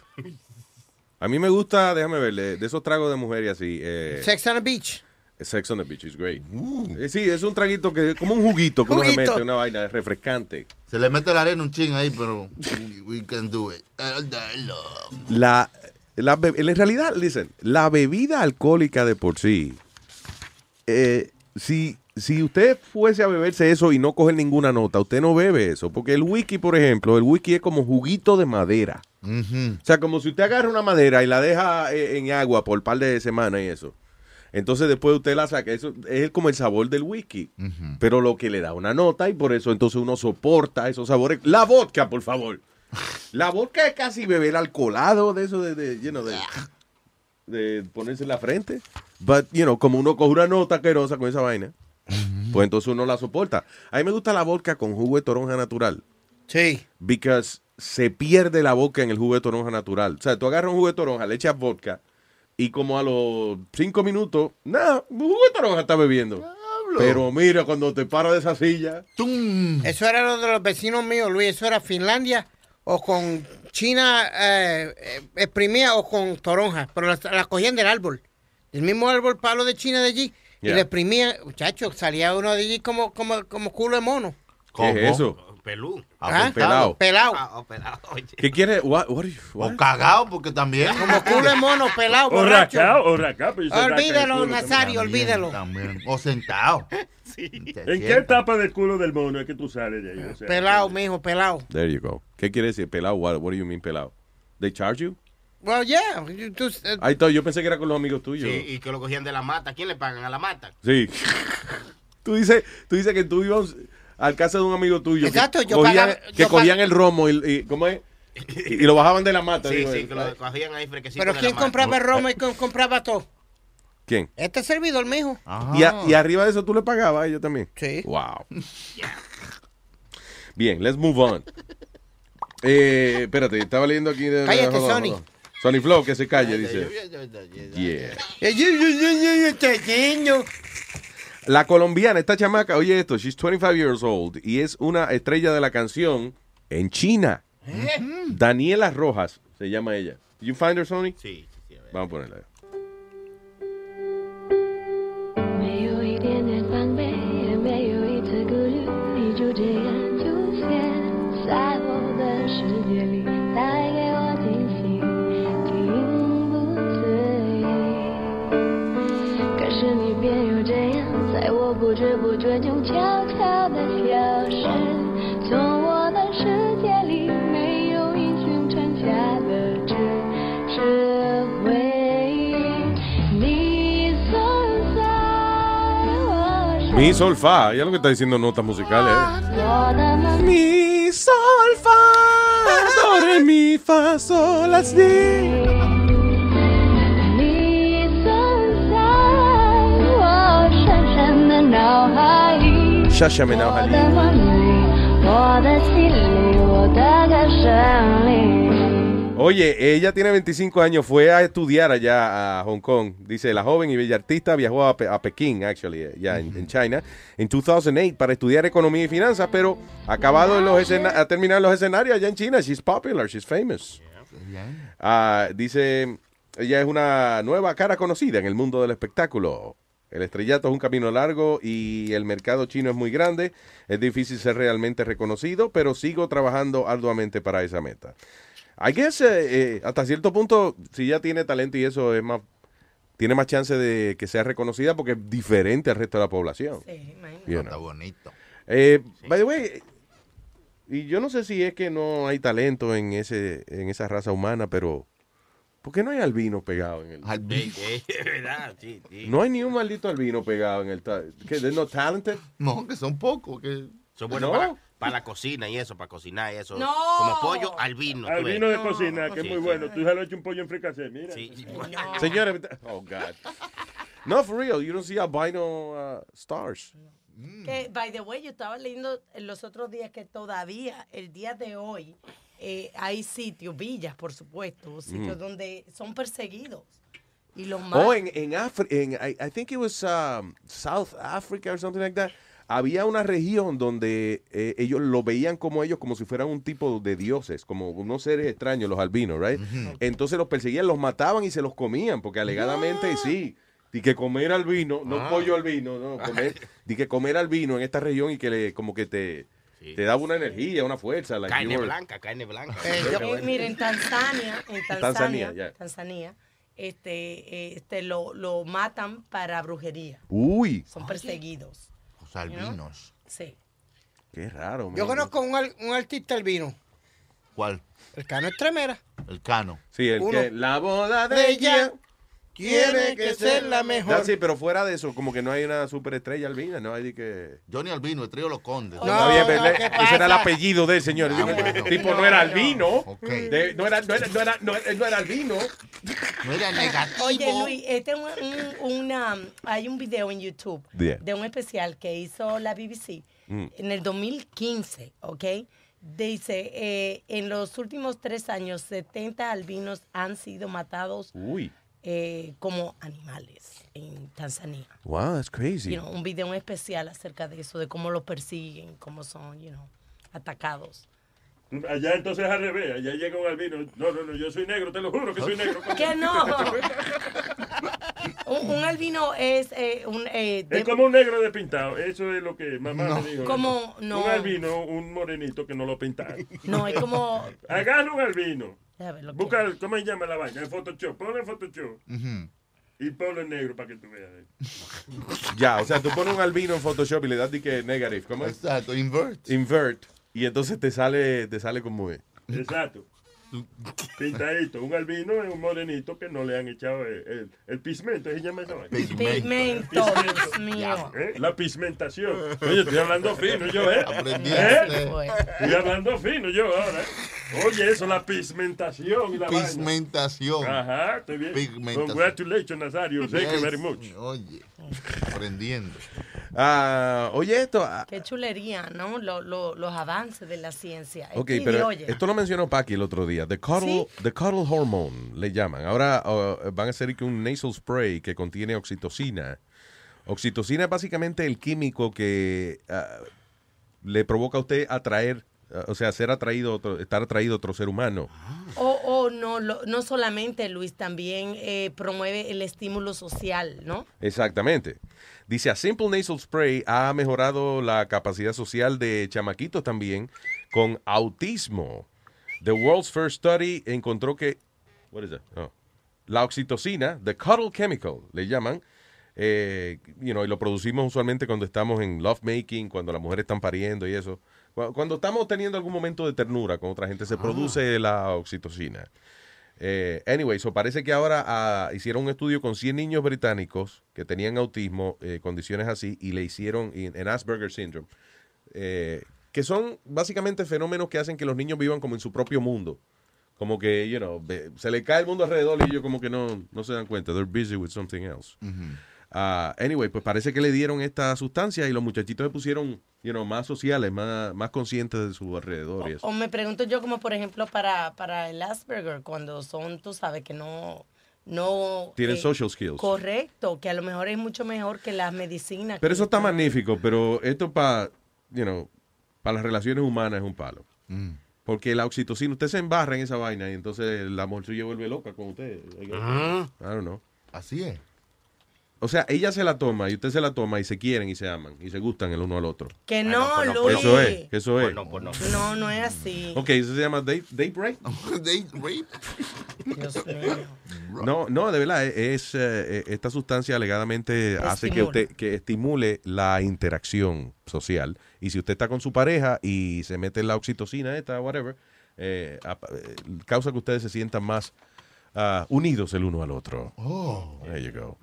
S13: A mí me gusta, déjame ver, de esos tragos de mujer y así. eh,
S17: Sex on the Beach.
S13: Sex on the Beach is great. Eh, sí, es un traguito que, como un juguito que uno se
S8: Juguito.
S13: mete, una vaina refrescante.
S8: Se le mete la arena un ching ahí, pero we can do it.
S13: La, la be- en realidad, listen, la bebida alcohólica de por sí, eh, si, si usted fuese a beberse eso y no coger ninguna nota, usted no bebe eso. Porque el whisky, por ejemplo, el whisky es como juguito de madera. O sea, como si usted agarra una madera y la deja eh, en agua por un par de semanas y eso. Entonces después usted la saca. Eso es como el sabor del whisky. Pero lo que le da una nota y por eso entonces uno soporta esos sabores. La vodka, por favor. La vodka es casi beber alcoholado de eso de, de, you know, de, de ponerse en la frente. But, you know, como uno coge una nota asquerosa con esa vaina, pues entonces uno la soporta. A mí me gusta la vodka con jugo de toronja natural.
S17: Sí.
S13: Because se pierde la vodka en el jugo de toronja natural. O sea, tú agarras un jugo de toronja, le echas vodka y como a los cinco minutos, nada, un jugo de toronja está bebiendo. Pero mira, cuando te paras de esa silla,
S17: Eso era lo de los vecinos míos, Luis. Eso era Finlandia o con China eh, eh, exprimida o con toronja. Pero las las cogían del árbol. Del mismo árbol palo de China de allí. Y
S13: Yeah.
S17: le exprimían, muchachos, salía uno de allí como, como, como culo de mono.
S13: ¿Qué es eso?
S16: Pelú.
S17: Ah,
S13: pelado.
S17: Pelado.
S16: Ah, pelado. Oye.
S13: ¿Qué quiere? What, what you- what?
S26: O cagado, porque también.
S17: Como culo de mono, pelado,
S18: O racao, o racao. pues yo soy raca de
S17: Olvídalo, Nazario,
S18: también.
S17: olvídalo.
S26: También. O sentado.
S18: ¿En qué etapa del culo del mono es que tú sales de ahí? O sea,
S17: Pelado, mijo, pelado.
S13: There you go. ¿Qué quiere decir pelado? What, what do you mean pelado? They charge you?
S17: Well, yeah. tú- eh,
S13: Ahí está, yo pensé que era con los amigos tuyos.
S16: Sí, y que lo cogían de la mata. ¿Quién le pagan? A la mata.
S13: Sí. tú dices, tú dices que tú ibas al casa de un amigo tuyo.
S17: Exacto,
S13: que
S17: yo
S13: cogían,
S17: pagaba-
S13: que
S17: yo
S13: cogían el romo y, y- ¿cómo es? Y, y lo bajaban de la mata.
S16: Sí,
S13: digo,
S16: sí,
S13: eh.
S16: que lo cogían ahí fresquecito.
S17: Pero
S16: de
S17: ¿quién compraba el romo y quién compraba todo?
S13: ¿Quién?
S17: Este servidor, mijo.
S13: Y, a- y arriba de eso tú le pagabas a ellos también.
S17: Sí.
S13: Wow. Bien, let's move on. Eh, espérate, estaba leyendo aquí. De,
S17: Cállate,
S13: hold on,
S17: Sony.
S13: Sony Flow, que se calle, dice. Yeah. La colombiana, esta chamaca, oye esto, she's 25 years old y es una estrella de la canción en China. Daniela Rojas se llama ella. Did you find her, Sony?
S16: Sí.
S13: Vamos a ponerla.
S31: 不知不觉中悄悄地消失，从我的世界里没有英雄传下的只是回忆。你存在我身
S13: Mi sol fa, ella lo que está diciendo notas musicales. ¿eh?
S31: 我的梦。
S13: Mi sol fa, do re mi fa sol la si.
S31: 脑海里，
S13: Shashame now,
S31: 我
S13: Halil.
S31: 的梦里，我的心里，我的歌声里。
S13: Oye, ella tiene 25 años, fue a estudiar allá a Hong Kong. Dice, la joven y bella artista viajó a, Pe- a Pekín, actually, eh, ya en, en China, en 2008 para estudiar economía y finanzas, pero acabado en los escena- a terminar los escenarios allá en China. She's popular, she's famous. Ah, dice, ella es una nueva cara conocida en el mundo del espectáculo. El estrellato es un camino largo y el mercado chino es muy grande. Es difícil ser realmente reconocido, pero sigo trabajando arduamente para esa meta. I guess, eh, eh, hasta cierto punto, si ya tiene talento y eso es más, tiene más chance de que sea reconocida porque es diferente al resto de la población. You know.
S26: Está bonito.
S13: Eh, By the way, y yo no sé si es que no hay talento en ese en esa raza humana, pero ¿por qué no hay albino pegado en el?
S16: Sí, sí, sí, sí.
S13: No hay ni un maldito albino pegado en el. ¿Qué? ¿They're not talented?
S26: No, que son pocos. Que...
S16: Son buenos
S13: No.
S16: para, para la cocina y eso, para cocinar y eso.
S18: No.
S16: Como pollo al vino. tú
S18: Al
S16: ves.
S18: vino de cocina, que es
S16: Sí,
S18: muy
S16: sí.
S18: bueno. Tú ya lo has hecho un pollo en fricasé, mira.
S13: Señores, oh God. No, for real, you don't see albino uh, stars.
S19: Que, by the way, yo estaba leyendo en los otros días que todavía, el día de hoy, eh, hay sitios, villas, por supuesto, sitios
S13: Mm.
S19: donde son perseguidos. Y los más...
S13: Oh, en, en África, en, I, I think it was um, South Africa or something like that. Había una región donde eh, ellos lo veían como ellos, como si fueran un tipo de dioses, como unos seres extraños, los albinos, right? Entonces los perseguían, los mataban y se los comían, porque alegadamente sí. Di que comer albino, no
S16: Ah.
S13: pollo albino, no, comer, di que comer albino en esta región y que le, como que te, Te daba una energía, una fuerza. like
S16: Carne blanca, carne blanca.
S19: Eh, mira, en Tanzania, en
S13: Tanzania,
S19: Tanzania,
S13: ya.
S19: Tanzania, este, este lo, lo matan para brujería.
S13: Uy,
S19: Son perseguidos.
S28: Los albinos.
S19: Sí.
S13: qué raro.
S17: Yo conozco un, un artista albino.
S28: ¿Cuál?
S17: El Cano Estremera.
S28: El Cano.
S13: Sí, el
S17: Uno.
S13: que la boda de
S17: De
S13: ella
S17: ella tiene que ser la mejor.
S13: Ya, sí, pero fuera de eso, como que no hay una superestrella albina, no hay de que...
S28: Johnny Albino, el trío Los Condes.
S13: Bien, pero
S17: no,
S13: le-
S17: ¿qué
S13: ese era el apellido del señor.
S28: Ah, bueno.
S13: tipo no,
S19: No,
S13: era
S19: no.
S13: albino.
S28: Ok.
S13: De- no, era, no, era, no, era, no, él no era albino.
S28: No era negativo.
S19: Oye, Luis, este es un- un- una, hay un video en YouTube
S13: Yeah.
S19: de un especial que hizo la BBC
S13: Mm.
S19: en el 2015, ¿ok? Dice, eh, en los últimos tres años, 70 albinos han sido matados
S13: Uy.
S19: Eh, como animales en Tanzania.
S13: Wow, that's crazy.
S19: You know, un video especial acerca de eso, de cómo los persiguen, cómo son, you know, atacados.
S18: Allá entonces al revés, allá llega un albino. No, no, no, yo soy negro, te lo juro que soy negro.
S19: ¿Qué no? un, un albino es eh, un... eh, de-
S18: Es como un negro despintado. Eso es lo que mamá me dijo.
S19: Como- no.
S18: Un albino, un morenito que no lo pintaron.
S19: No, es como...
S18: Agarra un albino.
S19: Ver que-
S18: Busca, ¿cómo se llama la vaina? En Photoshop. Ponlo en Photoshop. Y ponlo en negro para que tú veas.
S13: Ya, o sea, tú pones un albino en Photoshop y le das de que negative, ¿cómo es?
S28: Exacto, invert.
S13: Invert. Y entonces te sale, te sale como es.
S18: Exacto. Pintadito. Un albino es un morenito que no le han echado el, el, el pigmento. ¿Se llama?
S19: Pigmento, Dios mío.
S18: ¿Eh? La pigmentación. Oye, estoy hablando fino yo, ¿eh?
S28: Aprendiste.
S18: ¿Eh? Estoy hablando fino yo ahora. Oye, eso, la pigmentación y la vaina.
S28: Pigmentación.
S18: Ajá, estoy bien.
S28: Pigmentación.
S18: Congratulations, Nazario. Thank you
S28: Yes.
S18: very much.
S28: Oye, aprendiendo.
S13: Ah, oye, esto. ah,
S19: Qué chulería, ¿no? Lo- lo- los avances de la ciencia.
S13: Ok,
S19: Speedy,
S13: pero
S19: oye.
S13: esto lo mencionó Paki el otro día. The cuddle, the cuddle hormone le llaman. Ahora uh, van a hacer un nasal spray que contiene oxitocina. Oxitocina es básicamente el químico que ah, le provoca a usted atraer, o sea, ser atraído, otro- estar atraído a otro ser humano.
S19: O, o no, lo- no solamente, Luis, también eh, promueve el estímulo social, ¿no?
S13: Exactamente. Dice, a simple nasal spray ha mejorado la capacidad social de chamaquitos también con autismo. The World's First Study encontró que, what is that? Oh. la oxitocina, the cuddle chemical, le llaman, eh, you know, y lo producimos usualmente cuando estamos en lovemaking, cuando las mujeres están pariendo y eso. Cu- Cuando estamos teniendo algún momento de ternura con otra gente, se produce la oxitocina. Eh, anyway, so parece que ahora ah, hicieron un estudio con 100 niños británicos que tenían autismo, eh, condiciones así, y le hicieron en, en Asperger syndrome, eh, que son básicamente fenómenos que hacen que los niños vivan como en su propio mundo. Como que, you know, se le cae el mundo alrededor y ellos como que no, no se dan cuenta. They're busy with something else. Ah, anyway, pues parece que le dieron esta sustancia y los muchachitos se pusieron, you know, más sociales, más, más conscientes de su alrededor y eso.
S19: O me pregunto yo como, por ejemplo, para, para el Asperger, cuando son, tú sabes, que no... no
S13: Tienen
S19: eh,
S13: social skills.
S19: Correcto, que a lo mejor es mucho mejor que las medicinas.
S13: Pero eso está magnífico, pero esto para, you know, para las relaciones humanas es un palo. Porque la oxitocina, usted se embarra en esa vaina y entonces la suya vuelve loca con usted.
S28: Ah.
S13: I don't know.
S28: Así es.
S13: O sea, ella se la toma y usted se la toma y se quieren y se aman y se gustan el uno al otro.
S19: Que no,
S13: Pues
S19: Luis.
S13: Eso es, eso es.
S19: No, no es así.
S13: Ok, eso se llama date, date rape.
S28: date rape.
S19: Dios mío.
S13: No, no, de verdad, es, eh, esta sustancia alegadamente hace que usted que estimule la interacción social. Y si usted está con su pareja y se mete la oxitocina esta, whatever, eh, eh, causa que ustedes se sientan más ah, unidos el uno al otro.
S28: Oh.
S13: There you go.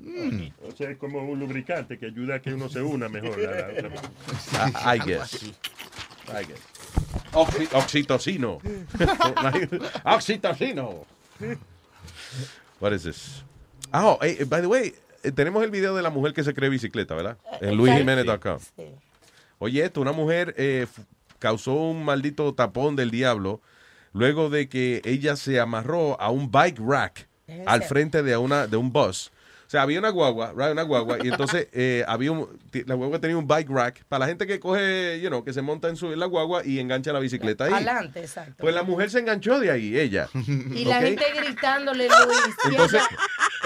S18: O sea, es como un lubricante que ayuda a que uno se una mejor. a la otra.
S13: I, I guess. I guess. Oxi- oxitocino. oxitocino. What is this? Oh, hey, by the way, eh, tenemos el video de la mujer que se cree bicicleta, ¿verdad? En luisjimenez.com. Oye, esto, una mujer eh, causó un maldito tapón del diablo luego de que ella se amarró a un bike rack al frente de, una, de un bus sea, había una guagua, right, una guagua, y entonces eh, había un, la guagua tenía un bike rack para la gente que coge, you know, que se monta en su en la guagua y engancha la bicicleta ahí.
S19: Adelante, exacto.
S13: Pues la mujer se enganchó de ahí, ella.
S19: Y la
S13: ¿ok?
S19: gente gritándole, Luis.
S13: Entonces,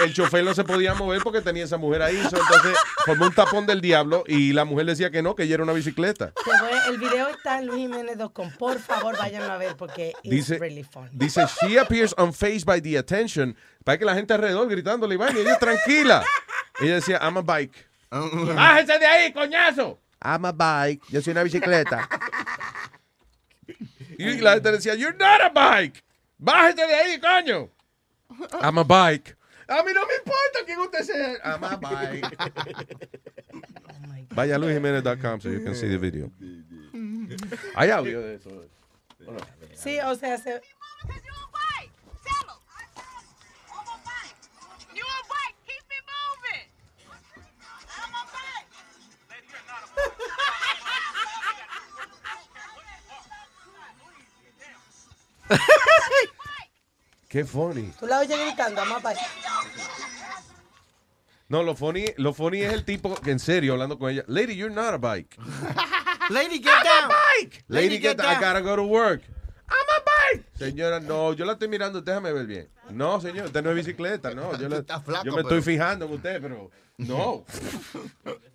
S13: el chofer no se podía mover porque tenía esa mujer ahí. so, entonces, formó un tapón del diablo y la mujer decía que no, que ella era una bicicleta.
S19: El video está en luisjiménez.com. Por favor, váyanlo a ver porque it's
S13: Dice,
S19: really fun.
S13: dice, she appears unfazed by the attention. Para que la gente alrededor gritándole, y vaina, y ella tranquila. Ella decía, I'm a bike.
S18: ¡Bájese de ahí, coñazo!
S13: I'm a bike. Yo soy una bicicleta. y la gente decía, you're not a bike.
S18: ¡Bájese de ahí, coño!
S13: I'm a bike. A mí no me importa quién usted sea. I'm a bike. Vaya a luisjimenez.com so you can see the video. Hay audio.
S19: Sí, o sea, se...
S13: Qué funny.
S19: Tú la oyes gritando, mamá.
S13: No, lo funny, lo funny es el tipo que en serio hablando con ella. Lady, you're not a bike.
S17: Lady, get down.
S13: bike. Lady, get, I gotta go to work. I'm a bike. Señora, no, yo la estoy mirando, déjame ver bien. No, señor, usted no es bicicleta, no. Yo, le-
S8: flaco,
S13: yo me
S8: pero-
S13: estoy fijando en usted, pero no.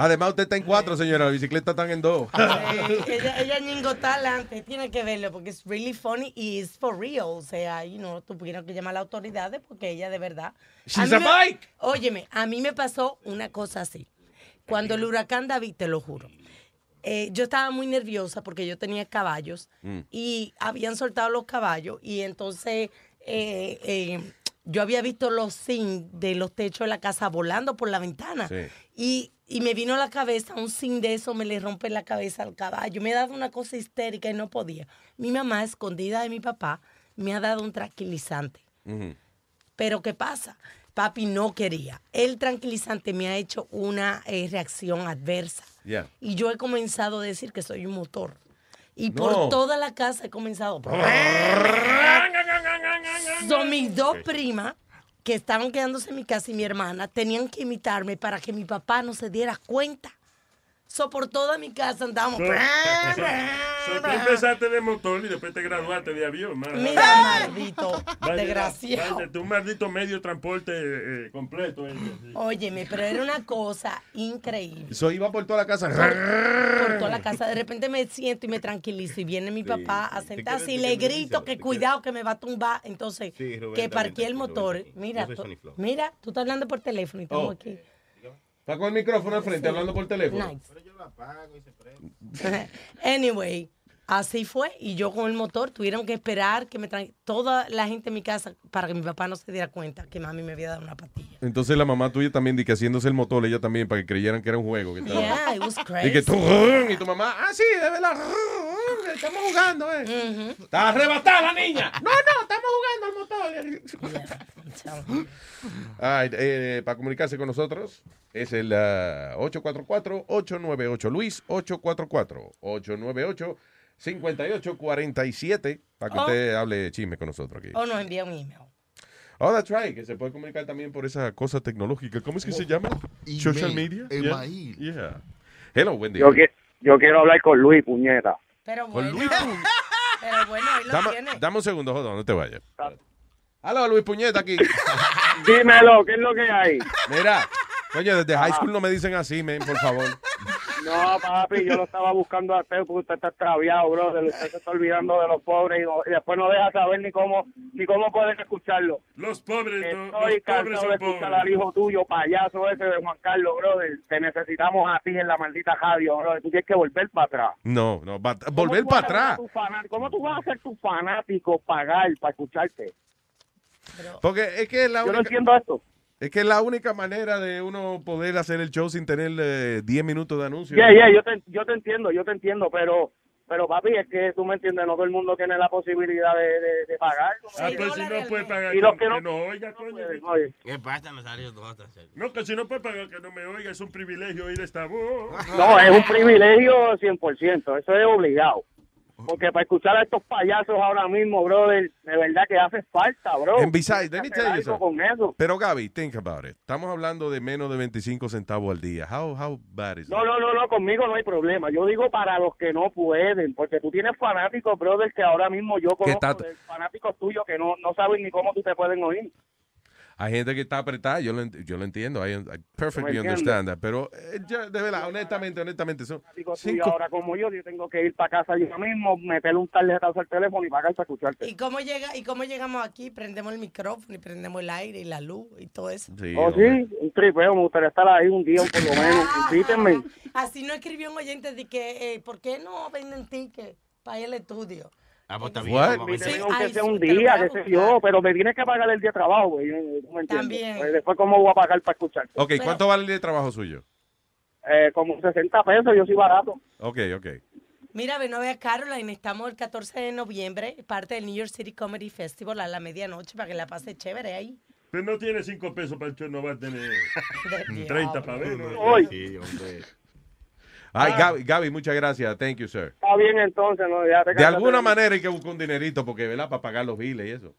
S13: Además, usted está en cuatro, señora, la bicicleta están en dos.
S19: Eh, ella, ella ñingo talante, tiene que verlo porque es really funny y es for real. O sea, you know, tuvieron que llamar a las autoridades porque ella de verdad.
S18: She's
S19: mí
S18: a
S19: me-
S18: bike.
S19: Óyeme, a mí me pasó una cosa así. Cuando el huracán David, te lo juro, eh, yo estaba muy nerviosa porque yo tenía caballos
S32: Mm.
S19: y habían soltado los caballos y entonces eh, eh, yo había visto los zinc de los techos de la casa volando por la ventana.
S32: Sí.
S19: Y, y me vino a la cabeza un zinc de eso, me le rompe la cabeza al caballo. Me ha dado una cosa histérica y no podía. Mi mamá, escondida de mi papá, me ha dado un tranquilizante. Pero ¿qué pasa? Papi no quería. El tranquilizante me ha hecho una eh, reacción adversa.
S13: Yeah.
S19: Y yo he comenzado a decir que soy un motor. Y por toda la casa he comenzado. Son mis dos primas que estaban quedándose en mi casa y mi hermana tenían que imitarme para que mi papá no se diera cuenta. So, por toda mi casa andábamos.
S18: So, tú empezaste de motor y después te graduaste de avión.
S19: Mira, maldito,
S18: Vaya,
S19: desgraciado.
S18: vaya, tú un maldito medio de transporte eh, eh, completo. eh, sí.
S19: Óyeme, pero era una cosa increíble.
S13: Eso iba por toda la casa.
S19: Por toda la casa. De repente me siento y me tranquilizo. Y viene mi papá a sentarse y le grito que cuidado que me va a tumbar. Entonces,
S13: Sí, Rubén
S19: que parqué el motor.
S13: Rubén.
S19: Mira, tú- mira, tú estás hablando por teléfono y estamos
S13: Oh.
S19: aquí.
S13: Está con el micrófono al frente hablando por teléfono.
S19: Nice. Anyway, así fue. Y yo con el motor tuvieron que esperar que me traen toda la gente en mi casa para que mi papá no se diera cuenta que mami me había dado una pastilla.
S13: Entonces la mamá tuya también, di que haciéndose el motor, ella también, para que creyeran que era un juego. Que estaba-
S19: Yeah, it was
S13: Y que
S19: crazy.
S13: tú, y tu mamá, ah, sí, de verdad, estamos jugando, eh. Está arrebatada la niña. No, no, estamos jugando al motor. Ay, eh, para comunicarse con nosotros es el ah, 844-898 Luis 844-898-5847 para que
S19: Oh.
S13: usted hable chisme con nosotros aquí.
S19: O nos envía un email.
S13: Oh, that's right, que se puede comunicar también por esa cosa tecnológica. ¿Cómo es que se llama?
S8: Email,
S13: Social media.
S8: email.
S13: Yeah. yeah. Hello, buen día.
S33: Yo, que- yo quiero hablar con Luis, puñeta.
S19: Pero
S13: Con
S19: bueno,
S13: Luis
S19: pero bueno, ahí lo
S13: Dame,
S19: tiene.
S13: dame un segundo, joder, no te vayas. Aló, Luis Puñeta aquí.
S33: Dímelo, ¿qué es lo que hay?
S13: Mira, coño, desde high school no me dicen así, men, por favor.
S33: No, papi, yo lo estaba buscando a usted porque usted está extraviado, bro. Usted se está olvidando de los pobres y, no- y después no deja saber ni cómo ni cómo pueden escucharlo.
S18: Los pobres, no,
S33: Estoy
S18: pobres
S33: cansado de escuchar
S18: pobres.
S33: al hijo tuyo, payaso ese de Juan Carlos, brother. Te necesitamos a ti en la maldita radio, brother. Tú tienes que volver para atrás.
S13: No, no, va- volver
S33: ¿Cómo tú
S13: para atrás.
S33: ¿Cómo tú vas a hacer tu fanático pagar para escucharte?
S13: Porque es que es la
S33: Yo no
S13: única,
S33: entiendo esto.
S13: Es que es la única manera de uno poder hacer el show sin tener eh, 10 minutos de anuncio.
S33: Yeah, yeah, yo te, yo te entiendo, yo te entiendo, pero pero papi, es que tú me entiendes, no todo el mundo tiene la posibilidad de, de, de pagar.
S18: Ah, pues si no puede pagar,
S33: Y los
S18: que,
S33: que no-
S18: que no oiga, coño.
S33: Oye.
S16: ¿Qué pasa, Nazario?
S18: No, que si no puede pagar, que no me oiga, es un privilegio oír esta voz.
S33: No, es un privilegio 100%, eso es obligado. Porque para escuchar a estos payasos ahora mismo, brother, de verdad que hace falta, bro.
S13: And besides, let me tell you something. Pero Gaby, think about it. Estamos hablando de menos de 25 centavos al día. How, how bad is
S33: No, no, no, no, conmigo no hay problema. Yo digo para los que no pueden, porque tú tienes fanáticos, brother, que ahora mismo yo
S13: ¿Qué
S33: conozco fanáticos tuyos que no, no saben ni cómo tú te pueden oír.
S13: Hay gente que está apretada, yo lo, ent- yo lo entiendo, I, I perfectly
S33: entiendo.
S13: understand that, pero eh, ya, de verdad, honestamente, honestamente, son
S33: tuyos
S13: cinco,
S33: ahora como yo, yo tengo que ir para casa yo mismo, meterle un tarjetazo al teléfono y pagar para escucharte.
S19: ¿Y cómo, llega, ¿Y cómo llegamos aquí? Prendemos el micrófono y prendemos el aire y la luz y todo eso.
S13: Sí,
S33: oh, sí, un tripeo, me gustaría estar ahí un día por lo menos. Invítenme.
S19: Así no escribió un oyente de que, eh, ¿por qué no venden tickets para ir al estudio?
S16: Ah, pues está
S13: bien,
S19: Sí,
S33: aunque sea un día, qué sé yo, pero me tienes que pagar el día de trabajo, güey. ¿tú me?
S19: También.
S33: Pues después, ¿cómo voy a pagar para escucharte?
S13: Ok, ¿cuánto vale el día de trabajo suyo?
S33: Eh, como 60 pesos, yo soy barato.
S13: Ok, ok.
S19: Mira, ven a ver a Caroline, estamos el 14 de noviembre, parte del New York City Comedy Festival a la medianoche para que la pase chévere ahí.
S18: Pero no tiene cinco pesos para el show, no va a tener 30 para ver. ¿no?
S33: Hoy.
S16: Sí, hombre.
S13: Ay, Gaby, Gaby, muchas gracias. Thank you, sir.
S33: Está bien entonces, ¿no? Ya te
S13: De alguna manera hay que buscar un dinerito porque, ¿verdad? Para pagar los biles y eso.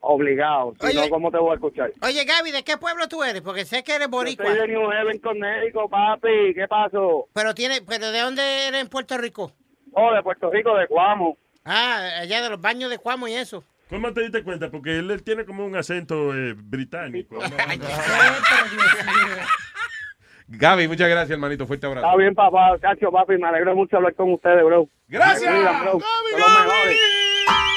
S33: Obligado. Si
S17: Oye.
S33: no, ¿cómo te voy a escuchar?
S17: Oye, Gaby, ¿de qué pueblo tú eres? Porque sé que eres boricua.
S33: Soy de New Haven, Connecticut, papi. ¿Qué pasó?
S17: Pero, tiene, pero ¿de dónde eres en Puerto Rico?
S33: Oh, de Puerto Rico, de Cuamo.
S17: Ah, allá de los baños de Cuamo y eso.
S18: ¿Cómo te diste cuenta? Porque él, él tiene como un acento eh, británico. ¿no?
S13: Gaby, muchas gracias, hermanito. Fuerte abrazo.
S33: Está bien, papá. Cacho, papi, me alegro mucho hablar con ustedes, bro.
S13: Gracias.
S33: Cuidan, bro. Son los mejores.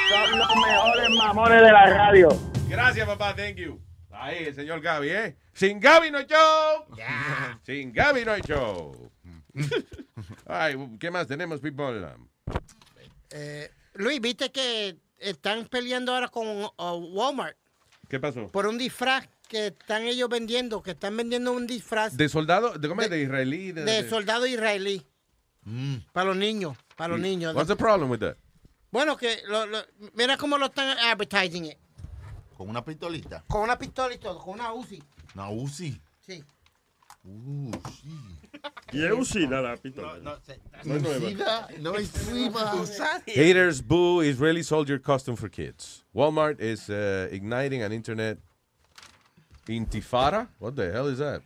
S33: Son los mejores mamones de la radio.
S13: Gracias, papá. Thank you. Ahí, el señor Gaby, ¿eh? Sin Gaby no hay show. Sin Gaby no hay show. Ay, ¿qué más tenemos, people?
S17: Eh, Luis, ¿viste que están peleando ahora con uh, Walmart
S13: ¿Qué pasó?
S17: por un disfraz que están ellos vendiendo? Que están vendiendo un disfraz
S13: De soldado, de, ¿cómo es? De israelí. De,
S17: de
S13: de-
S17: soldado israelí. Para los niños, para los niños.
S13: What's the problem with that?
S17: Bueno, que lo- lo- mira cómo lo están advertising it.
S8: Con una pistolita.
S17: Con una pistola y todo, con una Uzi.
S8: Una Uzi.
S17: Sí.
S8: Uh, sí.
S18: Y es usida la pistola. No, es nueva.
S8: Usida, no es nueva.
S13: Haters boo Israeli soldier costume for kids. Walmart is uh, igniting an internet intifada. What the hell is that?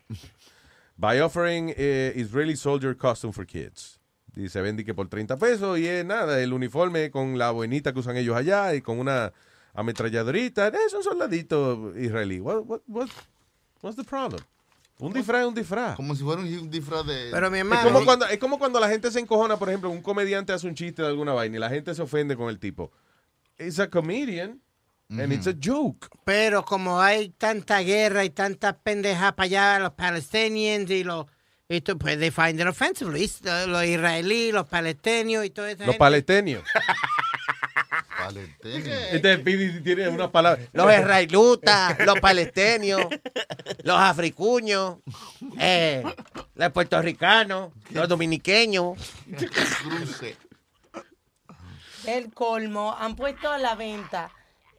S13: By offering uh, Israeli soldier costume for kids. Y se vende que por 30 pesos y es nada, el uniforme con la buenita que usan ellos allá y con una ametralladorita. Es un soldadito israelí. What, what, what, what's the problem? Un disfraz es un disfraz.
S8: Como si fuera un, disfraz de.
S17: Pero mi
S13: Es
S17: hermano.
S13: como, cuando, es como cuando la gente se encojona, por ejemplo, un comediante hace un chiste de alguna vaina y la gente se ofende con el tipo. It's a comedian and it's a joke.
S17: Pero como hay tanta guerra y tantas pendejas para allá, los palestinians y los. Esto, pues they find it offensive. Los, los israelíes, los palestinos y toda esa
S13: Los
S17: gente.
S13: palestinos.
S8: Palestino.
S13: Este Speedy tiene una palabra.
S32: Los israelitas, los palestinos, los africuños, eh, los puertorricanos, los dominiqueños.
S19: El colmo, han puesto a la venta,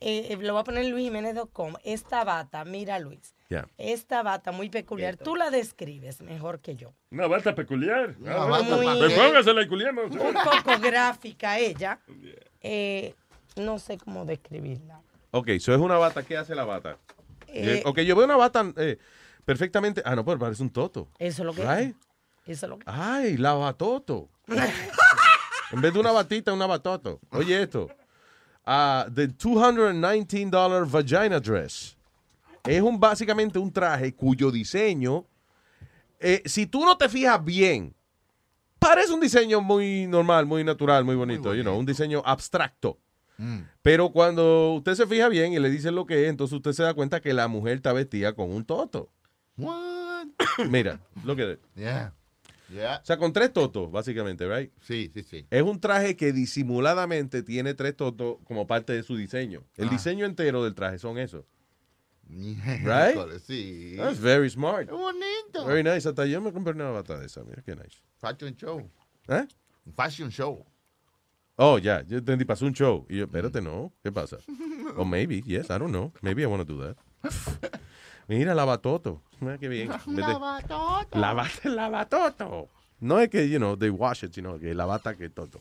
S19: eh, eh, lo voy a poner en luisjiménez.com, esta bata, mira Luis,
S13: Ya.
S19: esta bata muy peculiar, tú la describes mejor que yo.
S18: Una bata peculiar.
S8: Una
S18: Ah,
S8: bata.
S19: Muy-
S18: Pues póngasela y culiemos.
S19: Un poco gráfica ella, eh, no sé cómo describirla.
S13: Ok, eso es una bata. ¿Qué hace la bata?
S19: Eh,
S13: ok, yo veo una bata eh, perfectamente. Ah, no, pero parece un toto.
S19: Eso es lo que
S13: Right?
S19: Eso es lo que
S13: Ay, la batoto. en vez de una batita, una batoto. Oye esto. The $219 vagina dress. Es un, básicamente un traje cuyo diseño, eh, si tú no te fijas bien, parece un diseño muy normal, muy natural, muy bonito, you know, un diseño abstracto.
S8: Mm.
S13: Pero cuando usted se fija bien y le dice lo que es, entonces usted se da cuenta que la mujer está vestida con un toto.
S8: What?
S13: Mira, lo que...
S8: Yeah. Yeah.
S13: O sea, con tres totos, básicamente, right?
S8: Sí, sí, sí.
S13: Es un traje que disimuladamente tiene tres totos como parte de su diseño. El
S8: Ah.
S13: diseño entero del traje son eso.
S8: Right? Sí.
S13: That's very smart.
S8: Qué bonito.
S13: Very nice. Hasta yo me compré una bata de esa. Mira qué nice.
S8: Fashion show.
S13: ¿Eh?
S8: Fashion show.
S13: Oh, ya. Yo entendí. Pasó un show. Y yo, espérate, no. ¿Qué pasa? O maybe. Yes, I don't know. Maybe I want to do that. Mira, lavatoto. Mira qué bien. De- Lavate el lavatoto. No es que, you know, they wash it, sino que la bata que toto.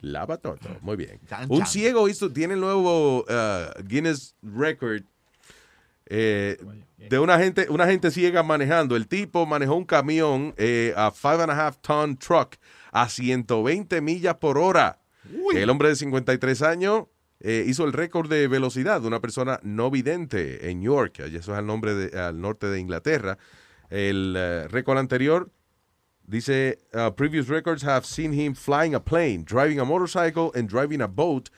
S13: Lava todo. Muy bien.
S8: Chan,
S13: Un
S8: chan.
S13: ciego hizo, tiene el nuevo uh, Guinness Record eh, de una gente, una gente ciega manejando. El tipo manejó un camión eh, a five and a half ton truck a 120 millas por hora. El hombre de 53 años eh, hizo el récord de velocidad de una persona no vidente en York. Eso es al, nombre de- al norte de Inglaterra. El eh, récord anterior dice, uh, previous records have seen him flying a plane, driving a motorcycle, and driving a boat,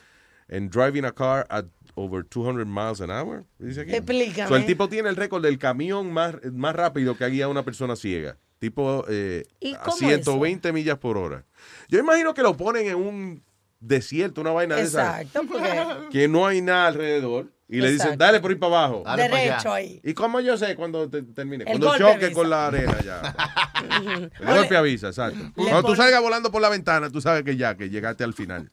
S13: and driving a car at over 200 miles an hour. Dice aquí.
S19: Explícame.
S13: So, el tipo tiene el récord del camión más, más rápido que guía a una persona ciega. Tipo eh,
S19: ¿Y
S13: a
S19: cómo
S13: 120 millas por hora. Yo imagino que lo ponen en un desierto, una vaina de esa.
S19: Exacto, porque
S13: Que no hay nada alrededor. Y le dicen, dale por ir para abajo.
S8: Dale
S19: derecho
S8: allá.
S19: ahí.
S13: ¿Y cómo yo sé cuando te- termine?
S19: El
S13: Cuando choque
S19: avisa.
S13: con la arena ya. El golpe avisa, exacto.
S19: Le
S13: Cuando tú salgas volando por la ventana, tú sabes que ya, que llegaste al final.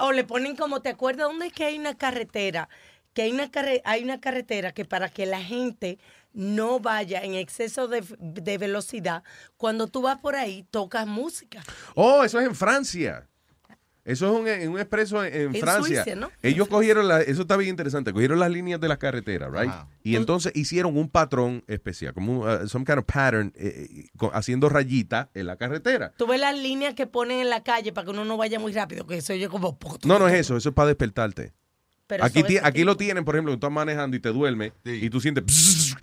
S19: O le ponen como, ¿te acuerdas dónde es que hay una carretera? Que hay una, carre- hay una carretera que para que la gente no vaya en exceso de, de velocidad, cuando tú vas por ahí, tocas música.
S13: Oh, eso es en Francia. Eso es un, en un expreso en, en
S19: En
S13: Francia.
S19: Suiza, ¿no?
S13: Ellos cogieron, la, eso está bien interesante, cogieron las líneas de la carretera, right? Y entonces hicieron un patrón especial, como un, uh, some kind of pattern, eh, eh, con- haciendo rayita en la carretera.
S19: Tú ves las líneas que ponen en la calle para que uno no vaya muy rápido, que eso oye como...
S13: No, no es eso, eso es para despertarte.
S19: Pero
S13: Aquí, aquí lo tienen, por ejemplo, que tú estás manejando y te duermes y tú sientes...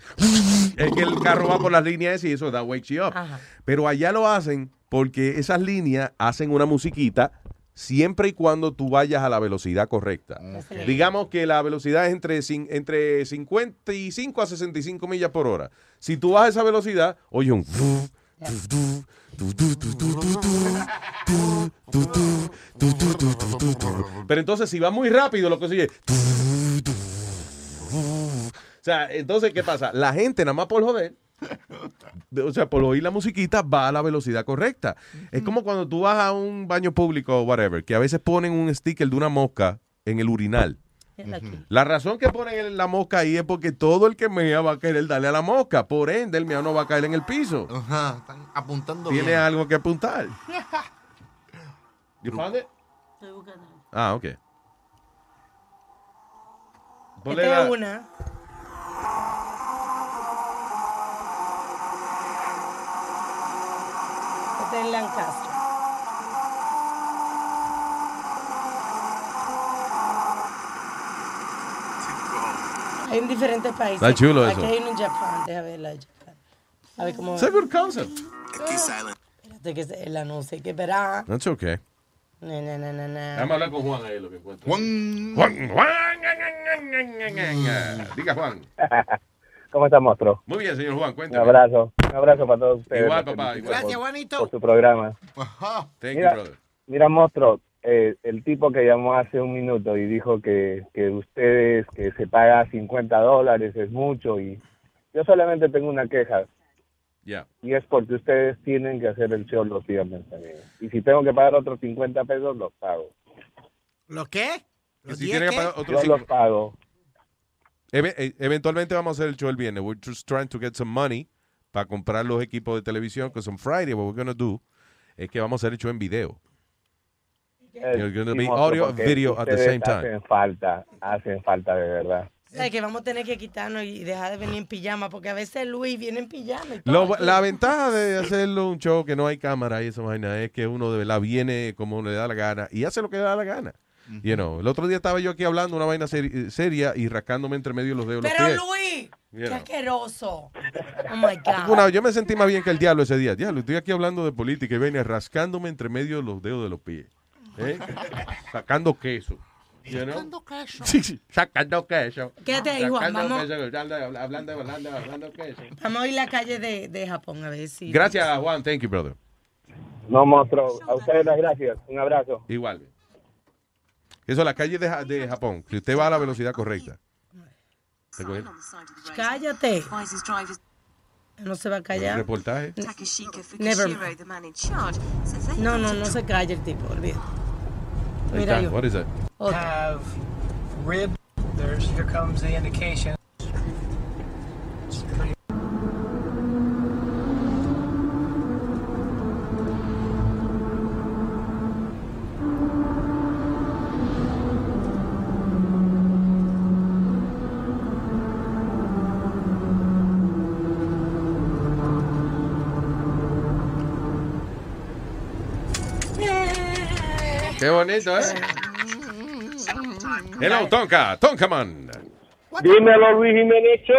S13: es que el carro va por las líneas esas y eso da wakes you up.
S19: Ajá.
S13: Pero allá lo hacen porque esas líneas hacen una musiquita siempre y cuando tú vayas a la velocidad correcta. Digamos que la velocidad es entre, entre 55 a 65 millas por hora. Si tú vas a esa velocidad, oye un... Pero entonces si va muy rápido lo que se oye... O sea, entonces, ¿qué pasa? La gente nada más por joder, o sea, por oír la musiquita, va a la velocidad correcta. Es como cuando tú vas a un baño público o whatever, que a veces ponen un sticker de una mosca en el urinal. La razón que ponen la mosca ahí es porque todo el que mea va a querer darle a la mosca. Por ende, el mea no va a caer en el piso.
S8: Ajá, están apuntando
S13: Tiene
S8: bien.
S13: algo que apuntar. You found it? Ah, ok. Ponle
S19: Esta
S13: la-
S19: una. En Lancaster. En diferentes países.
S13: Está chulo
S19: Aquí
S13: eso.
S19: hay uno en Japón. Deja ver la de Japón. A ver cómo.
S13: It's a good concept.
S19: Espérate que es el anuncio. Hay que esperar.
S13: That's okay.
S19: Na, na, na, na, na.
S13: Vamos a hablar con Juan ahí lo que encuentro.
S8: Juan.
S13: Juan, Juan. Diga Juan.
S33: ¿Cómo está, monstruo?
S13: Muy bien, señor Juan,
S33: Un
S13: cuéntame.
S33: abrazo. Un abrazo para todos ustedes.
S13: Igual,
S33: Los
S13: papá, igual.
S33: por-
S13: Gracias, Juanito.
S33: Por su programa.
S13: Thank
S33: Mira,
S13: you, brother.
S33: Mira, monstruo, eh, el tipo que llamó hace un minuto y dijo que, que ustedes, que se paga 50 dólares es mucho y yo solamente tengo una queja
S13: Ya.
S33: y es porque ustedes tienen que hacer el show los viernes también. Y si tengo que pagar otros 50 pesos, los pago.
S17: ¿Lo qué?
S13: Que si tiene que pagar otros
S33: Yo los pago.
S13: Eve- eh, eventualmente vamos a hacer el show el viernes. We're just trying to get some money para comprar los equipos de televisión. Because on Friday, what we're going to do es que vamos a hacer el show en video. You're going to be audio and video at the same time.
S33: Hacen falta, hacen falta de verdad.
S19: ¿Sabes que vamos a tener que quitarnos y dejar de venir en pijama? Porque a veces Luis viene en pijama y todo.
S13: Lo- la ventaja de hacerlo un show que no hay cámara y esa vaina es que uno de verdad viene como le da la gana y hace lo que le da la gana. You know, el otro día estaba yo aquí hablando una vaina seri- seria y rascándome entre medio los dedos de los
S19: Pero
S13: pies.
S19: Luis,
S13: You
S19: qué
S13: know.
S19: asqueroso. Oh my God.
S13: Una- yo me sentí más bien que el diablo ese día. Diablo, estoy aquí hablando de política y venía rascándome entre medio los dedos de los pies. ¿eh? Sacando queso. You know?
S8: Sacando queso.
S13: Sí, sí, sacando queso.
S19: Quédate ahí, Juan,
S13: Sacando
S19: vamos.
S13: queso, hablando, hablando, hablando, hablando queso.
S19: Vamos a ir a la calle de, de Japón a ver si.
S13: Gracias, Juan. Thank you, brother.
S33: No, monstruo, a ustedes las gracias. Un abrazo.
S13: Igual. Eso es la calle de, de Japón. Si usted va a la velocidad correcta.
S19: Cállate. No se va a callar.
S13: reportaje.
S19: Never No, no, no se calla el tipo, olvídate. Mira yo.
S13: What is that?
S34: Have rib. There's here comes the indication.
S13: Qué bonito, ¿eh? Hello, Tonka, Tonkaman.
S35: Dímelo, Luis Jiménez Show.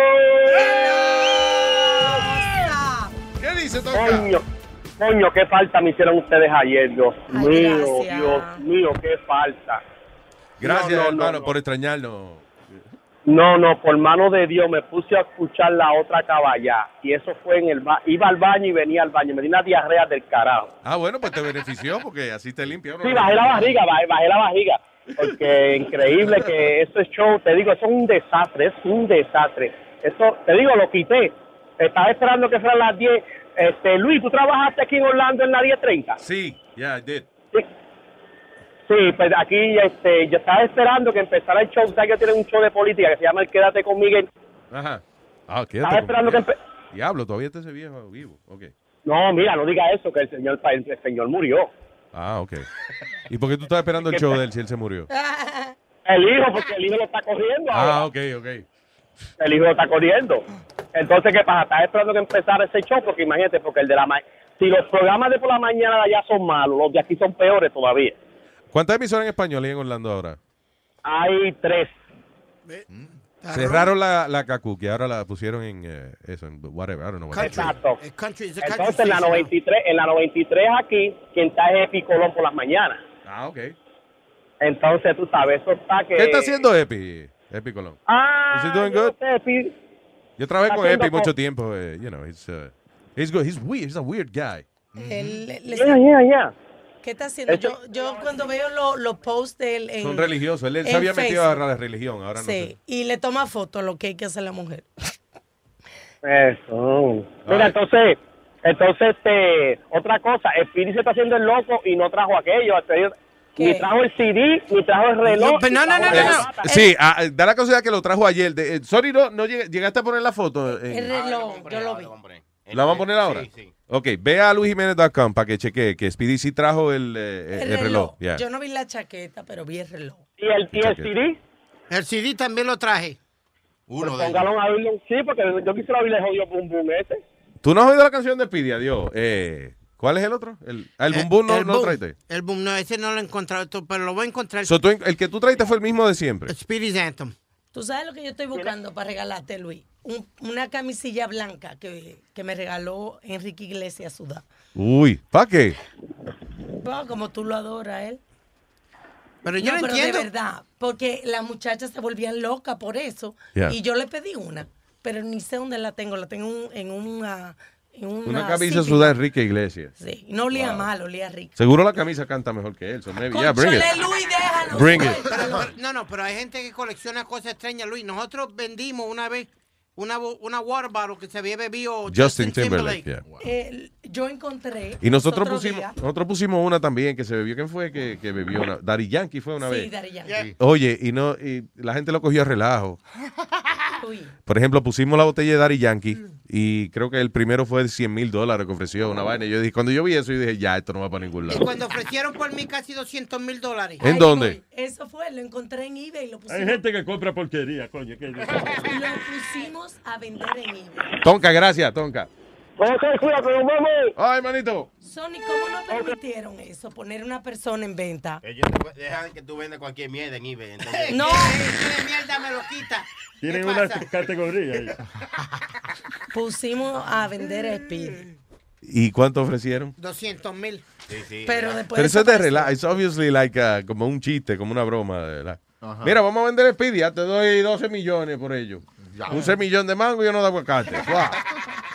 S13: ¿Qué dice Tonka?
S35: Coño, coño, qué falta me hicieron ustedes ayer, Dios
S19: Ay,
S35: mío,
S19: gracias.
S35: Dios mío, qué falta.
S13: Gracias,
S35: No, no, no,
S13: hermano,
S35: no.
S13: por extrañarnos.
S35: No, no, por mano de Dios me puse a escuchar la otra caballa y eso fue en el ba iba al baño y venía al baño, me di una diarrea del carajo.
S13: Ah, bueno, pues te benefició porque así te limpia.
S35: Sí, bajé la barriga, bajé, bajé la barriga. Porque increíble que eso es show, te digo, eso es un desastre, es un desastre. Eso, te digo, lo quité. Estaba esperando que fueran las 10. Este, Luis, ¿tú trabajaste aquí en Orlando en la 10.30?
S13: Sí, yeah, I did.
S35: Sí, pues aquí este, yo estaba esperando que empezara el show. ¿Sabes que tiene un show de política que se llama El Quédate con Miguel?
S13: Ajá. Ah, quédate.
S35: Estaba esperando que empe-
S13: Diablo, todavía está ese viejo vivo. Ok.
S35: No, mira, no diga eso, que el señor, el, señor murió.
S13: Ah, ok. ¿Y por qué tú estás esperando el show de él si él se murió?
S35: El hijo, porque el hijo lo está corriendo. ahora.
S13: Ah, ok, ok.
S35: el hijo está corriendo. Entonces, ¿qué pasa? Estás esperando que empezara ese show, porque imagínate, porque el de la ma si los programas de por la mañana de allá son malos, los de aquí son peores todavía.
S13: ¿Cuántas emisoras en español hay en Orlando ahora?
S35: Hay tres.
S13: Cerraron la, la Kaku, que ahora la pusieron en eh, eso, en whatever, I don't know what.
S35: Exacto.
S17: country,
S35: Entonces, en la
S17: station now.
S35: 93, en la 93 aquí, quien está es Epi Colón por las mañanas.
S13: Ah, ok.
S35: Entonces, tú sabes, eso está que...
S13: ¿Qué está haciendo Epi? Epi Colón.
S35: Ah,
S13: Is he doing
S35: yo
S13: good?
S35: sé, Epi.
S13: Yo trabajé con Epi mucho tiempo. eh, you know, he's, uh, he's good. He's weird. He's a weird guy.
S19: Le-
S35: Yeah, yeah, yeah.
S19: ¿Qué está haciendo?
S13: Este-
S19: Yo, yo cuando veo lo- los posts de él en...
S13: Son religiosos. Él, él se había metido a
S19: Facebook.
S13: la religión. Ahora no
S19: Sí,
S13: sé.
S19: y le toma fotos lo que hay que hacer la mujer.
S35: Eso. Mira, entonces, entonces, este, otra cosa, Speedy se está haciendo el loco y no trajo aquello.
S19: ¿Qué?
S35: Ni trajo el CD, ni trajo el reloj.
S17: No, pero no, no, no, no.
S35: bata.
S13: Sí, ah, eh, da la casualidad que lo trajo ayer. De- eh, sorry, no, no lleg- llegaste a poner la foto. en-
S19: El reloj, yo lo vi.
S13: ¿La van a poner ahora? Ok, ve a luisjiménez.com para que chequee que Speedy sí trajo el, eh,
S19: El,
S13: el reloj. yeah.
S19: Yo no vi la chaqueta, pero vi el reloj.
S35: ¿Y el, y el CD?
S17: El CD también lo traje.
S8: Uno
S35: Pues póngalo a oírlo. Sí, porque yo quisiera oírle jodido bum bum ese.
S13: ¿Tú no has oído la canción de Speedy? Adiós. Eh, ¿Cuál es el otro? El, ah, el Bum Bum no, no lo traiste.
S17: El boom, no, ese no lo he encontrado, tú- pero lo voy a encontrar.
S13: So, tú en- el que tú traiste fue el mismo de siempre.
S17: Spirit Anthem.
S19: ¿Tú sabes lo que yo estoy buscando para regalarte, Luis? Un- una camisilla blanca que, que me regaló Enrique Iglesias Sudá.
S13: Uy, ¿para qué?
S19: Bueno, como tú lo adoras, él.
S17: Pero yo no
S19: pero
S17: entiendo.
S19: de verdad, porque las muchachas se volvían locas por eso.
S13: Yeah.
S19: Y yo le pedí una, pero ni sé dónde la tengo. La tengo un- en una... En una,
S13: Una camisa
S19: Zippy.
S13: sudada Enrique Iglesias.
S19: Sí, no olía
S13: Wow.
S19: mal, olía rico.
S13: Seguro la camisa canta mejor que él. So maybe, yeah, bring it.
S19: Cónchale, Luis, déjanos.
S13: Bring it.
S17: Pero- pero- no, no, pero hay gente que colecciona cosas extrañas, Luis. Nosotros vendimos una vez una, bo- una water bottle que se había bebido
S13: Justin Timberlake. yeah.
S19: Eh, yo encontré...
S13: Y nosotros
S19: otro
S13: pusimos,
S19: día-
S13: nosotros pusimos una también que se bebió. ¿Quién fue que, que bebió una? Daddy Yankee fue una
S19: Sí,
S13: vez.
S19: Daddy Yankee.
S13: Oye, y no, y la gente lo cogió a relajo. Por ejemplo, pusimos la botella de Daddy Yankee y creo que el primero fue de 100 mil dólares que ofreció una vaina. Y yo dije, cuando yo vi eso, yo dije, ya, esto no va para ningún
S17: Y
S13: lado.
S17: cuando ofrecieron por mí casi 200 mil dólares.
S13: ¿En dónde?
S19: Eso fue, lo encontré en eBay y lo pusimos,
S18: Hay gente que compra porquería, coño. que-
S19: lo pusimos a vender en eBay.
S13: Tonka, gracias, Tonka. Ay, manito.
S19: Sony, ¿cómo no permitieron eso? Poner una persona en venta.
S16: Ellos dejan que tú vendas cualquier mierda en eBay. entonces-
S19: No.
S17: Esa mierda me lo quita.
S18: Tienen
S17: ¿Qué
S18: una categoría ahí.
S19: Pusimos a vender a Speedy.
S13: ¿Y cuánto ofrecieron?
S17: 200 mil.
S19: Pero después
S13: Pero eso es de relajo. Es obviously like uh, como un chiste, como una broma. de verdad. Mira, vamos a vender Speedy. Ya te doy 12 millones por ello. Un semillón de mango y uno de aguacate. Wow.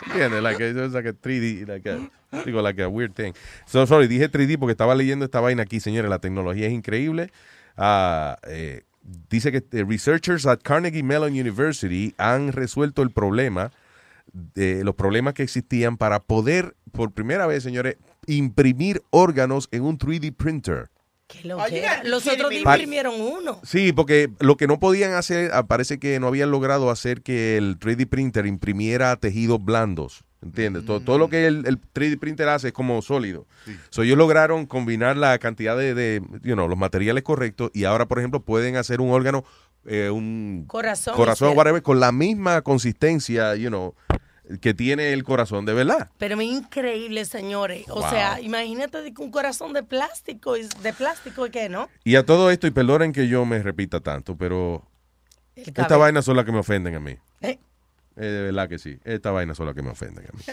S13: ¿Entiendes? Like, it's like a 3D, like a, digo, like a weird thing. So, sorry, dije 3D porque estaba leyendo esta vaina aquí, señores. La tecnología es increíble. Ah, eh, dice que eh, researchers at Carnegie Mellon University han resuelto el problema de los problemas que existían para poder, por primera vez, señores, imprimir órganos en un 3D printer.
S19: Qué lo
S17: Oye,
S19: que era. Los otros imprimieron uno.
S13: Sí, porque lo que no podían hacer, ah, parece que no habían logrado hacer que el 3D printer imprimiera tejidos blandos. ¿Entiendes? Todo, todo lo que el, el 3D printer hace es como sólido. So, ellos lograron combinar la cantidad de, de, you know, los materiales correctos y ahora, por ejemplo, pueden hacer un órgano, eh, un
S19: Corazón,
S13: corazón whatever, con la misma consistencia, you know, que tiene el corazón de verdad.
S19: Pero es increíble, señores. O sea, imagínate un corazón de plástico, es de plástico y qué, ¿no?
S13: Y a todo esto, y perdonen que yo me repita tanto, pero
S19: El
S13: esta
S19: cabello.
S13: vaina son las que me ofenden a mí.
S19: Eh.
S13: Eh, de verdad que sí. Esta vaina son las que me ofenden a mí.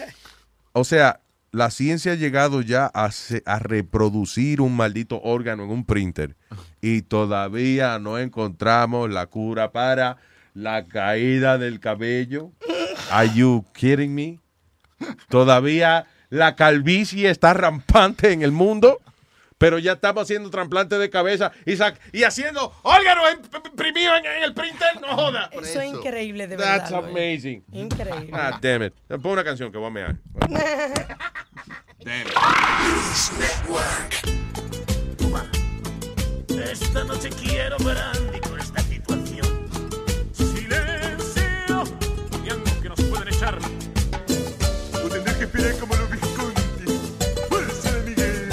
S13: O sea, la ciencia ha llegado ya a, se- a reproducir un maldito órgano en un printer y todavía no encontramos la cura para la caída del cabello. Are you kidding me? Todavía la calvicie está rampante en el mundo, pero ya estamos haciendo trasplantes de cabeza y, sac- y haciendo órganos imp- imprimidos en, en el printer. No joda.
S19: Eso es increíble, de
S13: That's
S19: verdad. güey.
S13: amazing.
S19: Increíble.
S13: Ah, damn it. Pon una canción que voy a mear.
S36: Esta noche quiero ver a Andy con esta echar. O tendré que esperar como los Visconti. Fuerza de Miguel.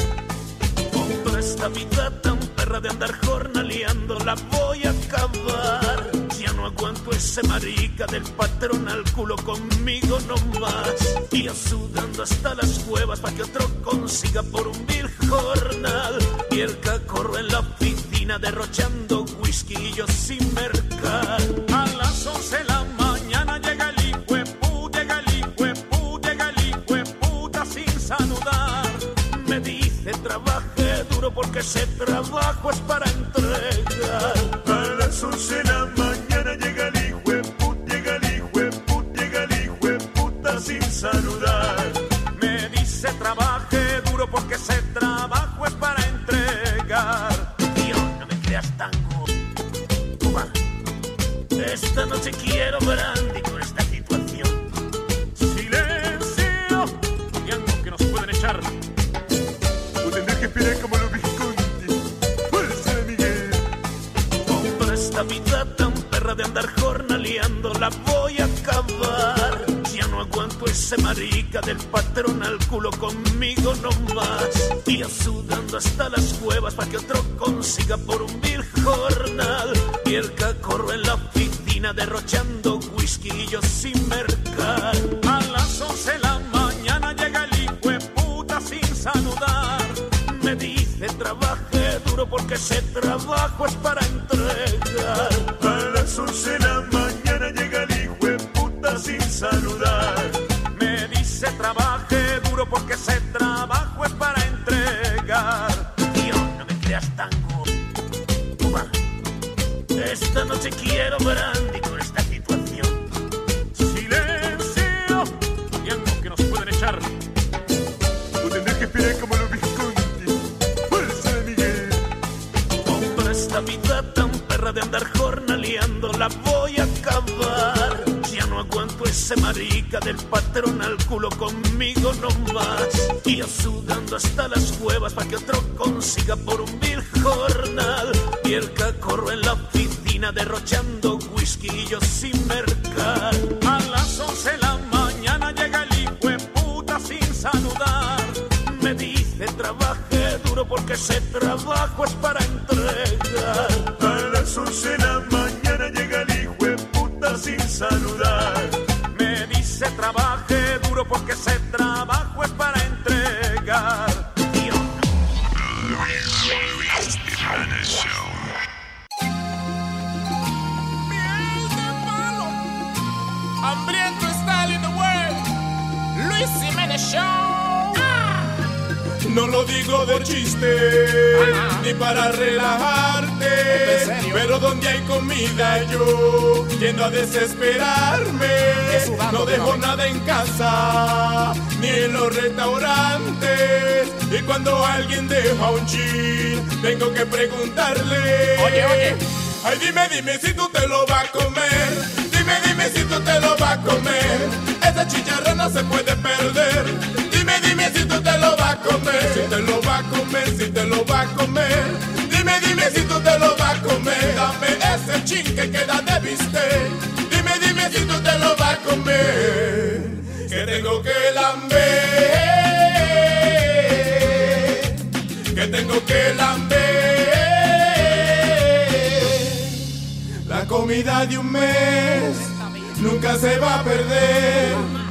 S36: Con toda esta vida tan perra de andar jornaleando la voy a acabar. Ya no aguanto ese marica del patrón al culo conmigo nomás. Y yo sudando hasta las cuevas para que otro consiga por un vil jornal. Y el cacorro en la oficina derrochando whisky y yo sin mercar. A las 11 de la porque ese trabajo es para entregar. A las 11 de la mañana llega el hijo de put, llega el hijo de put, llega el hijo de puta sin saludar. Me dice trabaje duro porque ese trabajo es para entregar. Tío, no me creas tan Cuba. Esta noche quiero ver a Andy con vida tan perra de andar jornaleando la voy a acabar. Ya no aguanto ese marica del patrón al culo conmigo nomás. Y sudando hasta las cuevas para que otro consiga por un vil jornal. Y el cacorro en la oficina derrochando whisky y yo sin mercar. A las 11 de la mañana llega el hijo puta sin saludar. Duro porque ese trabajo es para entregar. A las 11 de la mañana llega el hijo de puta sin saludar. Me dice trabaje duro porque ese trabajo es para entregar. Tío, no me creas tan Cuba. Esta noche quiero ver esta vida tan perra de andar jornaleando la voy a acabar. Ya no aguanto ese marica del patrón al culo conmigo nomás. Y yo sudando hasta las cuevas para que otro consiga por un vil jornal. Y el cacorro en la oficina derrochando whisky y yo sin mercar. A las 11 de la porque ese trabajo es para entregar. A las 11 de la mañana llega el hijo de puta sin saludar. Me dice trabaje duro porque ese trabajo es para entregar.
S28: Hambriento está in the world. Luis Jiménez Show.
S37: No lo digo de chiste, ni para relajarte. Pero donde hay comida yo tiendo a desesperarme. No dejo nada en casa, ni en los restaurantes. Y cuando alguien deja un chin, tengo que preguntarle.
S28: Oye, oye.
S37: Ay, dime, dime si tú te lo vas a comer. Dime, dime si tú te lo vas a comer. Esa chicharra no se puede perder. Si tú te lo vas a comer. Si te lo vas a comer, si te lo vas a comer. Dime, dime si tú te lo vas a comer. Dame ese chin que queda de bistec. Dime, dime si tú te lo vas a comer. Que tengo que lamber. Que tengo que lamber. La comida de un mes nunca se va a perder.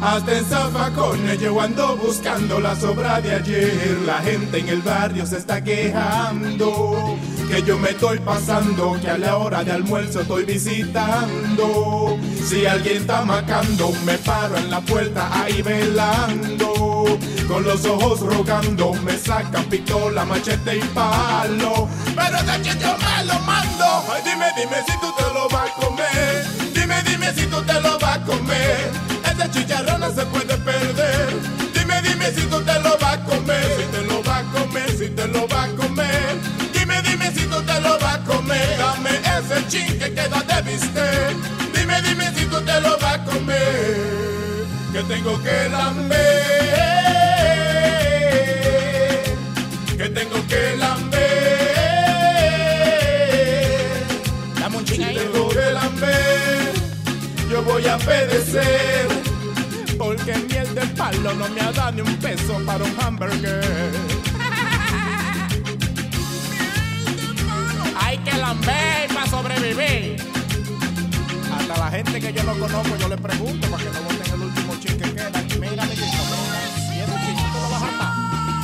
S37: Hasta en zafacones yo ando buscando la sobra de ayer. La gente en el barrio se está quejando. Que yo me estoy pasando, que a la hora de almuerzo estoy visitando. Si alguien está macando, me paro en la puerta ahí velando. Con los ojos rogando, me sacan pistola, machete y palo. Pero de que yo me lo mando. Dime, dime si tú te lo vas a comer. Dime, dime si tú te lo vas a comer. Ese chicharrón no se puede perder. Dime, dime si tú te lo vas a comer. Si te lo vas a comer, si te lo vas a comer. Dime, dime si tú te lo vas a comer. Dame ese chin que queda de bistec. Dime, dime si tú te lo vas a comer. Que tengo que lamber. Que tengo que lamber.
S17: Dame un
S37: Si tengo que lamber, yo voy a pedecer. Palo no me ha dado ni un peso para un hamburger. Hay que lamber para sobrevivir. Hasta la gente que yo no conozco, yo le pregunto para que no voten el último chin que queda. Y mira, mi y ese chin, ¿tú lo vas a hartar?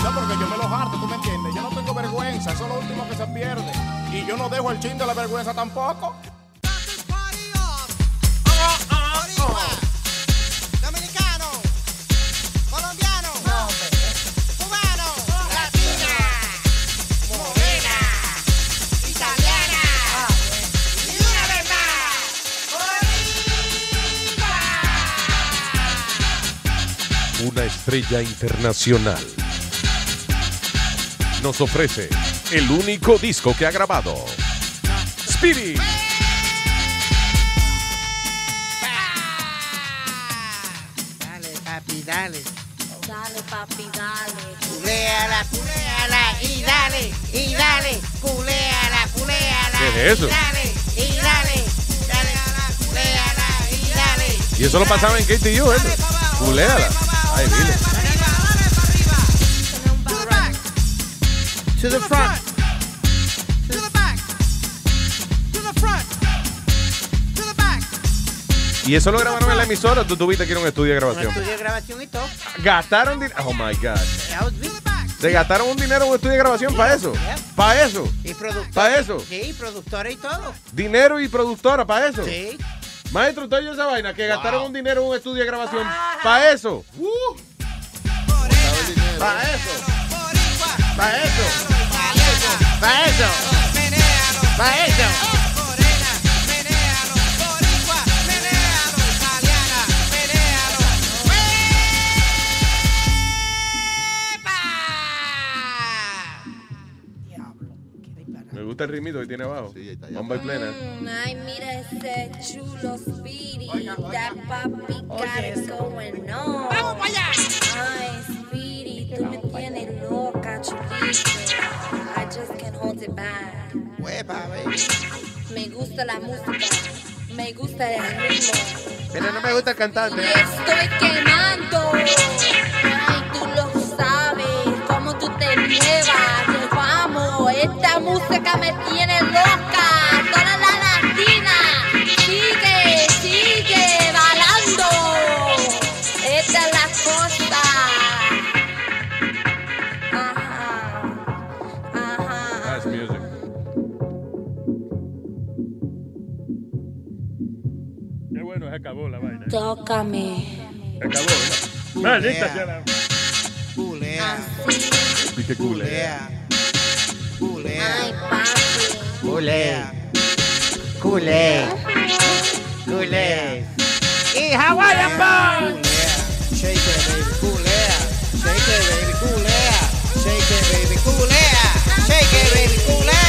S37: No, porque yo me lo harto, ¿tú me entiendes? Yo no tengo vergüenza, eso es lo último que se pierde. Y yo no dejo el chin de la vergüenza tampoco.
S13: Estrella internacional. Nos ofrece el único disco que ha grabado. Speedy.
S17: Dale, papi, dale.
S31: Dale, papi, dale.
S17: Culeala, culeala y dale, y dale, culeala, culeala.
S13: ¿Qué es eso?
S17: Y dale, y dale, dale, culeala y dale.
S13: Y eso lo pasaba en KTU, eso. Culéala. Ay, dile.
S17: To the front.
S30: To the back, to the front, to the back.
S13: Y eso lo grabaron en la emisora. Tú tuviste que ir a un estudio de
S17: Un
S13: grabación.
S17: estudio de grabación y todo.
S13: Gastaron dinero. Oh my God. Se gastaron un dinero en un estudio de grabación para eso. Para eso.
S17: Y productor.
S13: ¿Pa' eso?
S17: Sí, productora y todo.
S13: Dinero y productora para eso.
S17: Sí.
S13: Maestro, ¿usted oyó esa vaina? Que gastaron un dinero en un estudio de grabación. Para eso. Para eso. Para eso.
S17: Para eso. Para eso.
S13: Me gusta el ritmito que tiene abajo. Sí, está Bomba y plena.
S31: Ay, mira ese chulo Speedy. That papi got going on. ¡Vamos para allá! Ay, Speedy, tú me tienes loca, chulito. I just can't hold it back.
S17: Huepa, baby.
S31: Me gusta la música. Me gusta el ritmo.
S13: Pero no me gusta el cantante.
S31: Y estoy quemando. Esta música me tiene loca. Toda la latina. Sigue, sigue balando. Esta es la cosa. Ajá. Ajá.
S13: That's music.
S18: Qué bueno, se acabó la vaina.
S31: Tócame.
S18: Se acabó, ¿verdad? Maldita sea la...
S17: Culea.
S13: Y que culea.
S17: Culea.
S32: Culé. Culé. Culé.
S17: Y Hawaiian Boy. Shake it, baby. Culea. Shake it, baby. Culea. Shake it, baby. Culea. Shake it, baby. Culea.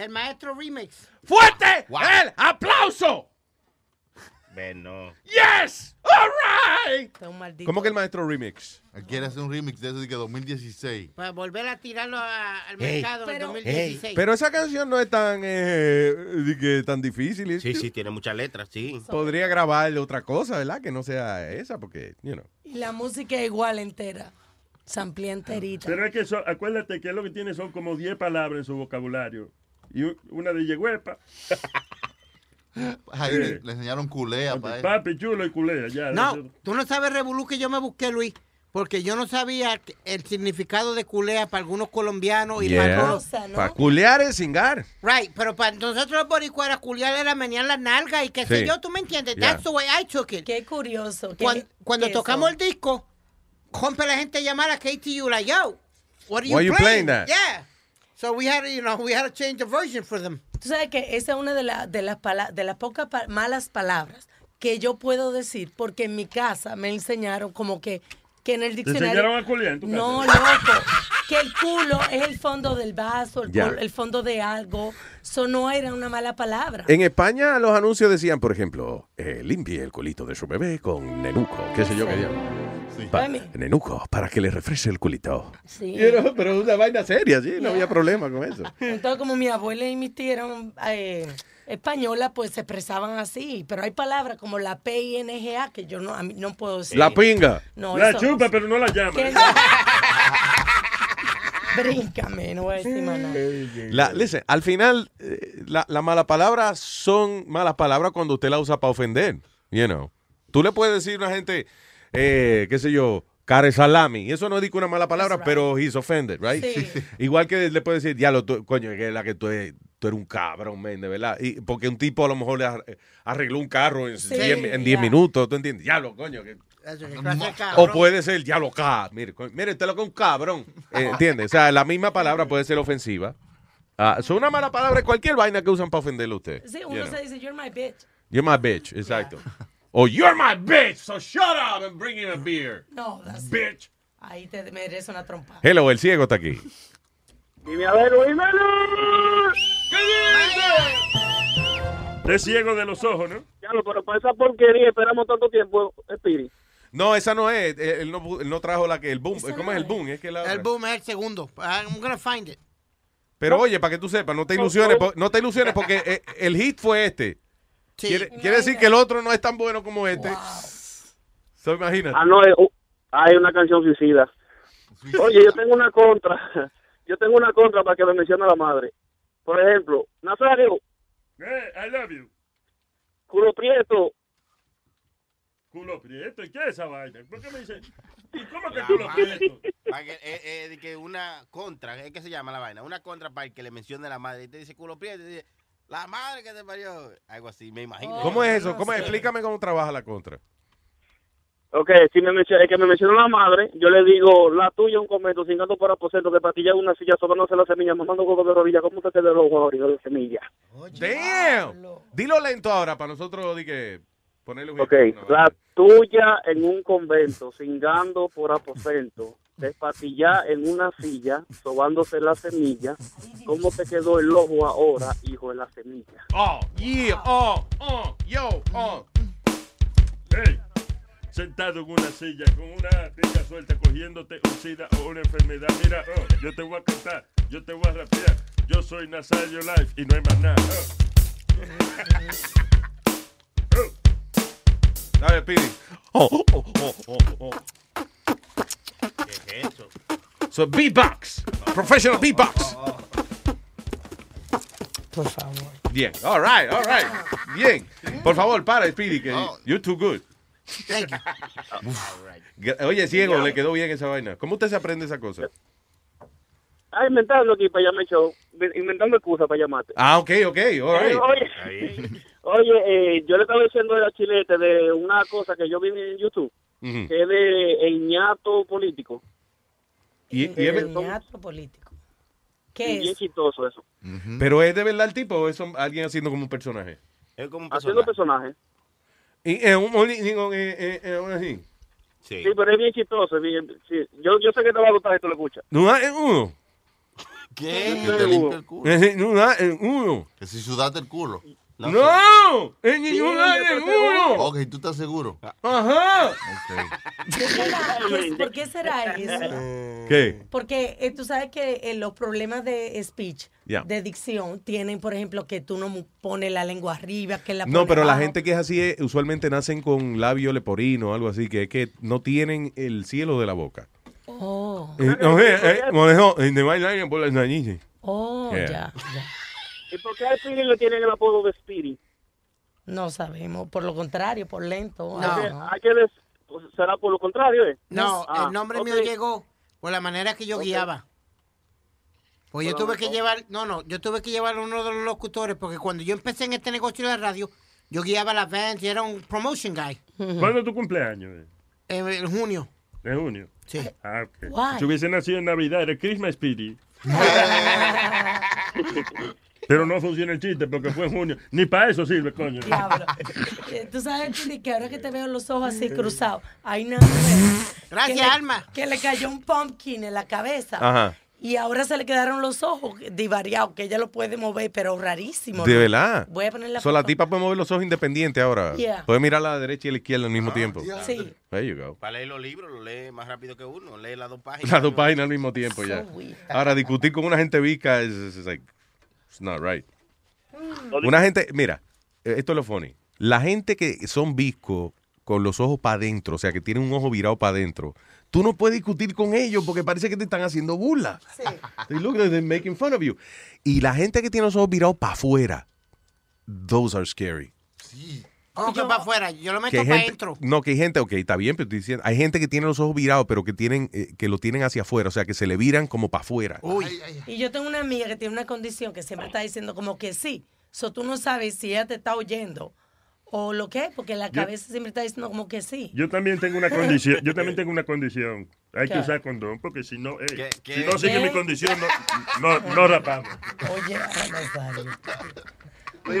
S17: El maestro remix.
S13: ¡Fuerte el aplauso!
S16: Ven, no.
S13: ¡Yes! ¡All right!
S19: Es un maldito.
S13: ¿Cómo que el maestro remix?
S8: Quiere hacer un remix de eso de que 2016.
S17: Para volver a tirarlo a- al
S13: Ey.
S17: mercado en
S16: Pero-
S17: 2016.
S13: Pero esa canción no es tan, eh, di que tan difícil. Es
S16: Sí, sí, tiene muchas letras, sí.
S13: Podría grabarle otra cosa, ¿verdad? Que no sea esa, porque, you know.
S19: Y la música es igual entera. Samplía enterita.
S18: Pero es que eso, acuérdate que lo que tiene son como 10 palabras en su vocabulario. Y una de yegüepa.
S8: Ahí le, le enseñaron culea para él.
S18: Papi chulo y culea, ya.
S17: No, tú no sabes revolú que yo me busqué, Luis. Porque yo no sabía el significado de culea para algunos colombianos y para
S13: Yeah.
S17: algunos.
S13: Para culear es cingar.
S17: Right, pero para nosotros los boricuas culiar era menear las nalgas y qué sé
S13: Sí.
S17: yo, tú me entiendes.
S13: Yeah.
S17: That's the way I took it.
S19: Qué curioso. qué-
S17: Cuando, cuando
S19: qué
S17: tocamos
S19: eso.
S17: el disco, rompe la gente a llamar a KTU, like, yo, what are you
S13: Why you
S17: playing?
S13: playing that?
S17: Yeah. So we had, to, you know, we had to change the version for them.
S19: Tú sabes que esa es una de, la- de, las, pala- de las pocas pa- malas palabras que yo puedo decir porque en mi casa me enseñaron como que, que en el
S18: ¿Te
S19: diccionario...
S18: enseñaron a en tu casa?
S19: No, loco. Que el culo es el fondo del vaso, el, culo- el fondo de algo. Eso no era una mala palabra.
S13: En España los anuncios decían, por ejemplo, eh, limpie el culito de su bebé con nenuco, qué sé yo qué diablo. Pa-
S19: Mami.
S13: nenuco, para que le refresque el culito.
S19: Sí.
S13: Pero, pero es una vaina seria, sí, no había problema con eso.
S19: Entonces, como mi abuela y mis tías eran eh, españolas, pues se expresaban así. Pero hay palabras como la P-I-N-G-A que yo no, a mí no puedo decir.
S13: La pinga.
S19: No,
S18: la
S19: eso-
S18: chupa, pero no la llama.
S19: Bríncame, no voy a decir más nada.
S13: La, listen, al final, eh, la, la mala palabra son malas palabras cuando usted la usa para ofender. You know. Tú le puedes decir a una gente, eh, qué sé yo, care salami. Eso no digo una mala palabra, pero he's offended, right?
S19: Sí.
S13: Igual que le puede decir, diablo, tú- coño, que es la que tú, eres- tú eres un cabrón, men, de verdad. Y porque un tipo a lo mejor le ar- arregló un carro en
S17: Sí,
S13: 10 en 10
S17: ya.
S13: minutos, ¿tú entiendes? Diablo, coño. que- o puede ser diablo, ca. Mire, mire, usted lo que es un cabrón. Eh, ¿Entiendes? O sea, la misma palabra puede ser ofensiva. Ah, son una mala palabra cualquier vaina que usan para ofenderle a usted.
S19: Sí,
S13: You
S19: uno
S13: know.
S19: se dice, you're my bitch.
S13: You're my bitch, exacto. O you're my bitch, so shut up and bring him a beer.
S19: No, that's-
S13: Bitch.
S19: Ahí te merece una trompa.
S13: Hello, el ciego está aquí.
S33: Dime a ver, dímelo.
S18: Es ciego de los ojos, ¿no?
S33: Ya lo, pero para esa porquería esperamos tanto tiempo, Spirit.
S13: No, esa no es. eh, Él no, él no trajo la que el boom. ¿Cómo es el boom? Es que la
S17: El
S13: otra.
S17: boom es el segundo. I'm gonna find it.
S13: Pero oye, para que tú sepas, no te ilusiones, no te ilusiones porque eh, el hit fue este. Quiere, quiere decir que el otro no es tan bueno como este. So, imagínate.
S33: Ah, no, hay una canción suicida. Oye, yo tengo una contra. Yo tengo una contra para que me mencione la madre. Por ejemplo, Nazario,
S18: Eh, I love you.
S33: culo prieto.
S18: Culo prieto. ¿Y qué es esa vaina? ¿Por qué me dice? ¿Y cómo que culo prieto?
S16: Que, eh, eh, que una contra. ¿qué se llama la vaina? Una contra para el que le mencione la madre. Y te dice culo prieto. y dice, la madre que te parió. Algo así, me imagino.
S13: ¿Cómo es eso? ¿Cómo es? Explícame cómo trabaja la contra.
S33: Ok, si me menciona, el que me mencionó la madre, yo le digo, la tuya un comento, cingando por aposento, de patilla una silla, sobándose la semilla, mamando huevo de rodilla, ¿cómo te quedó los huevos de semilla?
S13: Damn. Dilo lento ahora para nosotros di que ponerle un
S33: Ok,
S13: ejemplo, ¿no?
S33: la tuya en un convento, cingando por aposento, despatilla en una silla, sobándose la semilla, ¿cómo te quedó el ojo ahora, hijo de la semilla?
S13: Oh, yeah, oh, oh, yo, oh.
S18: Hey, sentado en una silla con una pica suelta cogiéndote un sida o una enfermedad. Mira, oh, yo te voy a contar, yo te voy a rapear. Yo soy Nazario Life y no hay más nada. Oh.
S13: Dale, Pidi. Oh, oh, oh, oh, oh.
S16: ¿Qué es eso?
S13: So, beatbox. Professional beatbox.
S19: Por favor.
S13: Bien, all right, all right. Bien. Por favor, para, Speedy, que you're too good.
S17: Thank you.
S13: Oye, ciego, le quedó bien esa vaina. ¿Cómo usted se aprende esa cosa?
S33: Ah, inventando aquí para llamar show, inventando excusas para llamarte.
S13: Ah, ok, ok, all right.
S33: Oye, oye eh, yo le estaba diciendo a Chilete de una cosa que yo vi en YouTube, Que es de el ñato político.
S13: Y- y es
S19: político.
S33: Y
S19: ¿Qué
S33: bien
S19: es?
S33: chistoso eso.
S13: Pero es de verdad el tipo o es alguien haciendo como un personaje.
S16: Es como un
S33: Haciendo personaje.
S13: Y es un eh, eh, eh, así.
S33: Sí. pero es bien chistoso. es bien- sí. Yo, yo sé que te va a gustar si tú lo escuchas.
S13: No hay uno.
S8: Que te limpie el culo.
S13: Es uno.
S8: Que si sudaste el culo.
S13: No, en ninguna
S8: Sí,
S13: en
S8: yo estoy seguro.
S13: uno.
S8: Ok, tú estás seguro.
S13: Ajá.
S19: ¿Qué será? ¿Qué- ¿Por qué será eso?
S13: ¿Qué?
S19: Porque eh, tú sabes que eh, los problemas de speech, de dicción, tienen, por ejemplo, que tú no pones la lengua arriba, que la
S13: No, pero la gente que es así es- usualmente nacen con labio leporino o algo así, que es que no tienen el cielo de la boca.
S19: Oh,
S13: Eh, no, eh, eh, manejo, eh, de bailar por las narices.
S19: oh,
S13: Yeah.
S19: ya, ya.
S33: ¿Y por qué a Speedy le tienen el apodo de Speedy?
S19: No sabemos, por lo contrario, por lento.
S33: Que-
S19: Ah,
S33: hay que des- pues, será por lo contrario, ¿eh?
S17: No,
S33: Ah,
S17: el nombre mío llegó por la manera que yo guiaba. Pues yo tuve que
S33: no.
S17: llevar, no, no, yo tuve que llevar a uno de los locutores porque cuando yo empecé en este negocio de la radio, yo guiaba las vans y era un promotion guy.
S18: ¿Cuándo es tu cumpleaños? eh?
S17: En, en junio.
S18: ¿En junio?
S17: Sí.
S18: Ah, ok.
S17: Why?
S18: Si hubiese nacido en Navidad, era Christmas Speedy. Pero no funciona el chiste porque fue en junio. Ni para eso sirve, coño.
S19: Diablo. Eh, Tú sabes, Chili, que ahora que te veo los ojos así cruzados, hay mujer
S17: Gracias,
S19: que le-
S17: Alma.
S19: Que le cayó un pumpkin en la cabeza.
S13: Ajá.
S19: Y ahora se le quedaron los ojos divariados, que ella lo puede mover, pero rarísimo.
S13: De
S19: ¿no?
S13: verdad.
S19: Voy a poner la
S13: So, la tipa puede mover los ojos independientes ahora.
S19: Yeah.
S13: Puede mirar a la derecha y a la izquierda al mismo tiempo.
S19: Sí.
S13: There you go.
S16: Para leer los libros, lo lee más rápido que uno. Lee las dos páginas.
S13: Las dos páginas al mismo tiempo ya. Ahora, discutir con una gente vica es, es- es like, it's not right. Una gente, mira, eh, esto es lo funny. La gente que son viscos con los ojos para adentro, o sea, que tienen un ojo virado para adentro, tú no puedes discutir con ellos porque parece que te están haciendo burla. They look like they're making fun of you. Y la gente que tiene los ojos virados para afuera, those are scary.
S17: ¿Cómo que para afuera? Yo lo meto para
S13: gente,
S17: adentro.
S13: no, que hay gente, ok, está bien, pero estoy diciendo, hay gente que tiene los ojos virados, pero que tienen, eh, que lo tienen hacia afuera, o sea, que se le viran como para afuera.
S19: Y yo tengo una amiga que tiene una condición que siempre está diciendo como que sí. So tú no sabes si ella te está oyendo o lo que, porque la
S18: Yo-
S19: cabeza siempre está diciendo como que sí.
S18: Yo también tengo una condición. Yo también tengo una condición. Hay que usar condón porque si no, eh,
S19: qué?
S18: si no sigue
S19: ¿Qué?
S18: mi condición, no, no, no rapamos.
S19: Oye.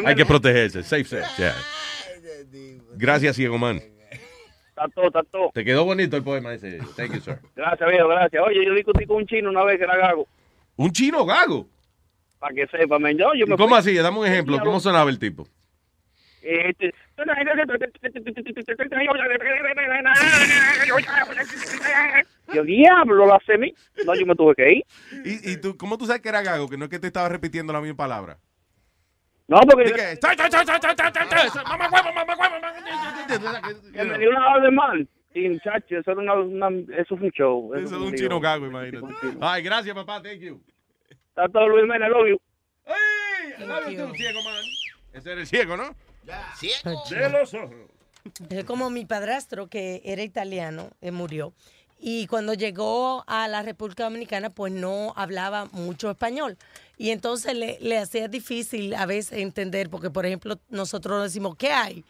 S13: Hay que protegerse, safe sex, yeah. Gracias, ciego man.
S33: Está todo, está todo.
S13: Te quedó bonito el poema ese. Thank you, sir.
S33: Gracias, viejo, gracias. Oye, yo discutí con un chino una vez que era gago.
S13: ¿Un chino gago?
S33: Para que sepa, men. Yo, yo me
S13: ¿Cómo
S33: fui-
S13: así? Dame un ejemplo. ¿Cómo sonaba el tipo?
S33: Este, Yo, diablo, la semí. No, yo me tuve que ir.
S13: ¿Y, y tú, cómo tú sabes que era gago? Que no es que te estaba repitiendo la misma palabra.
S33: No, porque... Que me dio una de mal. Y, muchacho, eso, era una, una- eso fue un show.
S13: Eso es un chino gago, imagínate. Ay, gracias, papá. Thank you.
S33: Está todo Luis Mena, love you.
S13: I love you too, ciego man. Ese era el ciego, ¿no?
S18: De los ojos.
S19: Es como mi padrastro, que era italiano, murió. Y cuando llegó a la República Dominicana, pues no hablaba mucho español. Y entonces le, le hacía difícil a veces entender, porque por ejemplo, nosotros decimos, ¿qué hay?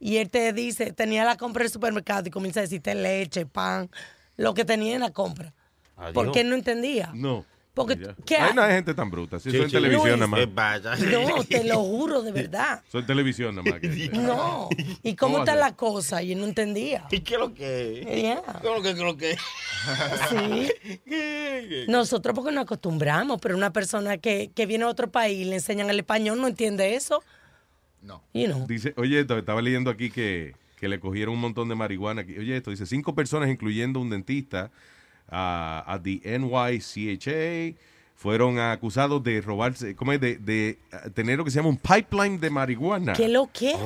S19: Y él te dice, tenía la compra del supermercado y comienza a decirte leche, pan, lo que tenía en la compra.
S13: Adiós.
S19: Porque él no entendía.
S13: No.
S19: Porque. ¿qué
S13: Ay, no hay gente tan bruta. Sí,
S16: Sí,
S13: son
S16: sí.
S13: televisión nada
S16: eh,
S13: más.
S16: vaya.
S19: No, te lo juro, de verdad.
S13: Son en televisión nada más. que-
S19: No. ¿Y
S13: ¿Cómo
S19: cómo está
S13: ser?
S19: la cosa? Y él no entendía.
S16: ¿Y qué es lo que es?
S19: Yeah.
S16: ¿Qué es lo que es lo que es?
S19: Sí. Nosotros porque nos acostumbramos, pero una persona que, que viene a otro país y le enseñan el español no entiende eso.
S8: No.
S19: You know.
S13: Dice, oye, esto, estaba leyendo aquí que, que le cogieron un montón de marihuana. aquí. Oye, esto dice, cinco personas, incluyendo un dentista, a a the NYCHA, fueron acusados de robarse, ¿cómo es? De, de uh, tener lo que se llama un pipeline de marihuana.
S19: ¿Qué lo que?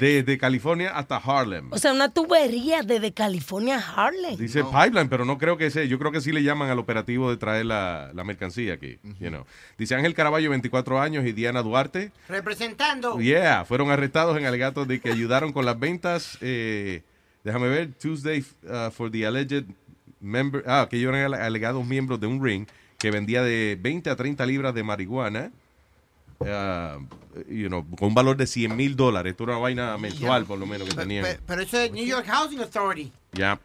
S13: Desde California hasta Harlem.
S19: O sea, una tubería desde California a Harlem.
S13: Dice pipeline, pero no creo que sea. Yo creo que sí le llaman al operativo de traer la, la mercancía aquí. you know. Dice Ángel Caraballo, 24 años, y Diana Duarte.
S17: Representando.
S13: Yeah, fueron arrestados en alegatos de que ayudaron con las ventas. eh, déjame ver, Tuesday uh, for the alleged member. Ah, que ellos eran ale- alegados miembros de un ring que vendía de 20 a 30 libras de marihuana. uh, you know, con un valor de 100 mil dólares. Esto era una vaina mensual, por lo menos, que tenían.
S17: Pe- Pero eso es New York Housing Authority.
S13: Ya.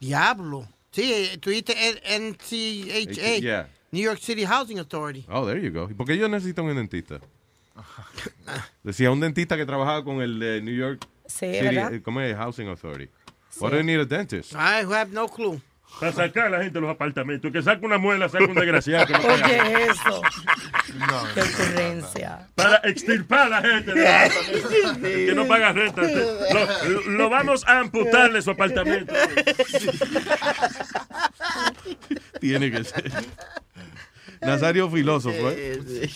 S17: Diablo. Sí, eh, N- NCHA.
S13: Yeah.
S17: New York City Housing Authority.
S13: Oh, there you go. ¿Y por qué yo necesito un dentista? Decía un dentista que trabajaba con el de New York
S19: Sí,
S13: City,
S19: ¿verdad?
S13: eh, ¿cómo es? Housing Authority. Why do you need a dentist?
S17: I have no clue.
S18: Para sacar a la gente de los apartamentos. Que saca una muela, saca un desgraciado. que no.
S19: Oye, eso. Qué ocurrencia.
S18: Para extirpar a la gente de los apartamentos. Que no paga renta. Lo, lo- lo vamos a amputarle su apartamento.
S13: Tiene que ser. Nazario filósofo, ¿eh?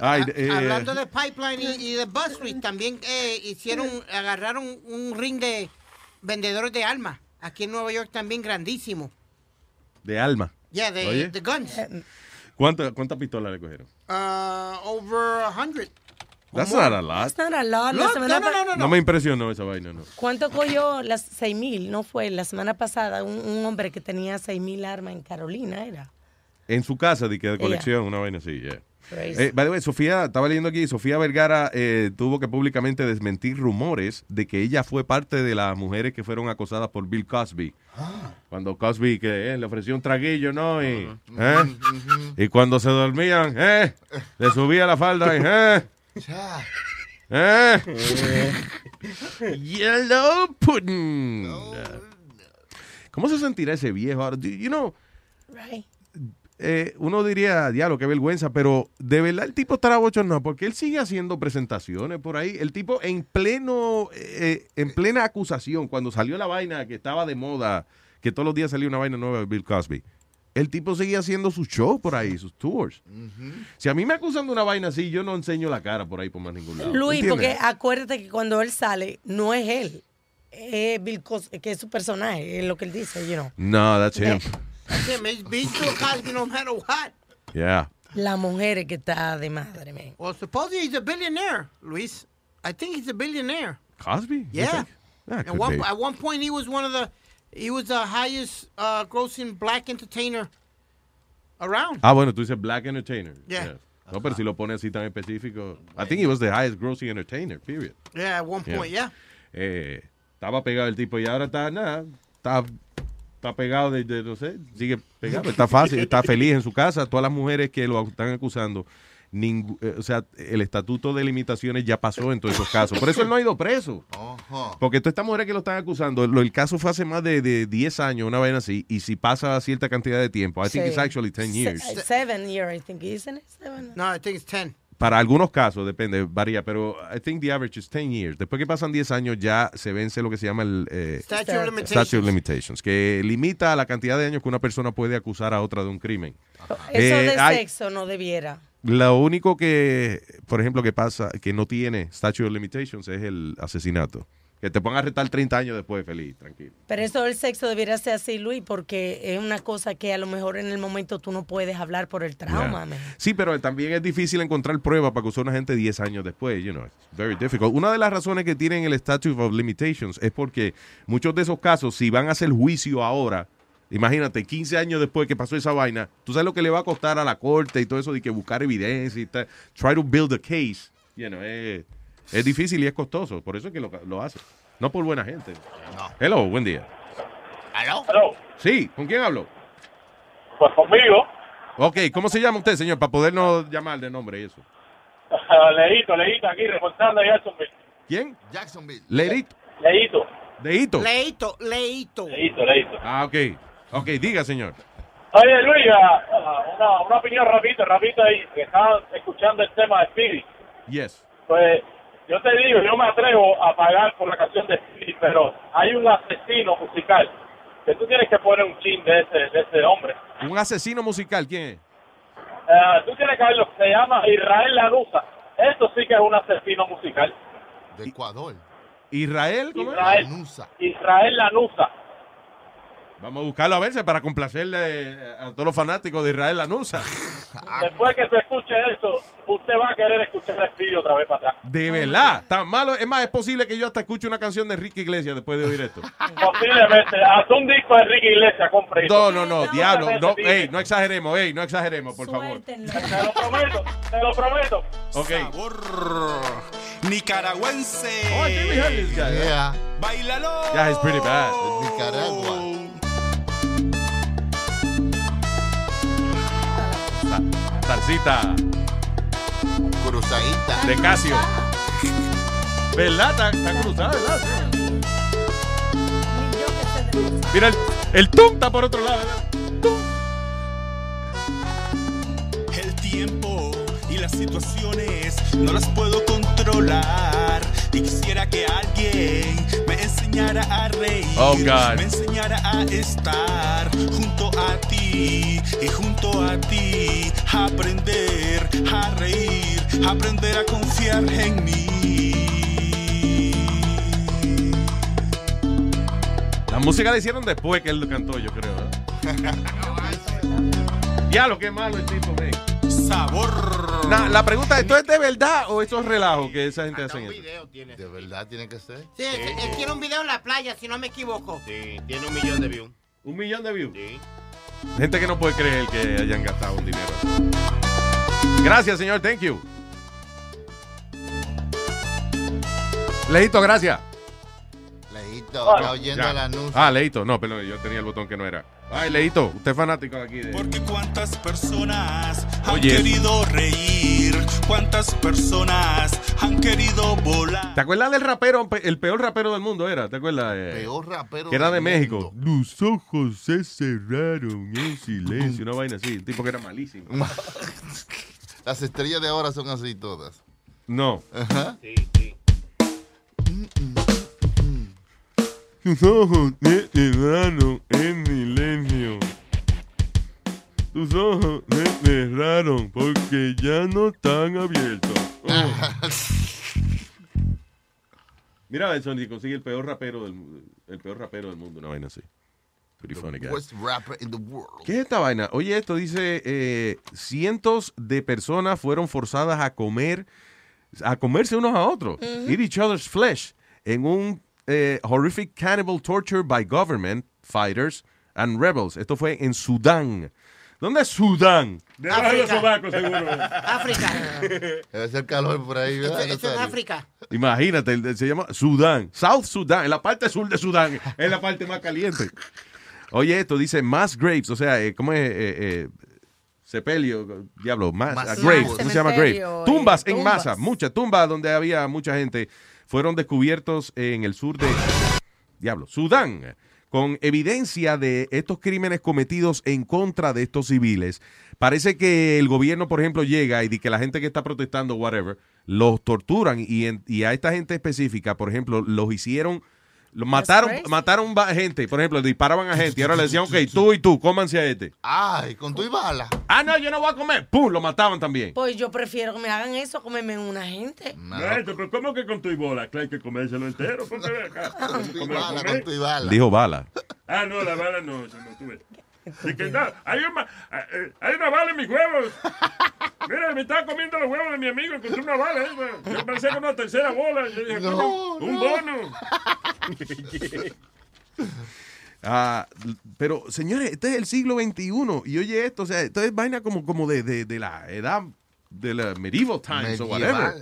S13: Ay, eh,
S17: Hablando de Pipeline y, y de Bus Street, también eh, hicieron, agarraron un ring de vendedores de armas. Aquí en Nueva York también grandísimo.
S13: de alma.
S17: Yeah, de, de guns.
S13: ¿Cuántas cuántas pistolas le cogieron?
S17: Uh, over a hundred.
S13: That's not a lot.
S19: That's not a lot.
S17: No, no, no, no, no.
S13: No me impresionó esa vaina, no.
S19: ¿Cuánto cogió las 6 mil? No fue la semana pasada un, un hombre que tenía 6 mil armas en Carolina, era.
S13: En su casa, de que de colección, una vaina así, yeah. Eh, by the way, Sofía, estaba leyendo aquí, Sofía Vergara eh, tuvo que públicamente desmentir rumores de que ella fue parte de las mujeres que fueron acosadas por Bill Cosby. Cuando Cosby que eh, le ofreció un traguillo, ¿no? Y, ¿eh? y cuando se dormían, ¿eh? le subía la falda y, ¿eh? ¿eh? Yellow pudding. ¿Cómo se sentirá ese viejo You know,
S19: Right.
S13: Eh, uno diría, diablo, qué vergüenza, pero de verdad el tipo estará bochornado porque él sigue haciendo presentaciones por ahí. El tipo en pleno, eh, en plena acusación, cuando salió la vaina que estaba de moda, que todos los días salía una vaina nueva de Bill Cosby. El tipo seguía haciendo su show por ahí, sus tours. Si a mí me acusan de una vaina así, yo no enseño la cara por ahí por más ningún lado.
S19: Luis,
S13: ¿Entiendes?
S19: porque acuérdate que cuando él sale, no es él. Es Bill Cosby, que es su personaje, es lo que él dice, you know.
S13: No, that's him.
S17: Beat Cosby no matter what.
S13: Yeah.
S19: La mujer que está de madre, man.
S17: Well, supposedly he's a billionaire, Luis. I think he's a billionaire.
S13: Cosby?
S17: Yeah.
S13: Ah,
S17: At one, at one point, he was one of the, he was the highest uh, grossing black entertainer around.
S13: Ah, bueno, tú dices Black Entertainer.
S17: Yeah.
S13: No, pero si lo pone así tan específico. I think he was the highest grossing entertainer, period.
S17: Yeah, at one point, yeah.
S13: Eh, estaba pegado el tipo y ahora está, nada, está, está pegado de, de, no sé, sigue pegado, está fácil, está feliz en su casa. Todas las mujeres que lo están acusando, ningú- eh, o sea, el estatuto de limitaciones ya pasó en todos esos casos. Por eso él no ha ido preso. Porque todas estas mujeres que lo están acusando, lo- el caso fue hace más de, de 10 años, una vaina así, y si pasa cierta cantidad de tiempo, I think
S19: Sí.
S13: it's actually 10 years.
S19: Se- Seven years, I think, isn't it? Seven.
S17: No, I think it's 10.
S13: Para algunos casos, depende, varía, pero I think the average is 10 years. Después que pasan 10 años ya se vence lo que se llama el eh,
S17: Statute of limitations.
S13: statute of limitations, que limita la cantidad de años que una persona puede acusar a otra de un crimen.
S19: Eso
S13: Eh,
S19: de
S13: hay-
S19: sexo no debiera.
S13: Lo único que, por ejemplo, que pasa, que no tiene statute of limitations es el asesinato. Que te pongan a retar 30 años después, feliz, tranquilo.
S19: Pero eso del sexo debiera ser así, Luis, porque es una cosa que a lo mejor en el momento tú no puedes hablar por el trauma,
S13: Yeah. Sí, pero también es difícil encontrar pruebas para acusar a una gente 10 años después. You know, it's very difficult. Una de las razones que tienen el Statute of Limitations es porque muchos de esos casos, si van a hacer juicio ahora, imagínate, 15 años después que pasó esa vaina, tú sabes lo que le va a costar a la corte y todo eso de que buscar evidencia y tal, try to build a case. You know, es, es difícil y es costoso. Por eso es que lo, lo hace. No por buena gente. Hello, buen día.
S33: ¿Aló?
S13: Sí, ¿con quién hablo?
S33: Pues conmigo,
S13: Ok, ¿cómo se llama usted, señor? Para podernos llamar de nombre y eso.
S33: Leito, Leito, aquí reportando a Jacksonville.
S13: ¿Quién?
S8: Jacksonville.
S13: Leito.
S33: Leito.
S13: Leito.
S17: Leito, Leito.
S33: Leito, Leito.
S13: Ah, ok. Ok, diga, señor.
S33: Oye, Luis, ah, ah, una, una opinión rapidito, rapidito ahí, que estaba escuchando el tema de Spirit.
S13: Yes.
S33: Pues yo te digo, yo me atrevo a pagar por la canción de Spirit, pero hay un asesino musical que tú tienes que poner un chin de ese, de ese hombre.
S13: Un asesino musical, ¿quién es?
S33: Eh, tú tienes que ver lo que se llama Israel Lanusa. Eso sí que es un asesino musical.
S8: De Ecuador.
S13: Israel, ¿cómo es?
S33: Israel, Israel Lanusa.
S13: Vamos a buscarlo a verse para complacerle eh, a todos los fanáticos de Israel Lanusa.
S33: Después que se escuche eso, usted va a querer escuchar el Spirit otra vez para atrás.
S13: De verdad, tan malo. Es más, es posible que yo hasta escuche una canción de Enrique Iglesias después de oír esto.
S33: Posiblemente. Haz un disco de Enrique Iglesias, compre eso.
S13: No, no, no, diablo. No, ey, no exageremos, ey, no exageremos, por favor.
S33: Te lo prometo, te lo prometo.
S13: Ok.
S38: Nicaragüense.
S13: Oh, guy.
S8: Yeah.
S38: Bailalo.
S13: Yeah, he's pretty bad.
S8: Nicaragua.
S13: Salsita
S8: Cruzadita.
S13: de Casio. ¿Verdad? Está, está cruzada, ¿verdad? Sí. Mira, el, El tum está por otro lado.
S37: El tiempo y las situaciones no las puedo controlar. Y quisiera que alguien enseñara a reír.
S13: Oh, God.
S37: Me enseñara a estar junto a ti y junto a ti. A aprender a reír, a aprender a confiar en mí.
S13: La música la hicieron después que él lo cantó, yo creo. ya lo que malo el tipo, ve.
S37: Sabor.
S13: Nah, la pregunta es, ¿esto es de verdad o esto es relajo que esa gente hace eso?
S8: De verdad tiene que ser.
S17: Sí, él, él tiene un video en la playa, si no me equivoco.
S16: Sí, tiene un millón de views.
S13: ¿Un millón de views?
S16: Sí.
S13: Gente que no puede creer que hayan gastado un dinero. Gracias, señor. Thank you. Leito, gracias.
S8: Leito, está oyendo
S13: Ya.
S8: el anuncio.
S13: Ah, Leito. No, perdón, yo tenía el botón que no era. Ay, Leito, usted es fanático de aquí. De...
S37: Porque cuántas personas han
S13: Oye.
S37: querido reír, cuántas personas han querido volar.
S13: ¿Te acuerdas del rapero, pe- el peor rapero del mundo era? ¿Te acuerdas? Eh,
S8: Peor rapero
S13: Que era de
S8: del
S13: México. Los ojos se cerraron en silencio. Una vaina así. Un tipo que era malísimo.
S8: Las estrellas de ahora son así todas.
S13: No.
S8: Ajá.
S16: Sí, sí.
S18: Tus ojos me cerraron en silencio. Tus ojos me cerraron porque ya no están abiertos.
S13: Mira, Benson, y consigue el peor rapero del mu- el peor rapero del mundo, una vaina así. Pretty funny guy.
S8: Worst rapper in the world.
S13: ¿Qué es esta vaina? Oye, esto dice, eh, cientos de personas fueron forzadas a comer, a comerse unos a otros, eat each other's flesh, en un eh, horrific cannibal torture by government, fighters and rebels. Esto fue en Sudán. ¿Dónde es Sudán?
S18: De seguro.
S17: África.
S8: Debe ser calor por ahí,
S17: Esto,
S8: ¿verdad?
S17: esto es
S8: Nazario?
S17: África.
S13: Imagínate, se llama Sudán, South Sudán, en la parte sur de Sudán, es la parte más caliente. Oye, esto dice mass graves, o sea, eh, ¿cómo es? Eh, eh, sepelio, diablo, mass,
S8: Mass-
S13: ah, graves, ¿cómo se llama grave?
S19: cementerio, eh,
S13: Tumbas en
S19: tumbas.
S13: masa, muchas tumbas donde había mucha gente, fueron descubiertos en el sur de, diablo, Sudán, con evidencia de estos crímenes cometidos en contra de estos civiles. Parece que el gobierno, por ejemplo, llega y dice que la gente que está protestando, whatever, los torturan y, en- y a esta gente específica, por ejemplo, los hicieron, mataron,
S19: crazy.
S13: mataron va- gente, por ejemplo, disparaban a gente y ahora le decían, ok, tú y tú, cómanse a este.
S8: Ay, con tu y bala.
S13: Ah, no, yo no voy a comer. ¡Pum! Lo mataban también.
S19: Pues yo prefiero que me hagan eso a comerme una gente.
S18: Maestro, pero ¿cómo que con tu y bola? Claro, hay que comérselo entero. Porque ve acá.
S8: Con tu y
S18: ¿Cómo lo
S8: bala, con tu y bala.
S13: Dijo bala.
S18: Ah, no, la bala no, eso no tuve. Así que no, hay, una, eh, hay una bala en mis huevos. Mira, me estaba comiendo los huevos de mi amigo, encontré una bala. ¿eh? Yo pensé que una tercera bola. Yo dije,
S8: No,
S18: un
S8: no.
S18: bono.
S13: Ah, pero, señores, este es el siglo XXI. Y oye esto, o sea, esto es vaina como, como de, de, de la edad de la medieval times o whatever.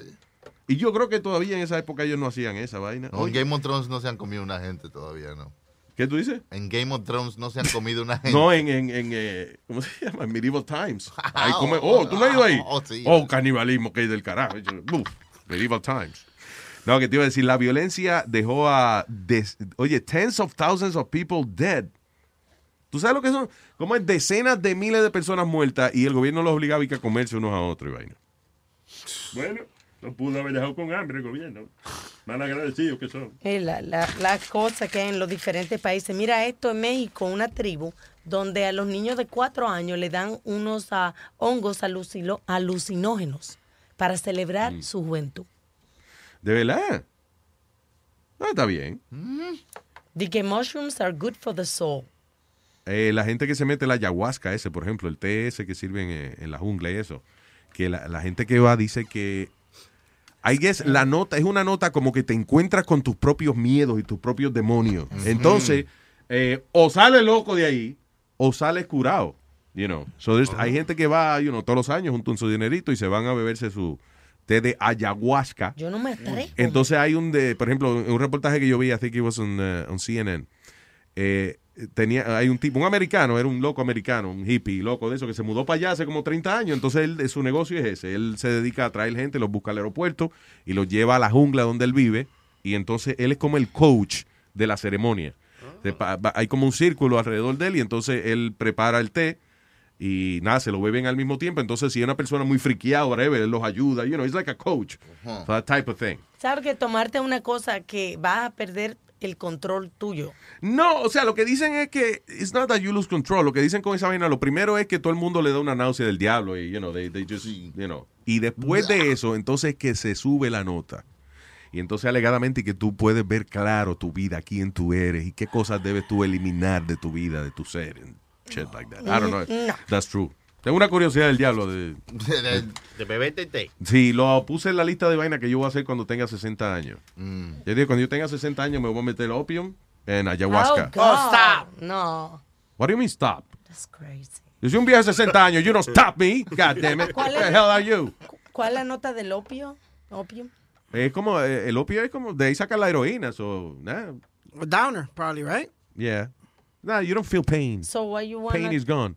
S13: Y yo creo que todavía en esa época ellos no hacían esa vaina.
S8: No, Game of Thrones no se han comido una gente todavía, ¿no?
S13: ¿Qué tú dices?
S8: En Game of Thrones no se han comido una gente.
S13: No, en, en, en eh, ¿cómo se llama? En Medieval Times. Ahí
S8: Ah,
S13: come-
S8: oh,
S13: ¿tú no has ido ahí?
S8: oh, sí.
S13: Oh, canibalismo que hay del carajo. Uf, Medieval Times. No, que te iba a decir, la violencia dejó a, des- oye, tens of thousands of people dead. ¿Tú sabes lo que son? Como es decenas de miles de personas muertas y el gobierno los obligaba a comerse unos a otros y vaina.
S18: Bueno, no pudo haber dejado con hambre el gobierno. Mal agradecidos que son.
S19: Eh, la, la, la cosa que hay en los diferentes países. Mira esto en México, una tribu donde a los niños de cuatro años le dan unos ah, hongos alucino- alucinógenos para celebrar
S13: Mm.
S19: su juventud.
S13: ¿De verdad? No, está bien.
S19: The que mushrooms are good for the soul.
S13: Eh, la gente que se mete la ayahuasca ese, por ejemplo, el té ese que sirven en, en la jungla y eso, que la, la gente que va dice que I guess la nota es una nota como que te encuentras con tus propios miedos y tus propios demonios. Entonces, eh, o sales loco de ahí o sales curado. You know. So there's- Hay gente que va, you know, todos los años junto su dinerito y se van a beberse su té de ayahuasca.
S19: Yo no me atrevo.
S13: Entonces hay un de, por ejemplo, un reportaje que yo vi, I think it was on, uh, on CNN. eh, tenía, hay un tipo, un americano, era un loco americano, un hippie loco de eso, que se mudó para allá hace como 30 años. Entonces él, su negocio es ese. Él se dedica a traer gente, los busca al aeropuerto y los lleva a la jungla donde él vive. Y entonces él es como el coach de la ceremonia. Se va- Hay como un círculo alrededor de él y entonces él prepara el té y nada, se lo beben al mismo tiempo. Entonces, si es una persona muy friqueada, whatever, él los ayuda. You know, it's like a coach. That type of thing.
S19: ¿Sabes que tomarte una cosa que vas a perder el control tuyo?
S13: No, o sea, lo que dicen es que it's not that you lose control. Lo que dicen con esa vaina, lo primero es que todo el mundo le da una náusea del diablo y, you know, they, they just, you know. Y después de eso, entonces que se sube la nota. Y entonces alegadamente que tú puedes ver claro tu vida, quién tú eres y qué cosas debes tú eliminar de tu vida, de tu ser, and shit like that. I don't know.
S16: No.
S13: That's true. Tengo una curiosidad del diablo de...
S16: De beberte té.
S13: Sí, lo puse en la lista de vaina que yo voy a hacer cuando tenga 60 años. Yo digo, cuando yo tenga 60 años me voy a meter opium en ayahuasca.
S19: Oh, God. stop. No.
S13: What do you mean stop?
S19: That's crazy.
S13: Yo soy un viejo de 60 años. You don't stop me. God damn it. What
S19: ¿Cuál
S13: the
S19: es?
S13: hell are you?
S19: ¿Cuál es la nota del opio? Opio.
S13: Es como, eh, el opio es como, de ahí saca la heroína. So, nah,
S17: A downer, probably, right?
S13: yeah. Nah, you don't feel pain.
S19: So why you wanna...
S13: Pain is gone.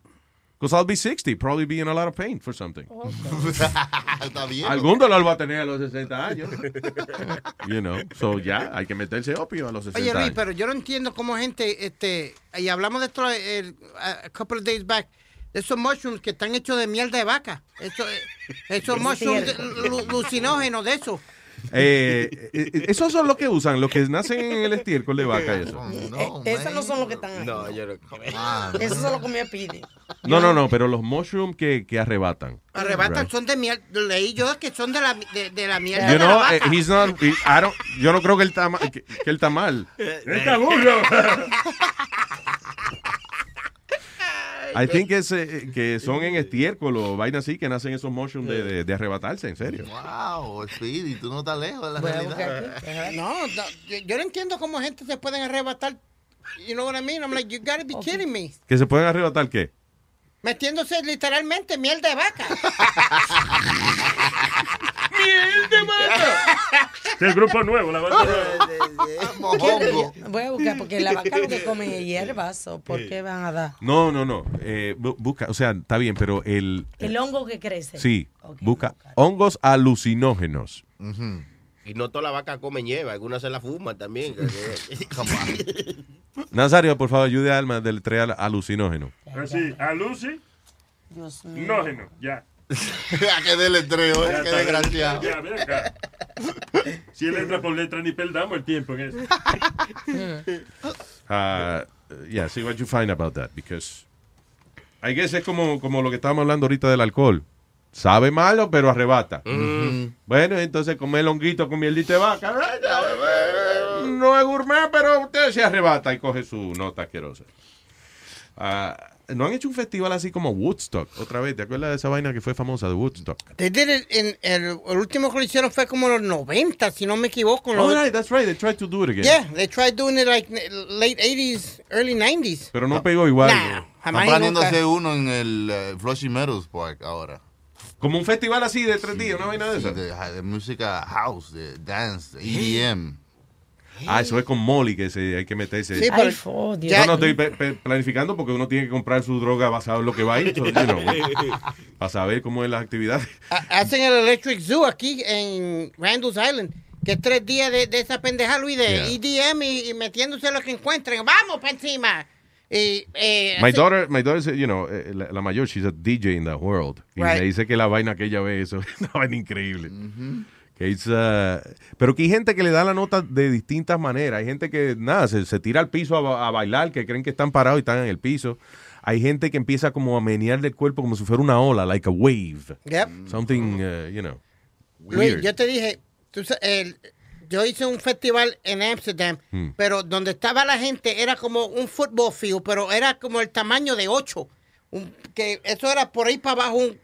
S13: Because I'll be 60, probably be in a lot of pain for something.
S8: Está bien.
S13: Algún dolor va a tener a los 60 años. you know, so ya, hay que meterse opio a los 60
S17: Oye, Luis,
S13: años.
S17: pero yo no entiendo cómo gente, este, y hablamos de esto el, a couple of days back, de esos mushrooms que están hechos de miel de vaca. Eso, eh, esos
S19: Es
S17: mushrooms
S19: cierto.
S17: de- lu- alucinógenos de eso.
S13: Eh, eh, esos son los que usan, los que nacen en el estiércol de vaca. Eso.
S19: Eh, esos no son los que están ahí.
S16: No, yo no.
S19: Esos son los que me piden.
S13: No, no, no, pero los mushrooms que, que arrebatan.
S17: Arrebatan,
S13: Right.
S17: son de miel. Leí yo que son de la, de, de la miel
S13: You
S17: de la vaca.
S13: eh, he's not, he- I don't- yo no creo que él está, ma- que, que él está mal.
S18: ¡Está burro!
S13: I think es, eh, que son en estiércol o vaina así que nacen esos mushrooms de, de- de arrebatarse, en serio.
S8: Wow, Speedy, tú no estás lejos de la realidad.
S17: No, no, yo, yo no entiendo cómo gente se pueden arrebatar. You know what I mean? I'm like, you gotta be kidding me.
S13: ¿Que se pueden arrebatar qué?
S17: Metiéndose literalmente miel de vaca.
S18: ¡Miel de vaca! Este es el grupo nuevo, la banda nueva.
S19: Voy a buscar porque la vaca lo que come es hierbas. ¿o ¿Por qué van a dar?
S13: No, no, no. eh, bu- busca, o sea, está bien, pero el...
S19: El hongo que crece.
S13: Sí, busca hongos alucinógenos.
S16: Y no toda la vaca come nieve, algunas se la fuman también.
S13: Nazario, por favor, ayude a Alma del al alucinógeno.
S18: Así, a Lucy,
S19: Dios
S18: nógeno, ya.
S8: Ya que deletreo, eh, qué desgraciado.
S18: Ya, ven acá. Si él entra por letra, ni perdamos el tiempo en eso.
S13: Uh, yeah, see what you find about that, because I guess es como, como lo que estábamos hablando ahorita del alcohol. Sabe malo, pero arrebata. Bueno, entonces comer honguito con mielita de vaca. No es gourmet, pero usted se arrebata y coge su nota asquerosa. Ah, no han hecho un festival así como Woodstock otra vez. ¿Te acuerdas de esa vaina que fue famosa de Woodstock?
S17: They did it in- el, el último que lo hicieron fue como en los 90, si no me equivoco.
S13: Oh, right, that's right. They tried to do it again.
S17: Yeah, they tried doing it like late 80s, early 90s.
S13: Pero no pegó igual.
S17: Nah,
S13: ¿no?
S17: jamás
S8: Están hacer uno en el eh, Flushing Meadows Park ahora.
S13: Como un festival así de tres días, una vaina de
S8: Sí,
S13: esa.
S8: de, de música house, de dance, de EDM.
S13: Ah, eso es con Molly que se, hay que meterse.
S17: Sí, pero- Ay, oh, Dios.
S13: Yo no estoy pe- pe- planificando porque uno tiene que comprar su droga basado en lo que va a ir. so, you know, para saber cómo es las actividades.
S17: Ha- Hacen el Electric Zoo aquí en Randall's Island, que es tres días de, de esa pendeja, Luis, de
S13: Yeah.
S17: EDM y, y metiéndose lo que encuentren. ¡Vamos para encima! Y, eh,
S13: My daughter, my daughter, you know, eh, la, la mayor, she's a DJ in the world. Y
S17: Right.
S13: me dice que la vaina que ella ve, eso es una vaina increíble. Que it's, uh, pero que hay gente que le da la nota de distintas maneras. Hay gente que, nada, se, se tira al piso a, a bailar, que creen que están parados y están en el piso. Hay gente que empieza como a menear del cuerpo como si fuera una ola, like a wave.
S17: Yep.
S13: Something, uh, you know,
S17: Luis,
S13: weird.
S17: yo te dije, tú el- yo hice un festival en Amsterdam,
S13: Hmm.
S17: pero donde estaba la gente era como un football field, pero era como el tamaño de ocho. Un- que eso era por ahí para abajo, un,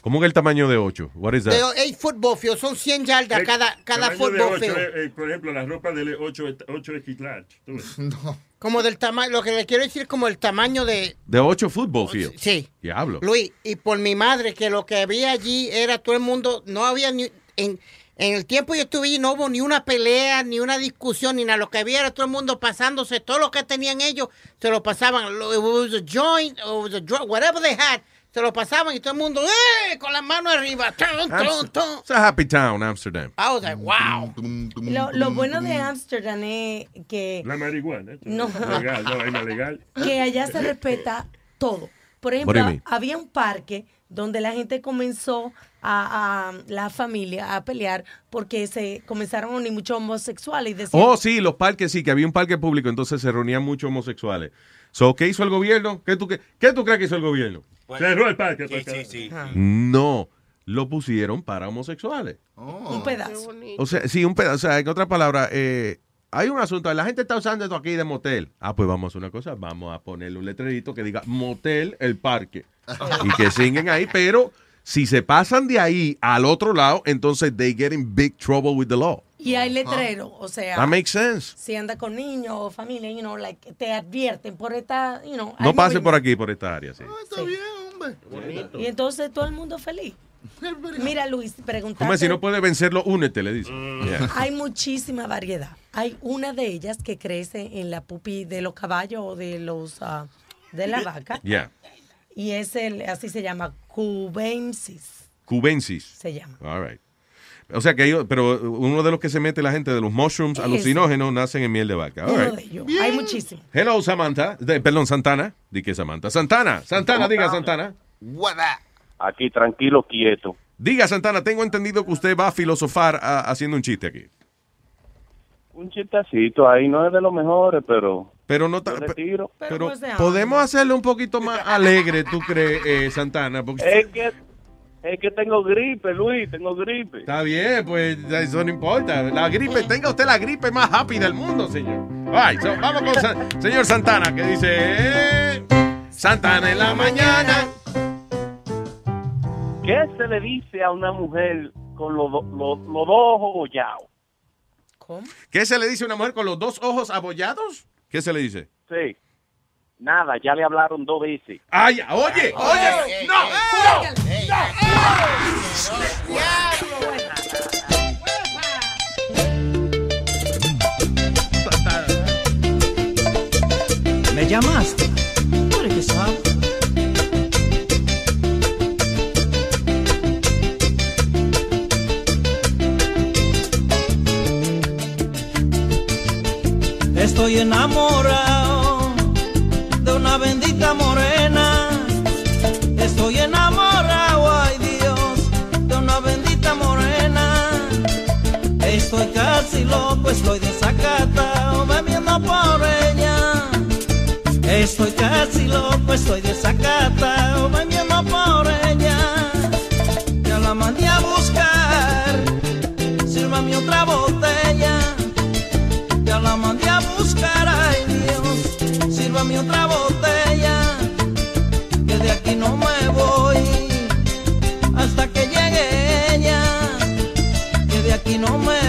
S13: ¿Cómo que el tamaño de 8? What is that?
S17: de eight football field, son 100 yardas cada, cada football
S18: ocho,
S17: field.
S18: eh, eh, por ejemplo, la ropa de 8 ocho X large. tú ves.
S17: Como del tamaño, lo que le quiero decir como el tamaño de,
S13: De 8 football fields.
S17: Sí.
S13: Diablo.
S17: Luis, y por mi madre, que lo que había allí era todo el mundo, no había ni, en, en el tiempo yo estuve allí, no hubo ni una pelea, ni una discusión, ni nada, lo que había era todo el mundo pasándose, todo lo que tenían ellos, se lo pasaban, it was a joint, it was a drug, whatever they had, se lo pasaban y todo el mundo, ¡eh! Con las manos arriba.
S13: It's a happy town, Amsterdam.
S17: I was like, wow.
S19: Lo, lo bueno de Amsterdam es que,
S18: La marihuana.
S19: No.
S18: Legal, no, vaina legal.
S19: que allá se respeta todo. Por ejemplo, había un parque donde la gente comenzó a, a- la familia a pelear porque se comenzaron a unir muchos homosexuales y decían,
S13: Oh, sí, los parques, sí, que había un parque público, entonces se reunían muchos homosexuales. So, ¿Qué hizo el gobierno? ¿Qué tú, qué, qué tú crees que hizo el gobierno?
S18: Cerró el parque.
S16: Sí, sí, sí.
S13: No, lo pusieron para homosexuales.
S19: un pedazo.
S13: O sea, sí, un pedazo. O sea, en otras palabras, eh, hay un asunto. La gente está usando esto aquí de motel. Ah, pues vamos a hacer una cosa. Vamos a ponerle un letrerito que diga motel el parque. y que singuen ahí. Pero si se pasan de ahí al otro lado, entonces they get in big trouble with the law.
S19: Y hay letreros, o sea,
S13: That makes sense.
S19: si anda con niños o familia, you know, like, te advierten por esta, you know.
S13: No pase por aquí, por esta área, sí.
S19: Y entonces todo el mundo feliz. Mira, Luis, preguntarte.
S13: Como si no puede vencerlo, únete, le dice.
S18: Mm.
S13: Yeah.
S19: Hay muchísima variedad. Hay una de ellas que crece en la pupi de los caballos o de los ah, de la vaca
S13: Yeah.
S19: Y es el así se llama cubensis
S13: Cubensis.
S19: se llama.
S13: All right. O sea que hay, pero uno de los que se mete la gente de los mushrooms alucinógenos nacen en miel de vaca. All right.
S19: de ellos. Hay muchísimos.
S13: Hello, Samantha. De- perdón, Santana. Di que Samantha. Santana. Santana, diga Santana.
S33: Aquí tranquilo, quieto.
S13: Diga Santana, tengo entendido que usted va a filosofar ah, haciendo un chiste aquí.
S33: Un chistecito ahí no es de los mejores, pero.
S13: Pero no ta-
S33: yo le tiro.
S13: Pero podemos hacerlo un poquito más alegre, ¿tú crees, eh, Santana? Porque
S33: Es que, es que tengo gripe, Luis, tengo gripe.
S13: está bien, pues eso no importa. La gripe, tenga usted la gripe más happy del mundo, señor. Right, so, vamos con Sa- señor Santana, que dice... eh, Santana en la mañana.
S33: ¿Qué se le dice a una mujer con los, do- los, los dos ojos bollados?
S13: ¿Qué se le dice a una mujer con los dos ojos abollados? ¿Qué se le dice?
S33: Sí. Nada, ya le hablaron dos veces.
S13: Ay, oye, oye, no,
S38: ¿Me llamaste? ¿Tú eres que sabes? Estoy enamorado de una bendita morena. Estoy enamorado, ay Dios, de una bendita morena. Estoy casi loco, estoy desacatado, bebiendo por ella. Estoy casi loco, estoy desacatado, bebiendo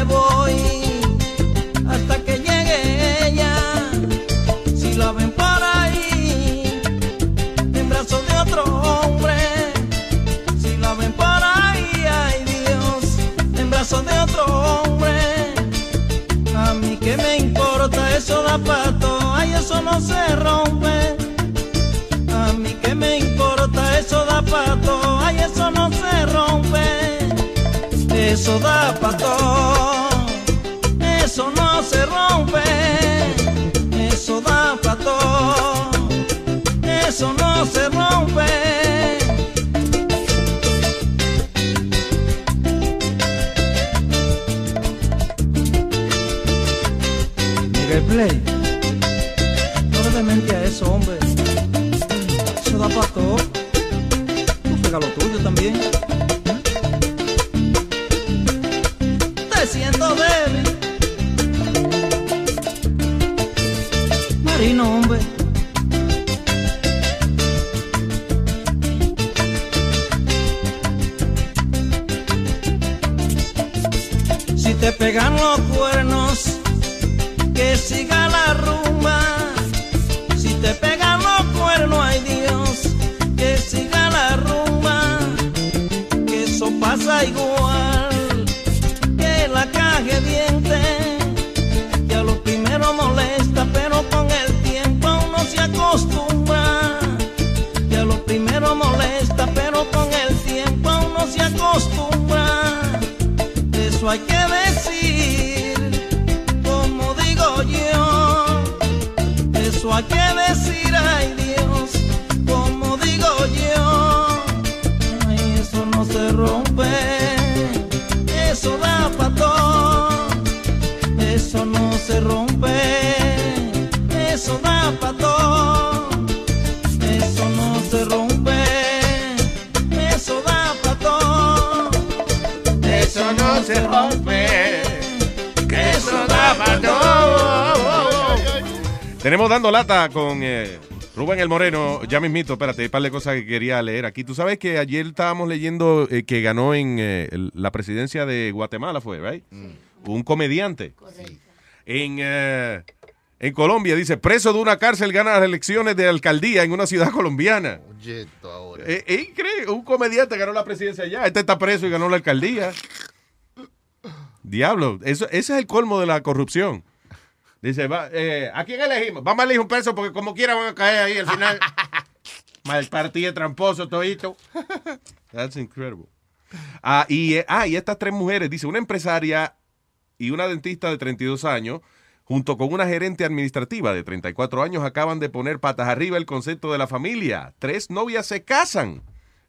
S38: voy hasta que llegue ella. Si la ven por ahí, en brazos de otro hombre. Si la ven por ahí, ay Dios, en brazos de otro hombre. A mí que me importa eso da pato, ay eso no se rompe. A mí que me importa eso da pato, ay eso no se rompe. Eso da pato, rompe.
S13: Ya mismito, espérate, hay un par de cosas que quería leer aquí. Tú sabes que ayer estábamos leyendo eh, que ganó en eh, la presidencia de Guatemala, fue, ¿right? Un comediante. En, eh, en Colombia, dice, preso de una cárcel gana las elecciones de alcaldía en una ciudad colombiana.
S8: Oye, esto ahora.
S13: Es increíble, un comediante ganó la presidencia allá. Este está preso y ganó la alcaldía. Diablo, eso, ese es el colmo de la corrupción. Dice, va, eh, ¿a quién elegimos? Vamos a elegir un peso porque como quiera van a caer ahí al final. Mal partido tramposo, todito. That's incredible. Ah, y, eh, ah, y estas tres mujeres, dice, una empresaria y una dentista de 32 años, junto con una gerente administrativa de 34 años, acaban de poner patas arriba el concepto de la familia. Tres novias se casan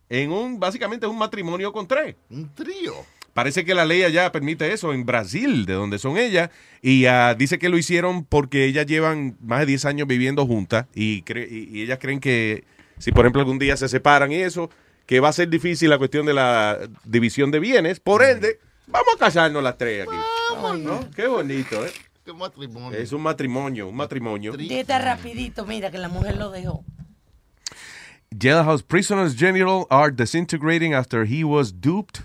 S13: en un, básicamente, un matrimonio con tres.
S8: Un trío.
S13: Parece que la ley allá permite eso en Brasil, de donde son ellas, y ah, dice que lo hicieron porque ellas llevan más de 10 años viviendo juntas y, cre- y, y ellas creen que si, por ejemplo, algún día se separan y eso, que va a ser difícil la cuestión de la división de bienes. Por ende, vamos a casarnos las tres aquí. ¿No? Qué bonito, ¿eh?
S8: Qué matrimonio.
S13: Es un matrimonio, un matrimonio.
S19: Dieta rapidito, mira que la mujer lo dejó.
S13: Jailhouse prisoners general are disintegrating after he was duped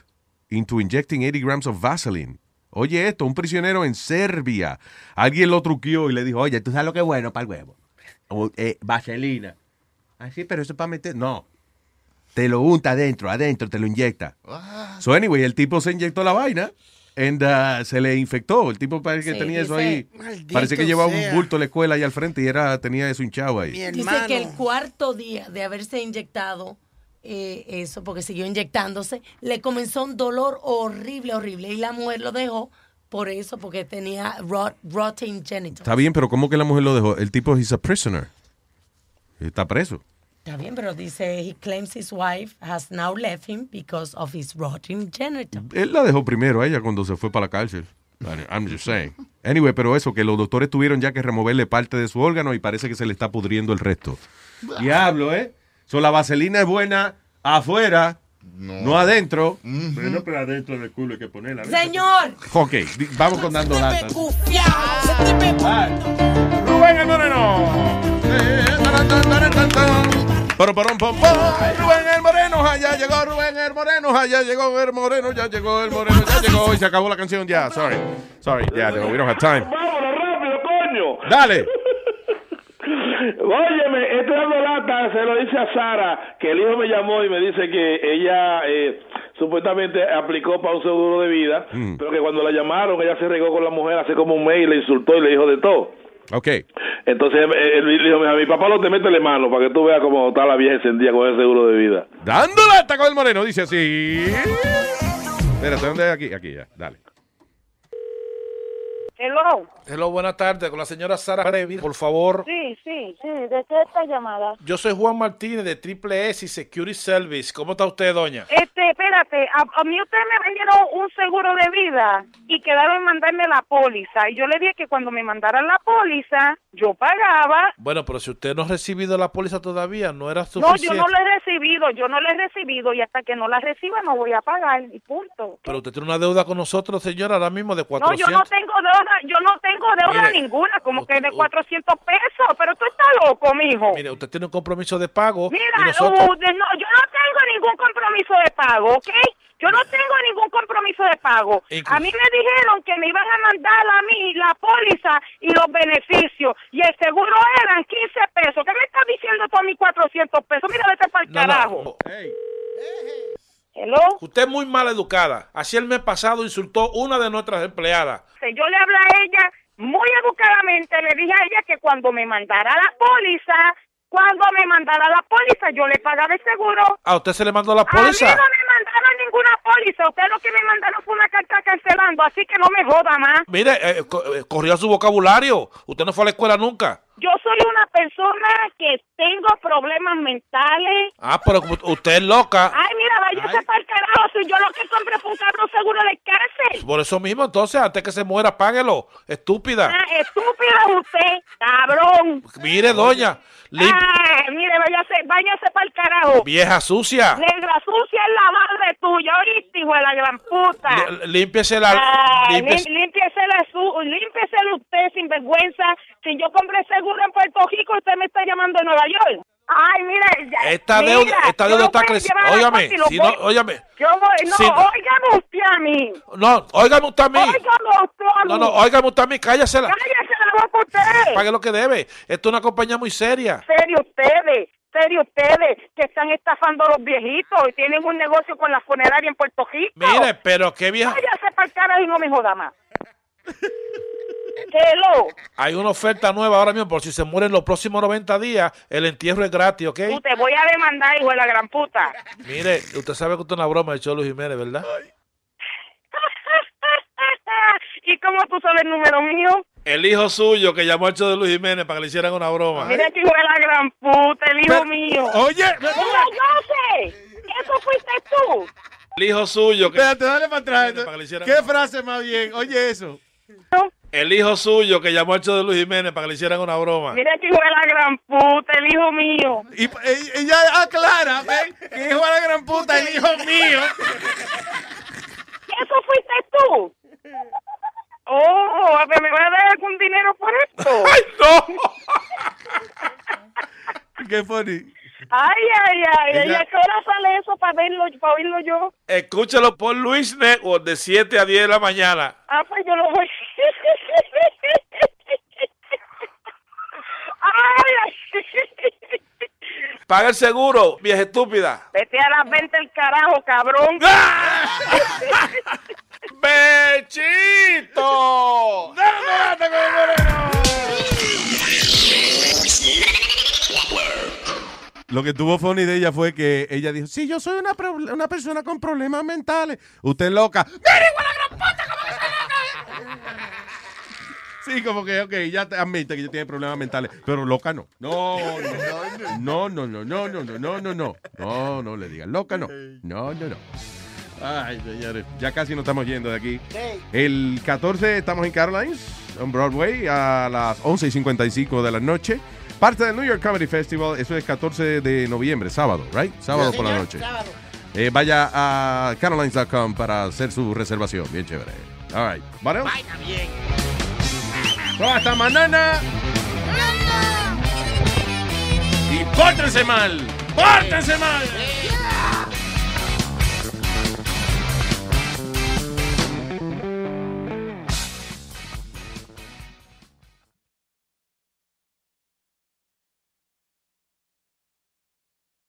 S13: into injecting 80 grams of Vaseline. Oye esto, un prisionero en Serbia. Alguien lo truqueó y le dijo, oye, ¿tú sabes lo que es bueno para el huevo? O, eh, vaselina. Ah, sí, pero eso es para meter... No. Te lo unta adentro, adentro, te lo inyecta. So anyway, el tipo se inyectó la vaina and, uh, se le infectó. El tipo parece que
S19: Sí,
S13: tenía eso ahí.
S19: "Maldito
S13: Parece que llevaba
S19: sea".
S13: un bulto a la escuela ahí al frente y era, tenía eso hinchado ahí.
S19: Dice que el cuarto día de haberse inyectado eh, eso, porque siguió inyectándose, le comenzó un dolor horrible, horrible. Y la mujer lo dejó por eso, porque tenía rot, rotten genitals.
S13: Está bien, pero ¿cómo que la mujer lo dejó? El tipo es a prisoner. Está preso.
S19: Está bien, pero dice, he claims his wife has now left him because of his rotten genitals.
S13: Él la dejó primero a ella cuando se fue para la cárcel. I'm just saying. Anyway, pero eso, que los doctores tuvieron ya que removerle parte de su órgano y parece que se le está pudriendo el resto. Diablo, ¿eh? So, la vaselina es buena afuera, no, adentro.
S18: Bueno, pero adentro del culo hay que ponerla.
S19: Señor,
S13: Ok, vamos con dando lata. Rubén el Moreno. Pero, pero, pom, pom. Rubén el Moreno, allá llegó Rubén el Moreno, allá llegó el Moreno, ya llegó el Moreno, ya llegó y se acabó la canción ya. Sorry, sorry, yeah, no, we don't have time.
S39: Vámonos rápido, coño.
S13: Dale.
S39: Óyeme, este lata se lo dice a Sara, que el hijo me llamó y me dice que ella eh, supuestamente aplicó para un seguro de vida,
S13: Mm.
S39: pero que cuando la llamaron ella se regó con la mujer hace como un mes y le insultó y le dijo de todo.
S13: Ok.
S39: Entonces eh, él dijo, "Mira, mi papá no te mete la mano para que tú veas cómo está la vieja encendida con el seguro de vida.
S13: Dando lata con el Moreno, dice así. Espérate, ¿dónde es aquí? Aquí ya, dale.
S40: Hello.
S41: Hello, buenas tardes. Con la señora Sara Brevi, por favor.
S40: Sí, sí, sí. ¿De qué esta llamada?
S41: Yo soy Juan Martínez de Triple S y Security Service. ¿Cómo está usted, doña?
S40: Este, espérate, a, a mí ustedes me vendieron un seguro de vida y quedaron en mandarme la póliza. Y yo le dije que cuando me mandaran la póliza, yo pagaba.
S41: Bueno, pero si usted no ha recibido la póliza todavía, no era
S40: No,
S41: suficiente.
S40: yo no la he recibido, yo no la he recibido y hasta que no la reciba no voy a pagar y punto.
S41: Pero usted tiene una deuda con nosotros, señora, ahora mismo de
S40: No,
S41: 400.
S40: yo no tengo deuda, yo no tengo deuda
S41: Mire,
S40: ninguna, como que de 400 pesos, pero tú estás loco, mijo.
S41: Mire, usted tiene un compromiso de pago.
S40: Mira,
S41: y nosotros...
S40: uh, no, yo no tengo ningún compromiso de pago, ¿ok? Yo no tengo ningún compromiso de pago.
S41: Incluso-
S40: A mí me dijeron que me iban a mandar a mí la póliza y los beneficios. Y el seguro eran 15 pesos. ¿Qué me estás diciendo tú a mis 400 pesos? Mira, vete para el
S41: No, no,
S40: carajo. Hello.
S41: Usted es muy mal educada. Así el mes pasado insultó una de nuestras empleadas.
S40: Yo le hablé a ella muy educadamente. Le dije a ella que cuando me mandara la póliza, cuando me mandara la póliza, yo le pagaba el seguro.
S41: ¿A usted se le mandó la
S40: A mí
S41: póliza?
S40: no me mandaron ninguna póliza. Ustedes lo que me mandaron fue una carta cancelando, así que no me joda más.
S41: Mire, eh, eh, corrió su vocabulario. Usted no fue a la escuela nunca.
S40: Yo soy una persona que tengo problemas mentales.
S41: Ah, pero usted es loca.
S40: Ay, mira, váyase para el carajo. Si yo lo que compré fue un cabrón seguro de cárcel.
S41: Por eso mismo, entonces, antes que se muera, páguelo. Estúpida.
S40: Ah, estúpida es usted, cabrón.
S41: Mire, doña. lim-
S40: Ay, mire, váyase, váyase para el carajo.
S41: vieja sucia.
S40: Negra sucia es la madre tuya, ahorita, hijo de la gran puta.
S41: L- Límpiese la.
S40: Ay,
S41: límpiese
S40: la su, límpiese usted sin vergüenza. Si yo compré seguro en Puerto Rico, usted me está llamando de Nueva York. Ay, mire, ya-
S41: Esta
S40: mira,
S41: deuda, esta deuda está creciendo. Óigame, si no, óigame.
S40: Yo voy, no,
S41: Si-
S40: óigame usted a mí.
S41: No, óigame usted a mí.
S40: Óigame usted a mí.
S41: No, no, óigame usted a mí.
S40: Cállese la boca usted.
S41: Pague lo que debe. Esto es una compañía muy seria.
S40: serio ustedes, serio ustedes, que están estafando a los viejitos y tienen un negocio con la funeraria en Puerto Rico.
S41: Mire, pero qué vieja.
S40: Váyase para el carajo y no me joda más. Hello,
S41: Hay una oferta nueva ahora mismo, por si se mueren los próximos 90 días, el entierro es gratis, ¿ok?
S40: tú te voy a demandar, hijo de la gran puta.
S41: Mire, usted sabe que esto es una broma de Cholo Jiménez, ¿verdad?
S40: ¿Y cómo tú sabes el número mío?
S41: El hijo suyo que llamó al show de Luis Jiménez para que le hicieran una broma.
S40: Mira que hijo de la gran puta, el hijo
S41: Pero-
S40: mío.
S41: oye,
S40: Mira, yo sé. Eso fuiste tú.
S41: El hijo suyo que...
S13: Espérate, dale para atrás.
S41: Para que le hicieran-
S13: ¿Qué frase más bien? Oye eso.
S41: El hijo suyo que llamó al show de Luis Jiménez para que le hicieran una broma.
S40: Mira que hijo de la gran puta, el hijo mío.
S13: Y ella- ella aclara, ¿ven? Que hijo de la gran puta, el hijo mío.
S40: ¿Eso fuiste tú? Oh, a ver, ¿me vas a dar algún dinero por esto?
S41: ¡Ay, no!
S13: Qué funny.
S40: Ay, ay, ay,
S41: Ella-
S40: ay, ¿a qué hora sale eso para verlo, para oírlo yo?
S41: Escúchalo por Luis Network de 7 a 10 de la mañana.
S40: Ah, pues yo lo voy.
S41: Paga el seguro, vieja estúpida.
S40: Vete a las 20 el carajo, cabrón.
S41: ¡Bechito!
S13: Lo que tuvo funny de ella fue que ella dijo, sí, yo soy una, persona con problemas mentales. Usted es loca. ¡Mira, igual la gran puta, cómo! Sí, como que, ok, ya te admite que yo tiene problemas mentales, pero loca no. No, no, no, no, no, no, no, no, no, no, no, no le digan loca no. No, no, no. Ay, señores, ya casi nos estamos yendo de aquí. El 14 estamos en Carolines, en Broadway, a las 11 y 55 de la noche. Parte del New York Comedy Festival, eso es 14 de noviembre, sábado, right? Sábado por la noche. Eh, vaya a carolines.com para hacer su reservación, bien chévere. All right, ¿vale?
S28: bien.
S13: Hasta mañana. Y pórtense mal. Pórtense mal.